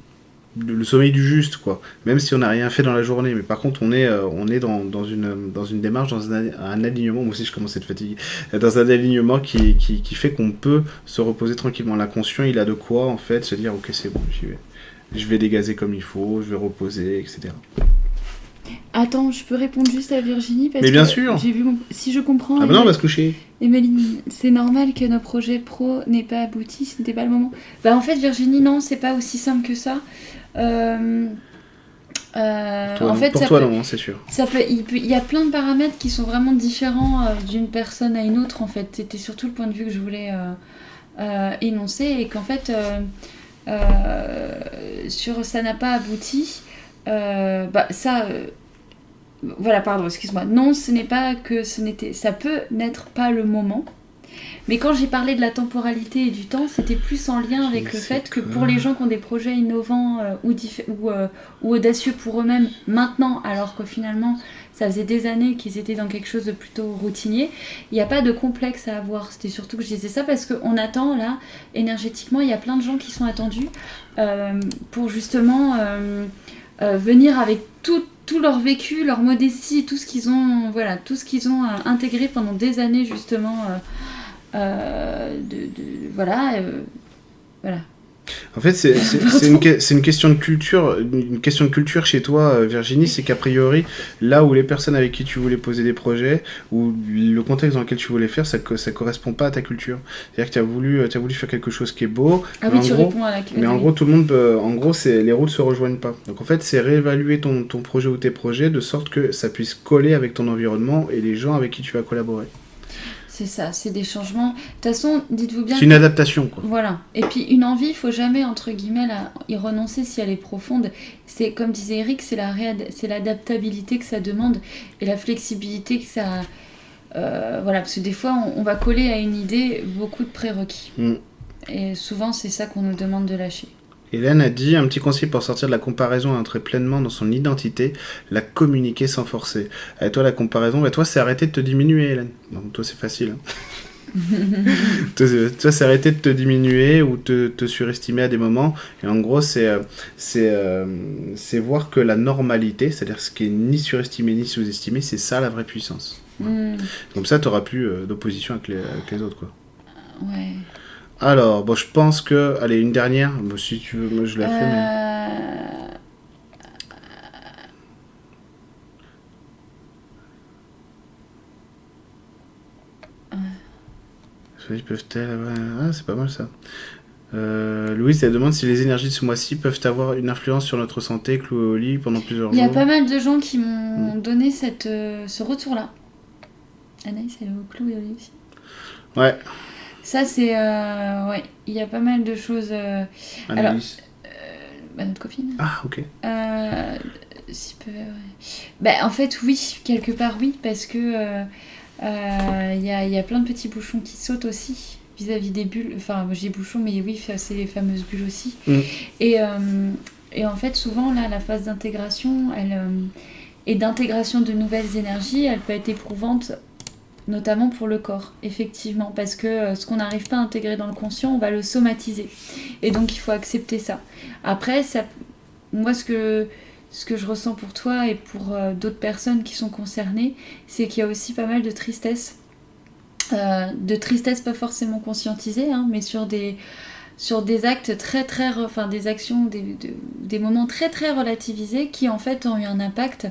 le sommeil du juste quoi. Même si on n'a rien fait dans la journée. Mais par contre on est euh, on est dans, dans une dans une démarche dans un, alignement. Moi aussi je être fatigué. Euh, dans un alignement qui, qui, qui fait qu'on peut se reposer tranquillement. L'inconscient il a de quoi en fait se dire ok c'est bon j'y vais je vais dégazer comme il faut je vais reposer etc Attends, je peux répondre juste à Virginie parce Mais bien que sûr. J'ai vu Si je comprends. ah bah non on va se coucher Emeline, c'est normal que nos projets pro n'aient pas abouti, ce n'était pas le moment. Bah en fait Virginie, non, c'est pas aussi simple que ça. Euh, euh, Toi, en fait, pour ça toi peut- non c'est sûr Ça peut, il, peut- il y a plein de paramètres qui sont vraiment différents euh, d'une personne à une autre en fait. C'était surtout le point de vue que je voulais euh, énoncer et qu'en fait sur ça n'a pas abouti. euh, bah ça, euh, voilà pardon, excuse-moi. Non, ce n'est pas que ce n'était, ça peut n'être pas le moment. Mais quand j'ai parlé de la temporalité et du temps, c'était plus en lien avec le fait que pour les gens qui ont des projets innovants euh, ou, euh, ou audacieux pour eux-mêmes maintenant, alors que finalement ça faisait des années qu'ils étaient dans quelque chose de plutôt routinier, il n'y a pas de complexe à avoir. C'était surtout que je disais ça parce qu'on attend là, énergétiquement, il y a plein de gens qui sont attendus euh, pour justement euh, euh, venir avec tout, tout leur vécu, leur modestie, tout ce qu'ils ont, voilà, tout ce qu'ils ont intégré pendant des années justement. de, voilà, voilà. En fait, c'est une, question de culture, une question de culture chez toi, euh, Virginie, c'est qu'a priori, là où les personnes avec qui tu voulais poser des projets, ou le contexte dans lequel tu voulais faire, ça, ça correspond pas à ta culture. C'est-à-dire que tu as voulu, as voulu faire quelque chose qui est beau, Ah mais oui, en tu gros, réponds à la mais en gros, tout le monde, peut- en gros, c'est les routes se rejoignent pas. Donc en fait, c'est réévaluer ton, ton projet ou tes projets de sorte que ça puisse coller avec ton environnement et les gens avec qui tu vas collaborer. C'est ça, c'est des changements. De toute façon, dites-vous bien. C'est une adaptation, quoi. Voilà. Et puis une envie, il faut jamais entre guillemets la- y renoncer si elle est profonde. C'est comme disait Eric, c'est la réad- c'est l'adaptabilité que ça demande et la flexibilité que ça. euh, voilà, parce que des fois on, on va coller à une idée beaucoup de prérequis. Mm. Et souvent c'est ça qu'on nous demande de lâcher. Hélène a dit un petit conseil pour sortir de la comparaison et entrer pleinement dans son identité, la communiquer sans forcer. Et toi, la comparaison, bah, toi, c'est arrêter de te diminuer, Hélène. Donc, toi, c'est facile. hein. toi, c'est- toi, c'est arrêter de te diminuer ou te, te surestimer à des moments. Et en gros, c'est euh, c'est euh, c'est voir que la normalité, c'est-à-dire ce qui est ni surestimé ni sous-estimé, c'est ça la vraie puissance. Mm, Comme ça, tu n'auras plus euh, d'opposition avec les, avec les autres. Quoi. ouais. Alors, bon, je pense que. Allez, une dernière. Bon, si tu veux, moi je la fais. mais- Euh, peuvent-elles avoir- Ah, c'est pas mal ça. Euh, Louise, elle demande si les énergies de ce mois-ci peuvent avoir une influence sur notre santé, clouée au lit pendant plusieurs Il y a jours. pas mal de gens qui m'ont donné cette, euh, ce retour-là. Anaïs, elle est au clou et au lit aussi. Ouais, Ça, c'est. euh, ouais, il y a pas mal de choses. euh, Annalise. bah, notre copine. Ah, ok. Euh, si peu, ouais. Bah, en fait, oui, quelque part, oui, parce que euh, euh, il y, a, y a plein de petits bouchons qui sautent aussi vis-à-vis des bulles. Enfin, dis bouchons, mais oui, c'est les fameuses bulles aussi. Mm. Et, euh, et en fait, souvent, là, la phase d'intégration, elle. euh, et d'intégration de nouvelles énergies, elle peut être éprouvante notamment pour le corps, effectivement, parce que euh, ce qu'on n'arrive pas à intégrer dans le conscient, on va le somatiser. Et donc il faut accepter ça. Après, ça, moi ce que, je ressens pour toi et pour euh, d'autres personnes qui sont concernées, c'est qu'il y a aussi pas mal de tristesse. Euh, de tristesse pas forcément conscientisée, hein, mais sur des, sur des actes très très, enfin des actions, des, moments très très relativisés qui en fait ont eu un impact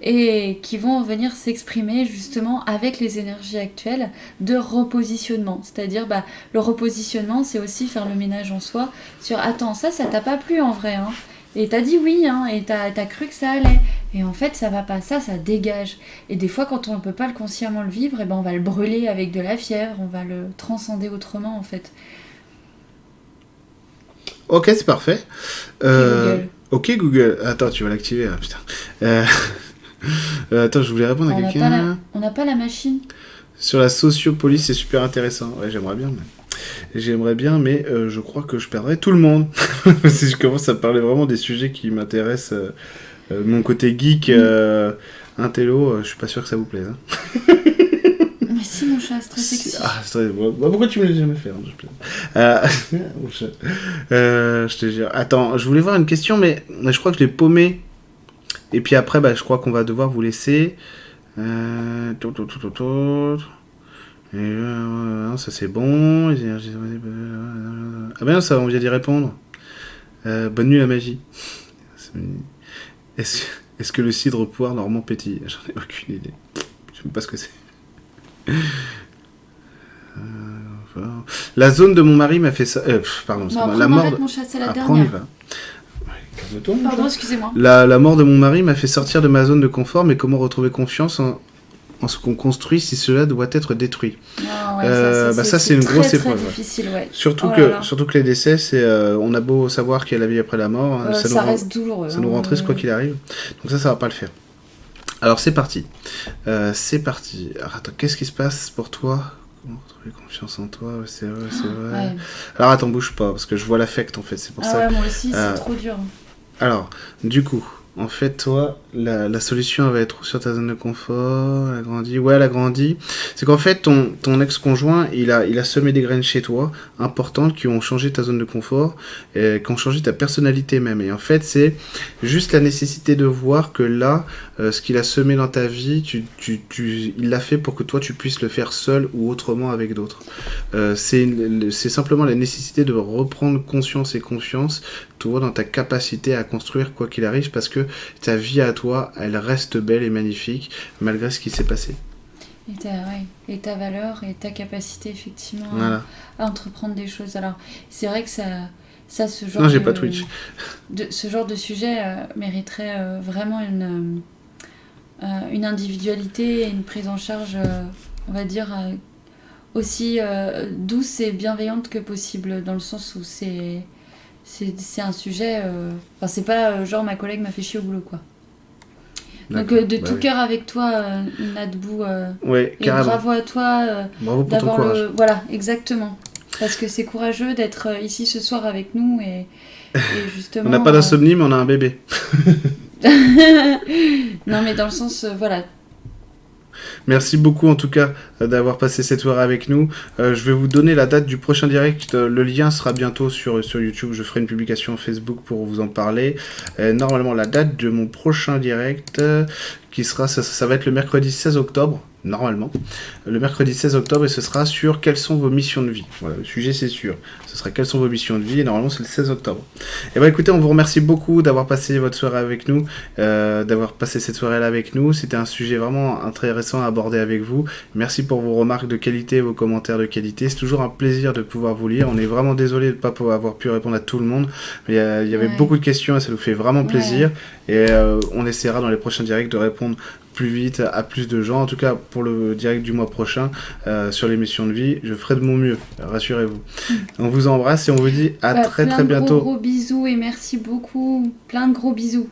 et qui vont venir s'exprimer justement avec les énergies actuelles de repositionnement. C'est-à-dire bah, le repositionnement c'est aussi faire le ménage en soi sur attends ça ça t'a pas plu en vrai hein. Et t'as dit oui, hein, et t'as as cru que ça allait. Et en fait, ça va pas, ça, ça dégage. Et des fois, quand on ne peut pas le consciemment le vivre, et eh ben on va le brûler avec de la fièvre, on va le transcender autrement, en fait. Ok, c'est parfait. Euh, ok, Google. Attends, tu vas l'activer, hein, putain. Euh, euh, attends, je voulais répondre à quelqu'un. On n'a pas la machine. Sur la sociopolice, c'est super intéressant. Ouais, j'aimerais bien. J'aimerais bien, mais je crois que je perdrais tout le monde. si je commence à parler vraiment des sujets qui m'intéressent, mon côté geek, intello, je suis pas sûr que ça vous plaise. Hein. très sexy. Ah, bah, pourquoi tu me l'as jamais fait hein, euh... euh, Je te jure. Attends, je voulais voir une question, mais je crois que je l'ai paumé. Et puis après, bah, je crois qu'on va devoir vous laisser. Euh... Et euh, ça c'est bon. Ah ben non, ça on vient d'y répondre. Euh, bonne nuit la magie. Est-ce est que le cidre pouvoir normand pétille J'en ai aucune idée. Je sais même pas ce que c'est. Euh, la zone de mon mari m'a fait ça. Euh, pardon, la mort. De... Mon chat, la après, dernière. Pardon, excusez-moi. La, la, mort de mon mari m'a fait sortir de ma zone de confort, mais comment retrouver confiance en, en ce qu'on construit si cela doit être détruit? Ah euh, ça, bah, c'est une grosse épreuve. Difficile, ouais. Surtout, oh que, surtout que les décès, c'est, on a beau savoir qu'il y a la vie après la mort, hein, ça, nous reste douloureux. Ça nous rend triste quoi qu'il arrive. Donc ça, ça va pas le faire. Alors c'est parti. Euh, c'est parti. Alors attends, qu'est-ce qui se passe pour toi? Retrouver confiance en toi C'est vrai, c'est vrai. Alors attends, bouge pas, parce que je vois l'affect en fait, c'est pour ah ça. Ouais, moi aussi, c'est euh, trop dur. Alors, du coup, en fait, toi, la, solution va être sur ta zone de confort, elle a grandi. Ouais, elle a grandi. C'est qu'en fait, ton, ex-conjoint, il a, semé des graines chez toi, importantes, qui ont changé ta zone de confort, et qui ont changé ta personnalité même. Et en fait, c'est juste la nécessité de voir que là, euh, ce qu'il a semé dans ta vie, il l'a fait pour que toi, tu puisses le faire seul ou autrement avec d'autres. Euh, c'est simplement la nécessité de reprendre conscience et confiance, toi, dans ta capacité à construire quoi qu'il arrive, parce que ta vie à toi, elle reste belle et magnifique malgré ce qui s'est passé. Et ta, et ta valeur et ta capacité effectivement à, entreprendre des choses. Alors c'est vrai que ça, ça ce genre non, j'ai pas Twitch. De, ce genre de sujet euh, mériterait euh, vraiment une, euh, une individualité et une prise en charge, on va dire, aussi douce et bienveillante que possible, dans le sens où c'est c'est un sujet. Enfin, c'est pas genre ma collègue m'a fait chier au boulot, quoi. Donc euh, de bah tout cœur avec toi, euh, Nadbou. Euh, ouais, et bravo à toi bravo pour ton courage. Le... Voilà, exactement. Parce que c'est courageux d'être ici ce soir avec nous et, justement. on n'a pas d'insomnie, mais on a un bébé. non, mais dans le sens, voilà, Merci beaucoup en tout cas euh, d'avoir passé cette soirée avec nous. Euh, je vais vous donner la date du prochain direct. Euh, le lien sera bientôt sur, sur YouTube. Je ferai une publication Facebook pour vous en parler. normalement, la date de mon prochain direct, qui sera, ça, ça va être le mercredi 16 octobre normalement, le mercredi 16 octobre, et ce sera sur quelles sont vos missions de vie. Voilà, le sujet c'est sûr. Ce sera quelles sont vos missions de vie, et normalement c'est le 16 octobre. Et eh bah ben, écoutez, on vous remercie beaucoup d'avoir passé votre soirée avec nous, euh, d'avoir passé cette soirée-là avec nous. C'était un sujet vraiment intéressant à aborder avec vous. Merci pour vos remarques de qualité, vos commentaires de qualité. C'est toujours un plaisir de pouvoir vous lire. On est vraiment désolé de ne pas avoir pu répondre à tout le monde, mais euh, il y avait beaucoup de questions et ça nous fait vraiment plaisir. Et euh, on essaiera dans les prochains directs de répondre plus vite à plus de gens. En tout cas, pour le direct du mois prochain euh, sur l'émission de vie, je ferai de mon mieux, rassurez-vous. Mm. On vous embrasse et on vous dit à bah, très très bientôt. Gros, gros bisous et merci beaucoup. Plein de gros bisous.